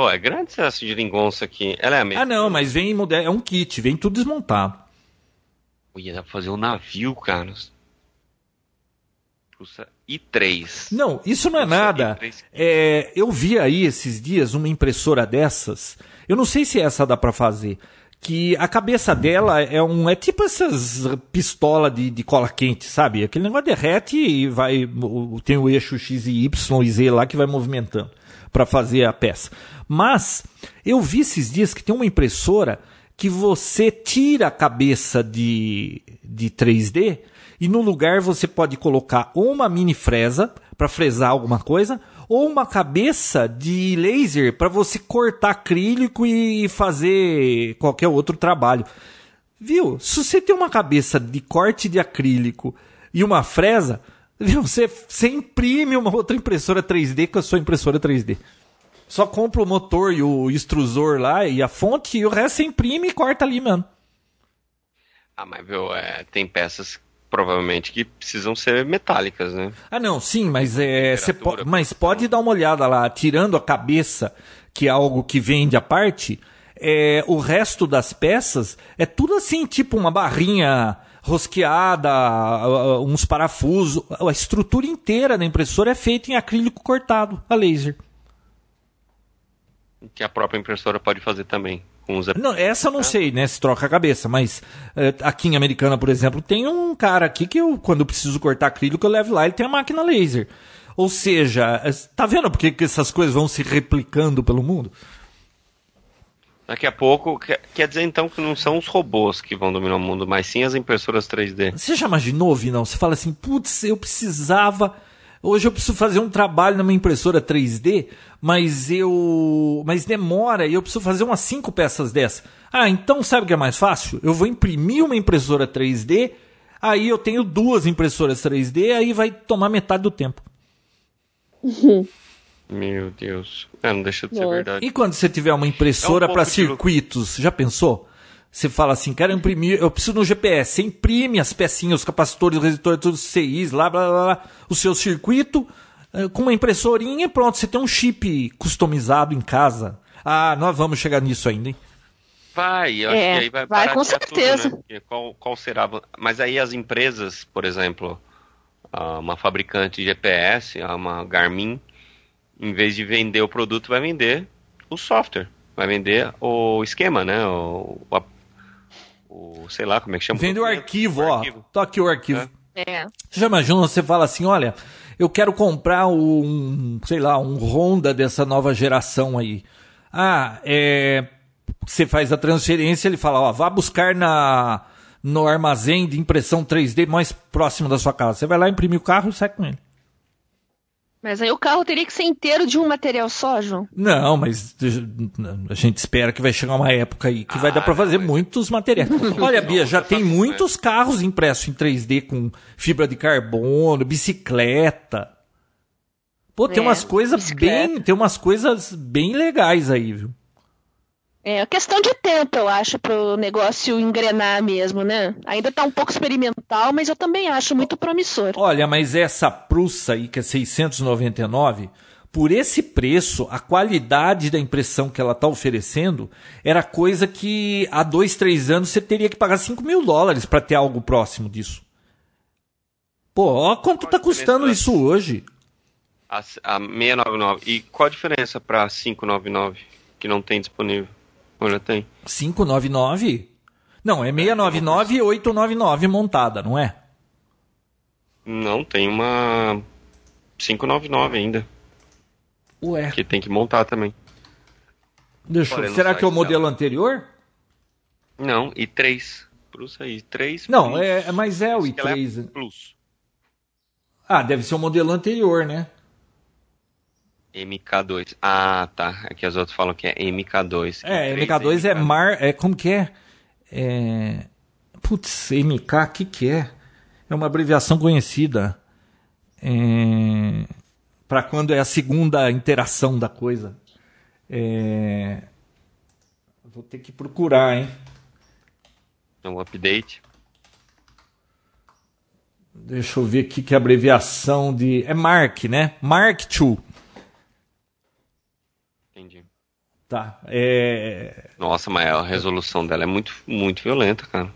Oh, é grande essa geringonça aqui. Ela é a mesma. Ah, não, mas vem modelo. É um kit, vem tudo desmontado. Ui, dá pra fazer um navio, cara. Custa i3. Não, isso não é nada. É, eu vi aí esses dias uma impressora dessas. Eu não sei se essa dá para fazer. Que a cabeça dela é um. É tipo essas pistola de, de cola quente, sabe? Aquele negócio derrete e vai. Tem o eixo X e Y e Z lá que vai movimentando para fazer a peça. Mas eu vi esses dias que tem uma impressora que você tira a cabeça de, de 3D e no lugar você pode colocar uma mini fresa para fresar alguma coisa ou uma cabeça de laser para você cortar acrílico e fazer qualquer outro trabalho. Viu? Se você tem uma cabeça de corte de acrílico e uma fresa, *laughs* viu? Você, você imprime uma outra impressora 3D com a sua impressora 3D. Só compra o motor e o extrusor lá e a fonte e o resto você imprime e corta ali mesmo. Ah, mas viu, é, tem peças provavelmente que precisam ser metálicas, né? Ah, não, sim, mas é, po mas pode dar uma olhada lá, tirando a cabeça, que é algo que vende à parte, é, o resto das peças é tudo assim, tipo uma barrinha rosqueada, uns parafusos, a estrutura inteira da impressora é feita em acrílico cortado a laser. Que a própria impressora pode fazer também com os Não, essa eu não sei, né? Se troca a cabeça, mas é, aqui em Americana, por exemplo, tem um cara aqui que eu, quando eu preciso cortar acrílico, eu levo lá, ele tem a máquina laser. Ou seja, é, tá vendo porque que essas coisas vão se replicando pelo mundo? Daqui a pouco, quer dizer então que não são os robôs que vão dominar o mundo, mas sim as impressoras 3D. Você já imaginou, Vinão? Você fala assim, putz, eu precisava Hoje eu preciso fazer um trabalho numa impressora 3D, mas eu. Mas demora e eu preciso fazer umas cinco peças dessa. Ah, então sabe o que é mais fácil? Eu vou imprimir uma impressora 3D, aí eu tenho duas impressoras 3D, aí vai tomar metade do tempo. *laughs* Meu Deus. É, não deixa de ser verdade. E quando você tiver uma impressora é um para circuitos, já pensou? Você fala assim, quero imprimir, eu preciso no GPS. Você imprime as pecinhas, os capacitores, os resistores, todos os CIs, lá, blá, blá, blá, o seu circuito, eh, com uma impressorinha e pronto, você tem um chip customizado em casa. Ah, nós vamos chegar nisso ainda, hein? Vai, eu é, acho que aí vai, vai com certeza. Tudo, né? qual, qual será? Mas aí as empresas, por exemplo, ah, uma fabricante de GPS, ah, uma Garmin, em vez de vender o produto, vai vender o software, vai vender o esquema, né? O, o, sei lá, como é que chama? Vende o arquivo, o ó. Arquivo. Tô aqui o arquivo. É. é. Você já imagina, você fala assim, olha, eu quero comprar um, sei lá, um Honda dessa nova geração aí. Ah, é... Você faz a transferência, ele fala, ó, vá buscar na no armazém de impressão 3D mais próximo da sua casa. Você vai lá, imprimir o carro e sai com ele. Mas aí o carro teria que ser inteiro de um material só, João? Não, mas a gente espera que vai chegar uma época aí que ah, vai dar para fazer mas... muitos materiais. Olha, Bia, já tem muitos carros impressos em 3D com fibra de carbono, bicicleta. Pô, tem é, umas coisas bem, tem umas coisas bem legais aí, viu? É questão de tempo, eu acho, para o negócio engrenar mesmo, né? Ainda está um pouco experimental, mas eu também acho muito promissor. Olha, mas essa Prussa aí, que é 699, por esse preço, a qualidade da impressão que ela está oferecendo era coisa que há dois, três anos você teria que pagar 5 mil dólares para ter algo próximo disso. Pô, ó quanto está custando isso hoje. A, a 699. E qual a diferença para 599 que não tem disponível? Olha, tem. 599? Não, é 699 e 899 montada, não é? Não, tem uma 599 ainda. Ué. Que tem que montar também. Deixa eu... Será que é o modelo dela. anterior? Não, i3. Plus aí, 3 Não, plus. é, mas é o i3. É plus. Ah, deve ser o modelo anterior, né? MK2. Ah, tá. Aqui as outras falam que é MK2. É, MK2 é Mar. É, como que é? é... Putz, MK, o que, que é? É uma abreviação conhecida. É... Para quando é a segunda interação da coisa. É... Vou ter que procurar, hein? É um update. Deixa eu ver aqui que é abreviação de. É Mark, né? Mark II. Tá. É... Nossa, mas a resolução dela é muito, muito violenta, cara.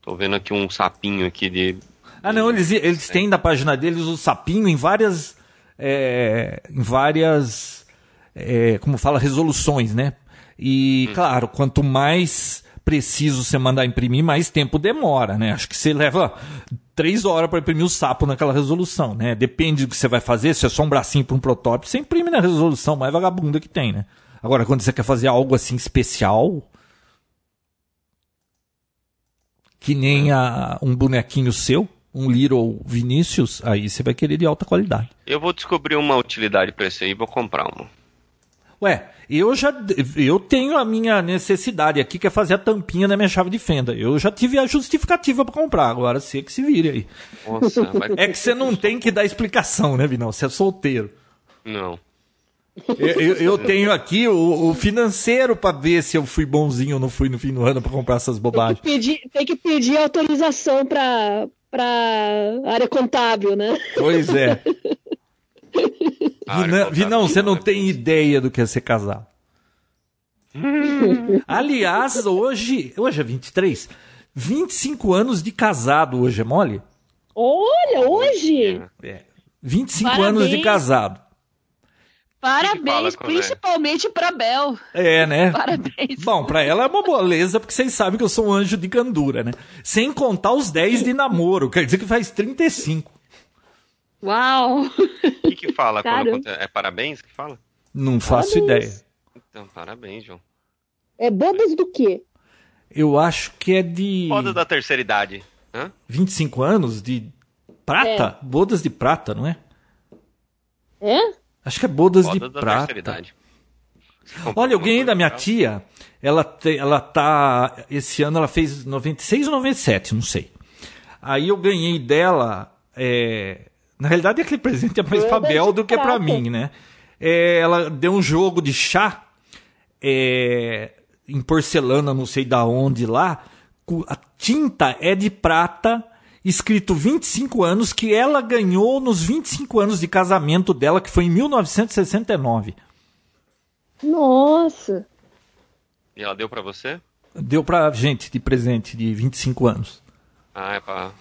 Tô vendo aqui um sapinho aqui de. Ah, não, eles, eles têm na página deles o sapinho em várias. É, em várias. É, como fala, resoluções, né? E, hum. claro, quanto mais preciso você mandar imprimir, mais tempo demora, né? Acho que você leva três horas para imprimir o sapo naquela resolução, né? Depende do que você vai fazer, se é só um bracinho para um protótipo, você imprime na resolução mais vagabunda que tem, né? Agora, quando você quer fazer algo assim especial, que nem a, um bonequinho seu, um Little Vinícius, aí você vai querer de alta qualidade. Eu vou descobrir uma utilidade para esse aí e vou comprar uma. Ué, eu já eu tenho a minha necessidade aqui que é fazer a tampinha da minha chave de fenda. Eu já tive a justificativa para comprar, agora você que se vire aí. Nossa, *laughs* vai... É que você não tem que dar explicação, né, Vinão? Você é solteiro. Não. Eu, eu, eu tenho aqui o, o financeiro para ver se eu fui bonzinho ou não fui no fim do ano para comprar essas bobagens. Tem que pedir, tem que pedir autorização para para área contábil, né? Pois é. *laughs* Vinão, Vinão, você não tem ideia do que é ser casado. *laughs* Aliás, hoje, hoje é 23, 25 anos de casado hoje, é mole? Olha, hoje! É, 25 Parabéns. anos de casado. Parabéns, principalmente para Bel. É, né? Parabéns. Bom, para ela é uma beleza, porque vocês sabem que eu sou um anjo de candura, né? Sem contar os 10 de namoro, quer dizer que faz 35. Uau! O que, que fala? Quando, é parabéns que fala? Não faço parabéns. ideia. Então, parabéns, João. É bodas do quê? Eu acho que é de. Bodas da terceira idade. Hã? 25 anos de prata? É. Bodas de prata, não é? É? Acho que é bodas, bodas de da prata. Terceira idade. Olha, eu ganhei da minha tia. Ela, te, ela tá. Esse ano ela fez 96 ou 97, não sei. Aí eu ganhei dela. É, na realidade, aquele presente é mais para Bel do que para mim, né? É, ela deu um jogo de chá é, em porcelana, não sei da onde lá. A tinta é de prata, escrito 25 anos, que ela ganhou nos 25 anos de casamento dela, que foi em 1969. Nossa! E ela deu para você? Deu pra gente de presente de 25 anos. Ah, é pra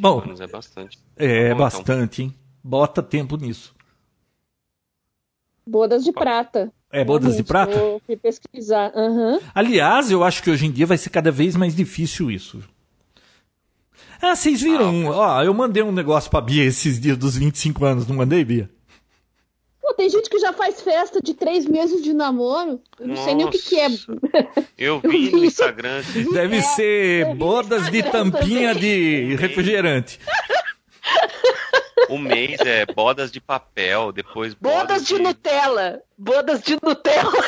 Bom, anos é bastante. É, bastante, hein? Bota tempo nisso. Bodas de prata. É, bodas de prata? Eu fui pesquisar. Uhum. Aliás, eu acho que hoje em dia vai ser cada vez mais difícil isso. Ah, vocês viram? Ah, Ó, eu mandei um negócio pra Bia esses dias dos 25 anos, não mandei, Bia? Pô, tem gente que já faz festa de três meses de namoro. Eu não Nossa. sei nem o que, que é. *laughs* Eu vi no Instagram. Deve é, ser bodas de tampinha também. de refrigerante. O mês é bodas de papel, depois bodas, bodas de... de Nutella. Bodas de Nutella.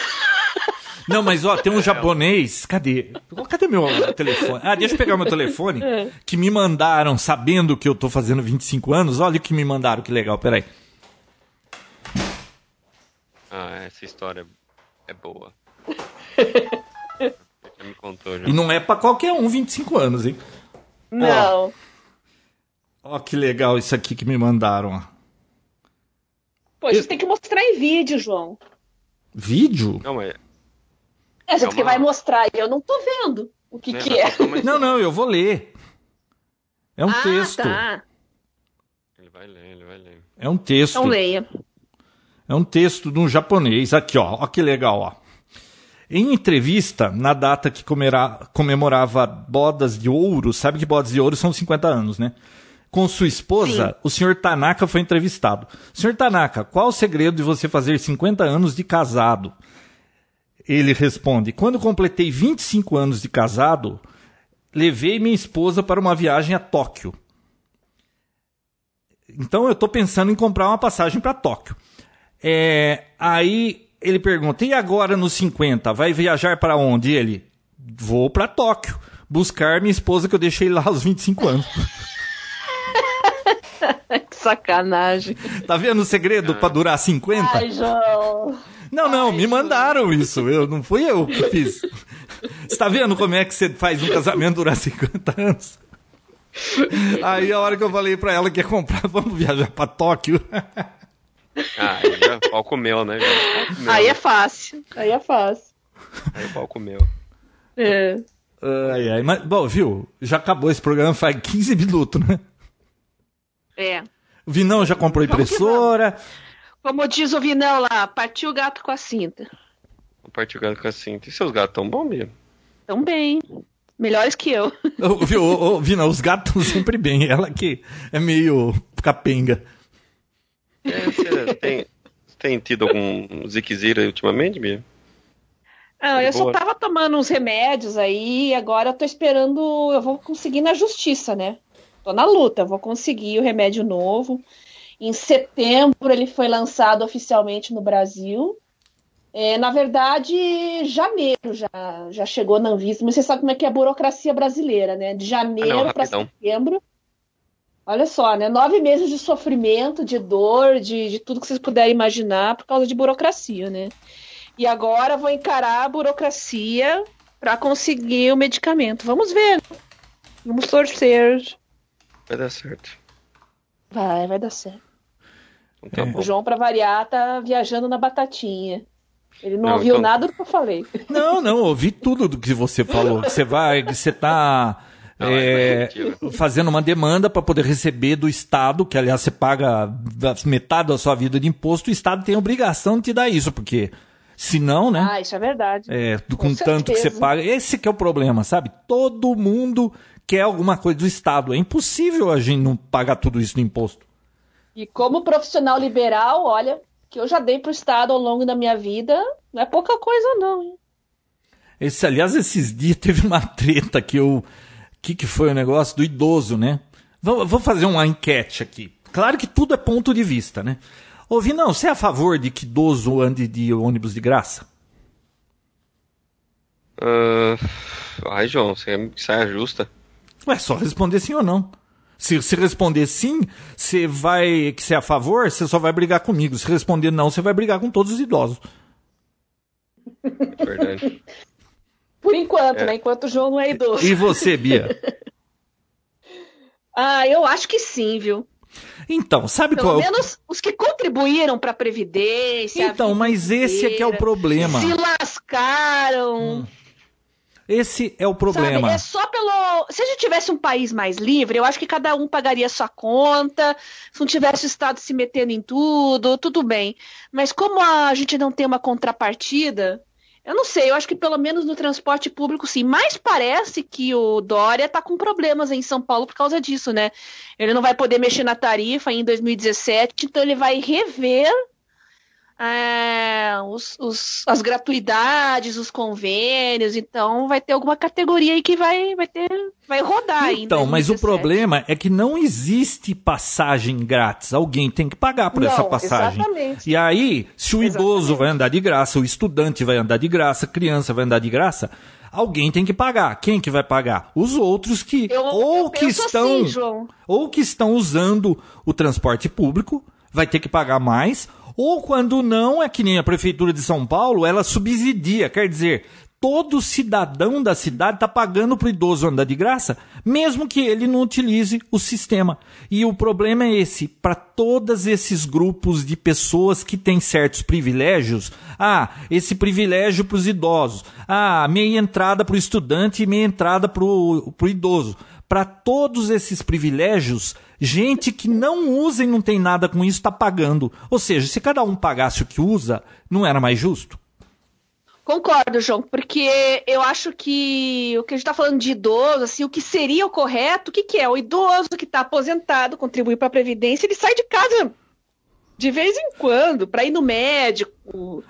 Não, mas ó, tem um japonês. Cadê? Cadê meu telefone? Ah, deixa eu pegar meu telefone. É. Que me mandaram, sabendo que eu tô fazendo 25 anos. Olha o que me mandaram, que legal, peraí. Ah, essa história é boa. *laughs* já me contou, já. E não é pra qualquer um 25 anos, hein? Não. Ó, ó que legal isso aqui que me mandaram, ó. Pô, a gente eu... tem que mostrar em vídeo, João. Vídeo? Não, é. É, a gente é uma... que vai mostrar e eu não tô vendo o que, que é. Não, não, eu vou ler. É um ah, texto. Tá. Ele vai ler, ele vai ler. É um texto. Então leia. É um texto de um japonês. Aqui, ó. Ó que legal, ó. Em entrevista, na data que comemorava bodas de ouro, sabe que bodas de ouro são 50 anos, né? Com sua esposa, Sim. o senhor Tanaka foi entrevistado. Senhor Tanaka, qual o segredo de você fazer 50 anos de casado? Ele responde: Quando completei 25 anos de casado, levei minha esposa para uma viagem a Tóquio. Então eu estou pensando em comprar uma passagem para Tóquio. É, aí ele pergunta: e agora nos 50? Vai viajar para onde? Ele: vou para Tóquio buscar minha esposa que eu deixei lá aos 25 anos. *laughs* que sacanagem. Tá vendo o segredo para durar 50? Ai, João. Não, não, Ai, me mandaram isso. Eu não fui eu que fiz. Você tá vendo como é que você faz um casamento durar 50 anos? Aí a hora que eu falei para ela que ia comprar, vamos viajar para Tóquio. Ah, aí é palco meu, né? Palco meu, aí né? é fácil. Aí é fácil. Aí é palco meu. É. Ai, ai, mas, bom, viu? Já acabou esse programa faz 15 minutos, né? É. O Vinão já comprou impressora. Como diz o Vinão lá, partiu o gato com a cinta. Compartilhando com a cinta. E seus gatos tão bons mesmo? Tão bem. Melhores que eu. Viu, Vinão, os gatos *laughs* estão sempre bem. Ela que é meio capenga. É, você tem, tem tido algum ziquezira ultimamente, Bia? Ah, eu só tava tomando uns remédios aí, agora eu tô esperando, eu vou conseguir na justiça, né? Tô na luta, vou conseguir o remédio novo. Em setembro ele foi lançado oficialmente no Brasil. É, na verdade, janeiro já, já chegou na Anvisa, mas você sabe como é que é a burocracia brasileira, né? De Ah, janeiro para rapidão. setembro. Olha só, né? Nove meses de sofrimento, de dor, de, de tudo que vocês puderem imaginar por causa de burocracia, né? E agora vou encarar a burocracia para conseguir o medicamento. Vamos ver. Vamos torcer. Vai dar certo. Vai, vai dar certo. Então tá É. O João, pra variar, tá viajando na batatinha. Ele não, Não, ouviu então- nada do que eu falei. Não, não, ouvi tudo do que você falou. Que *laughs* você vai, que você tá Não, é, é fazendo uma demanda para poder receber do Estado, que aliás você paga metade da sua vida de imposto, o Estado tem a obrigação de te dar isso, porque senão, né? Ah, isso é verdade. É, Com com tanto que você certeza. paga. Esse que é o problema, sabe? Todo mundo quer alguma coisa do Estado. É impossível a gente não pagar tudo isso no imposto. E como profissional liberal, olha, que eu já dei pro Estado ao longo da minha vida, não é pouca coisa, não. Hein? Esse, aliás, esses dias teve uma treta que eu. Que, que foi o negócio do idoso, né? Vou, vou fazer uma enquete aqui. Claro que tudo é ponto de vista, né? Ouvi, não, você é a favor de que idoso ande de ônibus de graça? Ah, ai, João, você é saia justa. Ué, só responder sim ou não. Se, se responder sim, você vai. que você é a favor, você só vai brigar comigo. Se responder não, você vai brigar com todos os idosos. É verdade. *laughs* Por enquanto, É. né? Enquanto o João não é idoso. E você, Bia? *laughs* Ah, eu acho que sim, viu? Então, sabe Pelo qual é o- menos os que contribuíram para a Previdência. Então, mas esse é que é o problema. Se lascaram. Esse é o problema. Sabe, é só pelo. Se a gente tivesse um país mais livre, eu acho que cada um pagaria sua conta. Se não tivesse o Estado se metendo em tudo, tudo bem. Mas como a gente não tem uma contrapartida, eu não sei, eu acho que pelo menos no transporte público, sim. Mas parece que o Dória tá com problemas em São Paulo por causa disso, né? Ele não vai poder mexer na tarifa em 2017, então ele vai rever é, os- os- as gratuidades, os convênios, então vai ter alguma categoria aí que vai, vai ter, vai rodar ainda. Então, mas o problema é que não existe passagem grátis. Alguém tem que pagar por essa Não, passagem. exatamente. E aí, se o idoso Exatamente. vai andar de graça, o estudante vai andar de graça, a criança vai andar de graça, alguém tem que pagar. Quem que vai pagar? Os outros que Eu, ou eu que estão assim, ou que estão usando o transporte público, vai ter que pagar mais, ou quando não, é que nem a Prefeitura de São Paulo, ela subsidia, quer dizer, todo cidadão da cidade está pagando para o idoso andar de graça, mesmo que ele não utilize o sistema. E o problema é esse, para todos esses grupos de pessoas que têm certos privilégios, ah, esse privilégio para os idosos, ah, meia entrada para o estudante e meia entrada para o idoso para todos esses privilégios, gente que não usa e não tem nada com isso está pagando. Ou seja, se cada um pagasse o que usa, não era mais justo? Concordo, João, porque eu acho que o que a gente está falando de idoso, assim, o que seria o correto, o que, que é? O idoso que está aposentado, contribui para a Previdência, ele sai de casa de vez em quando para ir no médico.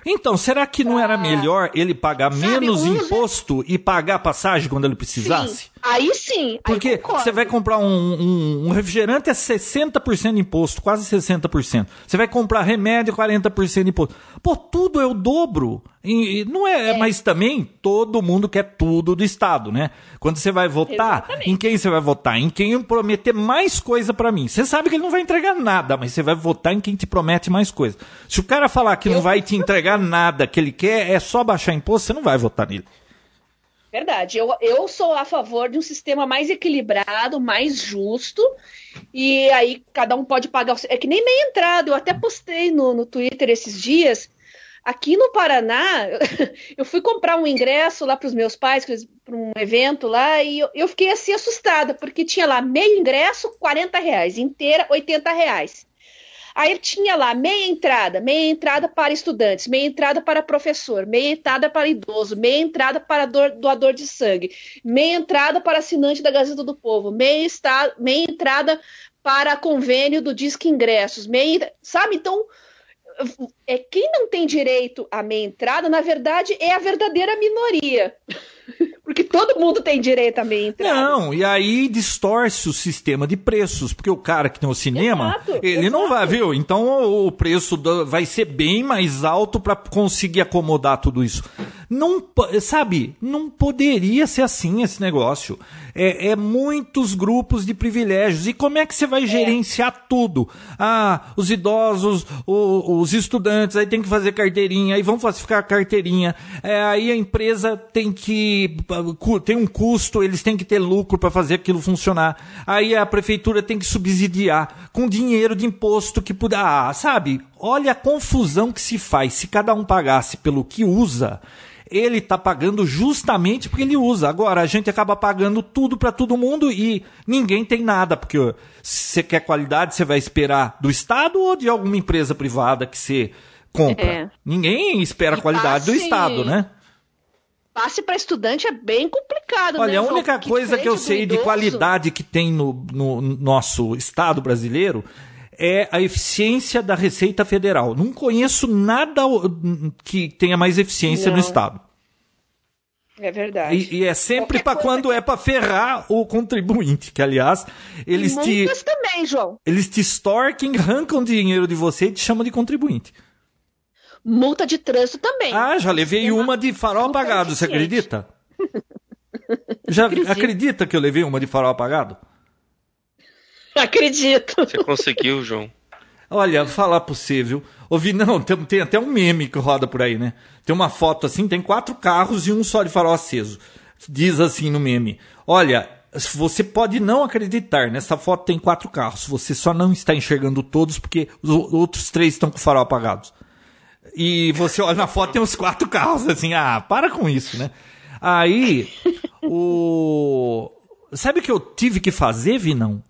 Então, será que não era Ah. melhor ele pagar Sabe, menos imposto e pagar passagem quando ele precisasse? Sim, aí sim. aí Porque concordo. você vai comprar um, um, um refrigerante é 60% de imposto, quase 60%. Você vai comprar remédio, 40% de imposto. Pô, tudo é o dobro. E, e não é, mas também todo mundo quer tudo do Estado, né? Quando você vai votar, Exatamente. em quem você vai votar? Em quem prometer mais coisa pra mim. Você sabe que ele não vai entregar nada, mas você vai votar em quem te promete mais coisa. Se o cara falar que não Eu- vai te entregar nada que ele quer, é só baixar imposto, você não vai votar nele. Verdade. Eu, eu sou a favor de um sistema mais equilibrado, mais justo. E aí cada um pode pagar. É que nem meia entrada. Eu até postei no, no Twitter esses dias. Aqui no Paraná, *laughs* eu fui comprar um ingresso lá para os meus pais, para um evento lá, e eu, eu, fiquei assim assustada, porque tinha lá meio ingresso, 40 reais, inteira, 80 reais. Aí tinha lá meia entrada, meia entrada para estudantes, meia entrada para professor, meia entrada para idoso, meia entrada para doador de sangue, meia entrada para assinante da Gazeta do Povo, meia, meia entrada para convênio do Disque Ingressos, meia, sabe? Então, é quem não tem direito à meia entrada, na verdade, é a verdadeira minoria. Porque todo mundo tem direito à meia entrada. Não, e aí distorce o sistema de preços, porque o cara que tem o cinema, exato, ele exato. não vai, viu? Então o preço vai ser bem mais alto para conseguir acomodar tudo isso. Não, sabe, não poderia ser assim esse negócio. É, é muitos grupos de privilégios. E como é que você vai é. gerenciar tudo? Ah, os idosos, o, os estudantes, aí tem que fazer carteirinha, aí vão falsificar a carteirinha. É, aí a empresa tem que. tem um custo, eles têm que ter lucro para fazer aquilo funcionar. Aí a prefeitura tem que subsidiar com dinheiro de imposto que puder. Ah, sabe? Olha a confusão que se faz. Se cada um pagasse pelo que usa ele está pagando justamente porque ele usa. Agora, a gente acaba pagando tudo para todo mundo e ninguém tem nada, porque se você quer qualidade, você vai esperar do Estado ou de alguma empresa privada que você compra. É. Ninguém espera a qualidade passe... do Estado, né? Passe para estudante é bem complicado, Olha, né, a única coisa que eu sei de qualidade que tem no, no nosso Estado brasileiro é a eficiência da Receita Federal. Não conheço nada que tenha mais eficiência Não. no Estado. É verdade. E, e é sempre para quando é para ferrar o contribuinte, que aliás, eles te também, João. Eles te extorquem, arrancam dinheiro de você e te chamam de contribuinte. Multa de trânsito também. Ah, já levei uma de farol apagado, você acredita? já acredita que eu levei uma de farol apagado? *laughs* Acredito. Você conseguiu, João. Olha, falar pra você, viu? Ouvi, não, tem, tem, até um meme que roda por aí, né? Tem uma foto assim, tem quatro carros e um só de farol aceso. Diz assim no meme: Olha, você pode não acreditar, nessa foto tem quatro carros, você só não está enxergando todos porque os outros três estão com o farol apagados. E você olha na foto tem os quatro carros, assim, ah, para com isso, né? Aí, o. Sabe o que eu tive que fazer, Vinão?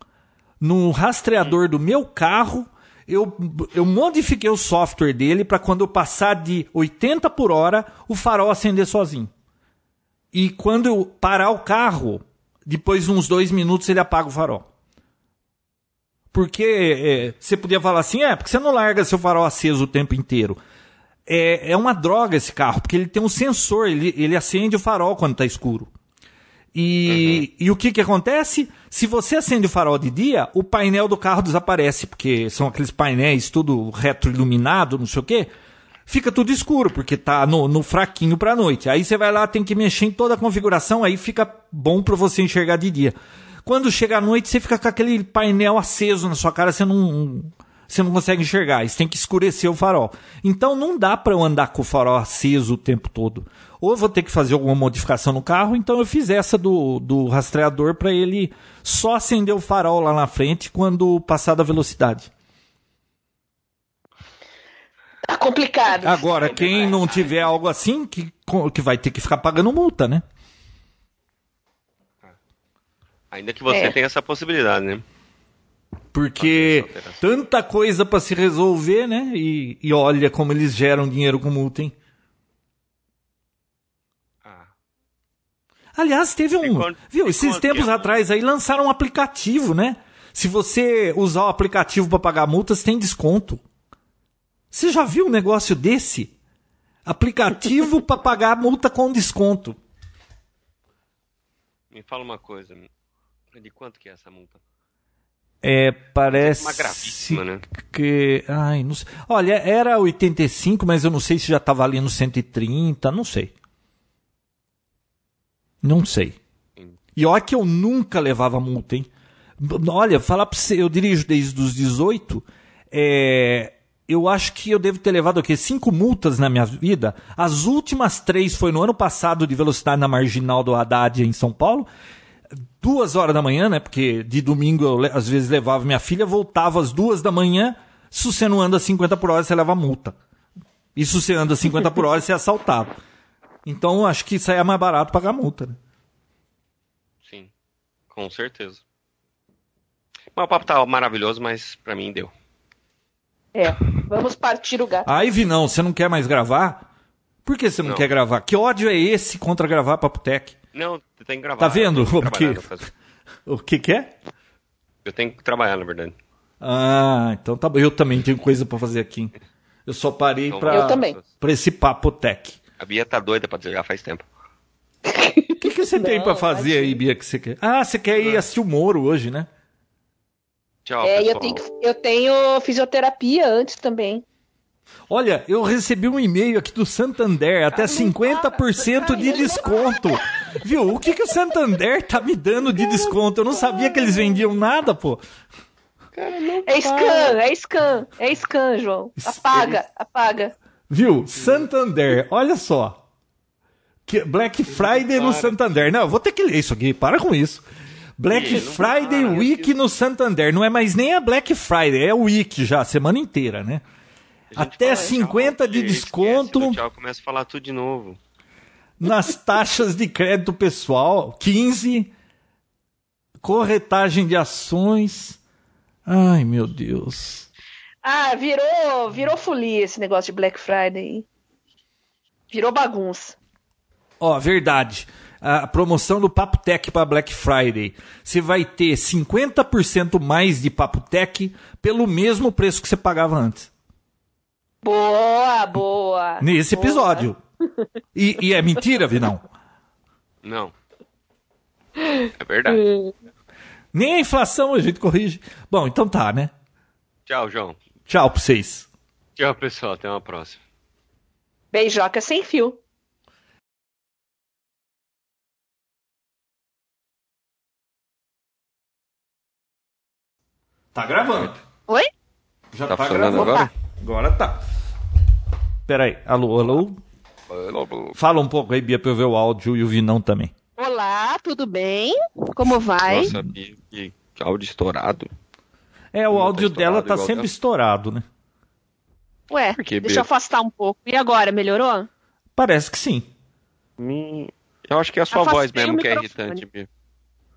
No rastreador do meu carro, eu, eu modifiquei o software dele para quando eu passar de 80 por hora, o farol acender sozinho. E quando eu parar o carro, depois de uns dois minutos ele apaga o farol. Porque é, você podia falar assim, é, porque você não larga seu farol aceso o tempo inteiro. É, é uma droga esse carro, porque ele tem um sensor, ele, ele acende o farol quando está escuro. E, uhum. e o que, que acontece? Se você acende o farol de dia, o painel do carro desaparece, porque são aqueles painéis tudo retroiluminado, não sei o quê. Fica tudo escuro, porque tá no, no fraquinho pra noite. Aí você vai lá, tem que mexer em toda a configuração, aí fica bom para você enxergar de dia. Quando chega à noite, você fica com aquele painel aceso na sua cara, você não, você não consegue enxergar. Você tem que escurecer o farol. Então não dá para eu andar com o farol aceso o tempo todo ou vou ter que fazer alguma modificação no carro, então eu fiz essa do, do rastreador para ele só acender o farol lá na frente quando passar da velocidade. Tá complicado. Agora, quem não tiver algo assim, que, que vai ter que ficar pagando multa, né? Ainda que você é. tenha essa possibilidade, né? Porque tanta coisa para se resolver, né? E, e olha como eles geram dinheiro com multa, hein? Aliás, teve um. Quanto, viu, esses tempos tempo? atrás aí lançaram um aplicativo, né? Se você usar o aplicativo para pagar multas, tem desconto. Você já viu um negócio desse? Aplicativo para pagar multa com desconto. Me fala uma coisa. De quanto que é essa multa? É, parece. Uma gravíssima, né? Que. Ai, não sei. Olha, era 85, mas eu não sei se já tá valendo 130, não sei. Não sei. E olha que eu nunca levava multa, hein? Olha, falar pra você, eu dirijo desde os 18. É, eu acho que eu devo ter levado o quê? Cinco multas na minha vida. As últimas três foi no ano passado de velocidade na marginal do Haddad em São Paulo. Duas horas da manhã, né? Porque de domingo eu às vezes levava minha filha, voltava às duas da manhã. Se você não anda 50 por hora, você leva multa. E se você anda 50 por hora, você é assaltado. Então acho que isso aí é mais barato pagar multa. Né? Sim, com certeza. Mas o papo tá maravilhoso, mas pra mim deu. É, vamos partir o gato. Aí, Vinão, você não quer mais gravar? Por que você não, Não. quer gravar? Que ódio é esse contra gravar Papotec? Não, você tem que gravar. Tá vendo? Tenho que. O que que é? Eu tenho que trabalhar, na verdade. Ah, então tá bom. Eu também tenho coisa pra fazer aqui. Eu só parei Então, pra, Eu também. pra esse Papotec. A Bia tá doida pra desligar faz tempo. O que, que você tem Não, pra fazer aí, Bia, que você quer? Ah, você quer ir assistir o Moro hoje, né? Tchau, É, pessoal. eu tenho, eu tenho fisioterapia antes também. Olha, eu recebi um e-mail aqui do Santander, até 50% de desconto. Viu? O que, que o Santander tá me dando de desconto? Eu não sabia que eles vendiam nada, pô. É scan, é scan, é scan, João. Apaga, apaga. Viu? Santander, olha só. Que Black Friday no Santander. Não, eu vou ter que ler isso aqui, para com isso. Black Friday Week no Santander. Não é mais nem a Black Friday, é o Week já, semana inteira, né? Até fala 50 de desconto Tchau, começa a falar tudo de novo. nas *laughs* taxas de crédito pessoal, 15. Corretagem de ações. Ai, meu Deus. Ah, virou, virou folia esse negócio de Black Friday. Virou bagunça. Ó, verdade. A promoção do Papo Tech para Black Friday. Você vai ter 50% mais de Papo Tech pelo mesmo preço que você pagava antes. Boa, boa. Nesse boa. episódio. E, e é mentira, Vinão? Não. É verdade. Nem a inflação a gente corrige. Bom, então tá, né? Tchau, João. Tchau pra vocês. Tchau, pessoal. Até uma próxima. Beijoca sem fio. Tá gravando. Oi? Já Tá tá, gravando. agora? Agora tá. Peraí, alô, alô. Fala um pouco aí, Bia, pra eu ver o áudio e o Vinão também. Olá, tudo bem? Como vai? Nossa, Bia, que áudio estourado. É, o tá áudio dela estourado tá sempre dela. estourado, né? Ué, que, deixa eu afastar um pouco. E agora, melhorou? Parece que sim. Me- Eu acho que é a sua Afastei voz mesmo que é irritante, Bia.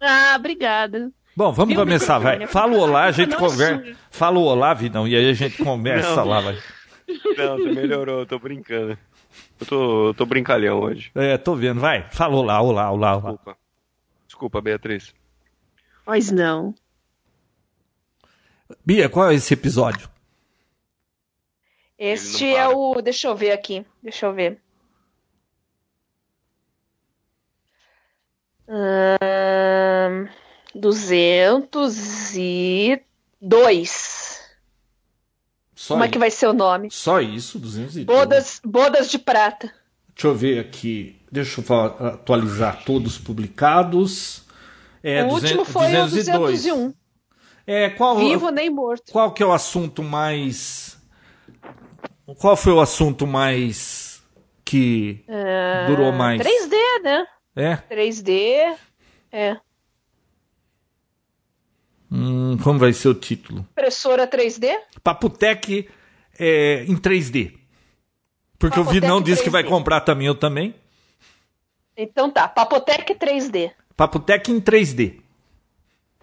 Ah, obrigada. Bom, vamos Viu, começar, vai. Fala o olá, a gente conversa. Fala o olá, Vinão, e aí a gente conversa Não. lá, vai. Não, você melhorou, eu tô brincando. Eu tô, eu tô brincalhão hoje. É, tô vendo, vai. Fala olá, olá, olá, olá. Desculpa. Desculpa, Beatriz. Pois não. Bia, qual é esse episódio? Este é o. Deixa eu ver aqui. Deixa eu ver. E dois. Só, Como é que vai ser o nome? Só isso, 202. Bodas, bodas de prata. Deixa eu ver aqui. Deixa eu atualizar todos publicados. É, o último 200 foi o 202. 201. É, qual, Vivo nem morto. qual que é o assunto mais... Qual foi o assunto mais... que durou mais? 3D, né? É? 3D. É. Hum, como vai ser o título? Impressora 3D? Papotec é, em 3D. Porque o Papotec Vinão disse que vai 3D. comprar também, eu também. Então tá. Papotec 3D. Papotec em 3D.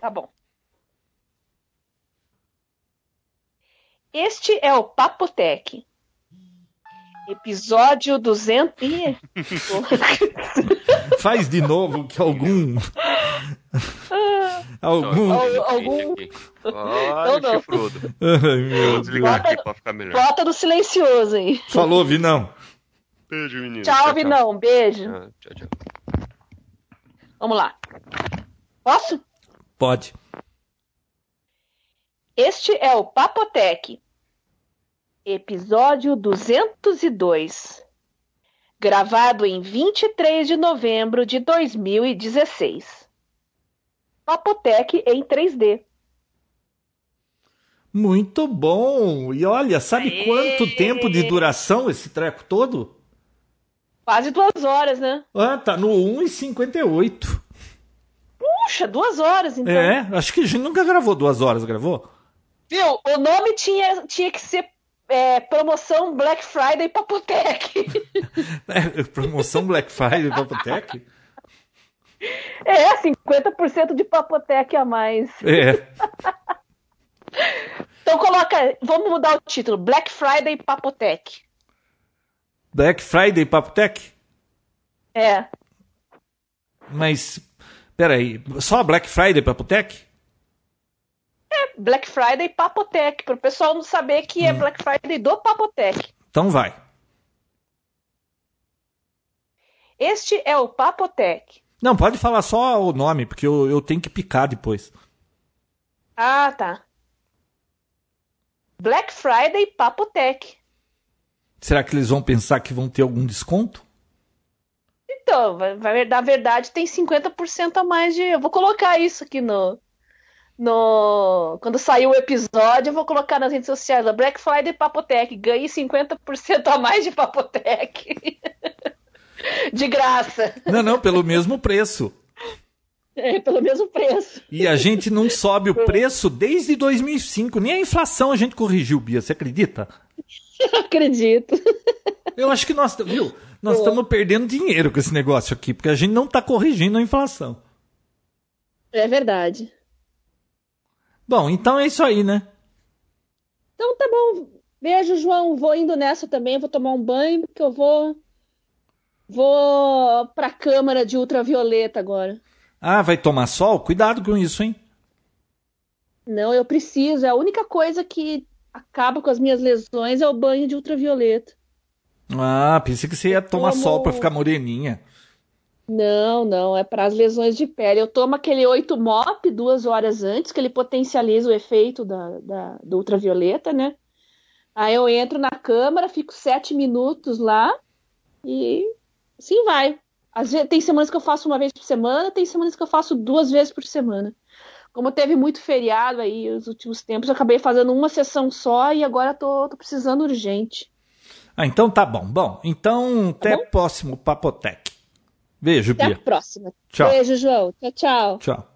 Tá bom. Este é o Papotec. Episódio 200. Ih, *laughs* Faz de novo que algum. algum. Al- algum- Olha Não, não. o chifrudo. Ai, Vou meu desligar Bota- aqui pra ficar melhor. Bota no silencioso aí. Falou, Vinão. Beijo, menino. Tchau, Vinão. Beijo. Ah, tchau, tchau. Vamos lá. Posso? Pode. Este é o Papotec. Episódio 202. Gravado em 23 de novembro de 2016. Papotec em 3D. Muito bom! E olha, sabe Aê. quanto tempo de duração esse treco todo? Quase duas horas, né? Ah, tá no 1,58. Puxa, duas horas então. É, acho que a gente nunca gravou duas horas, gravou? Viu? O nome tinha, tinha que ser é, promoção Black Friday Papotec. *laughs* é, promoção Black Friday Papotec? É, 50% de Papotec a mais. É. então coloca, vamos mudar o título, Black Friday Papotec. Black Friday Papotec? É. Mas, peraí, só Black Friday Papotec? É, Black Friday Papotec, para o pessoal não saber que é hum. Black Friday do Papotec. Então vai. Este é o Papotec. Não, pode falar só o nome, porque eu, eu tenho que picar depois. Ah, tá. Black Friday Papotec. Será que eles vão pensar que vão ter algum desconto? Então, vai, na verdade tem 50% a mais de. Eu vou colocar isso aqui no. No quando sair o episódio, eu vou colocar nas redes sociais. A Black Friday Papotec. Ganhe 50% a mais de Papotec. *laughs* de graça. Não, não, pelo mesmo preço. É, pelo mesmo preço. E a gente não sobe o preço desde 2005. Nem a inflação a gente corrigiu, Bia. Você acredita? *laughs* Acredito. Eu acho que nós, viu? Nós estamos perdendo dinheiro com esse negócio aqui, porque a gente não está corrigindo a inflação. É verdade. Bom, então é isso aí, né? Então tá bom. Beijo, João. Vou indo nessa também. Vou tomar um banho, porque eu vou. Vou pra câmara de ultravioleta agora. Ah, vai tomar sol? Cuidado com isso, hein? Não, eu preciso. É a única coisa que acaba com as minhas lesões é o banho de ultravioleta. Ah, pensei que você ia tomar sol para ficar moreninha. Não, não, é para as lesões de pele. Eu tomo aquele 8 MOP duas horas antes, que ele potencializa o efeito da, da, do ultravioleta, né? Aí eu entro na câmara, fico sete minutos lá e sim vai. Às vezes, tem semanas que eu faço uma vez por semana, tem semanas que eu faço duas vezes por semana. Como teve muito feriado aí nos últimos tempos, eu acabei fazendo uma sessão só e agora tô, tô precisando urgente. Ah, então tá bom. Bom, então tá até o próximo Papotec. Beijo, Até Bia. Até a próxima. Tchau. Beijo, João. Tchau, tchau. Tchau.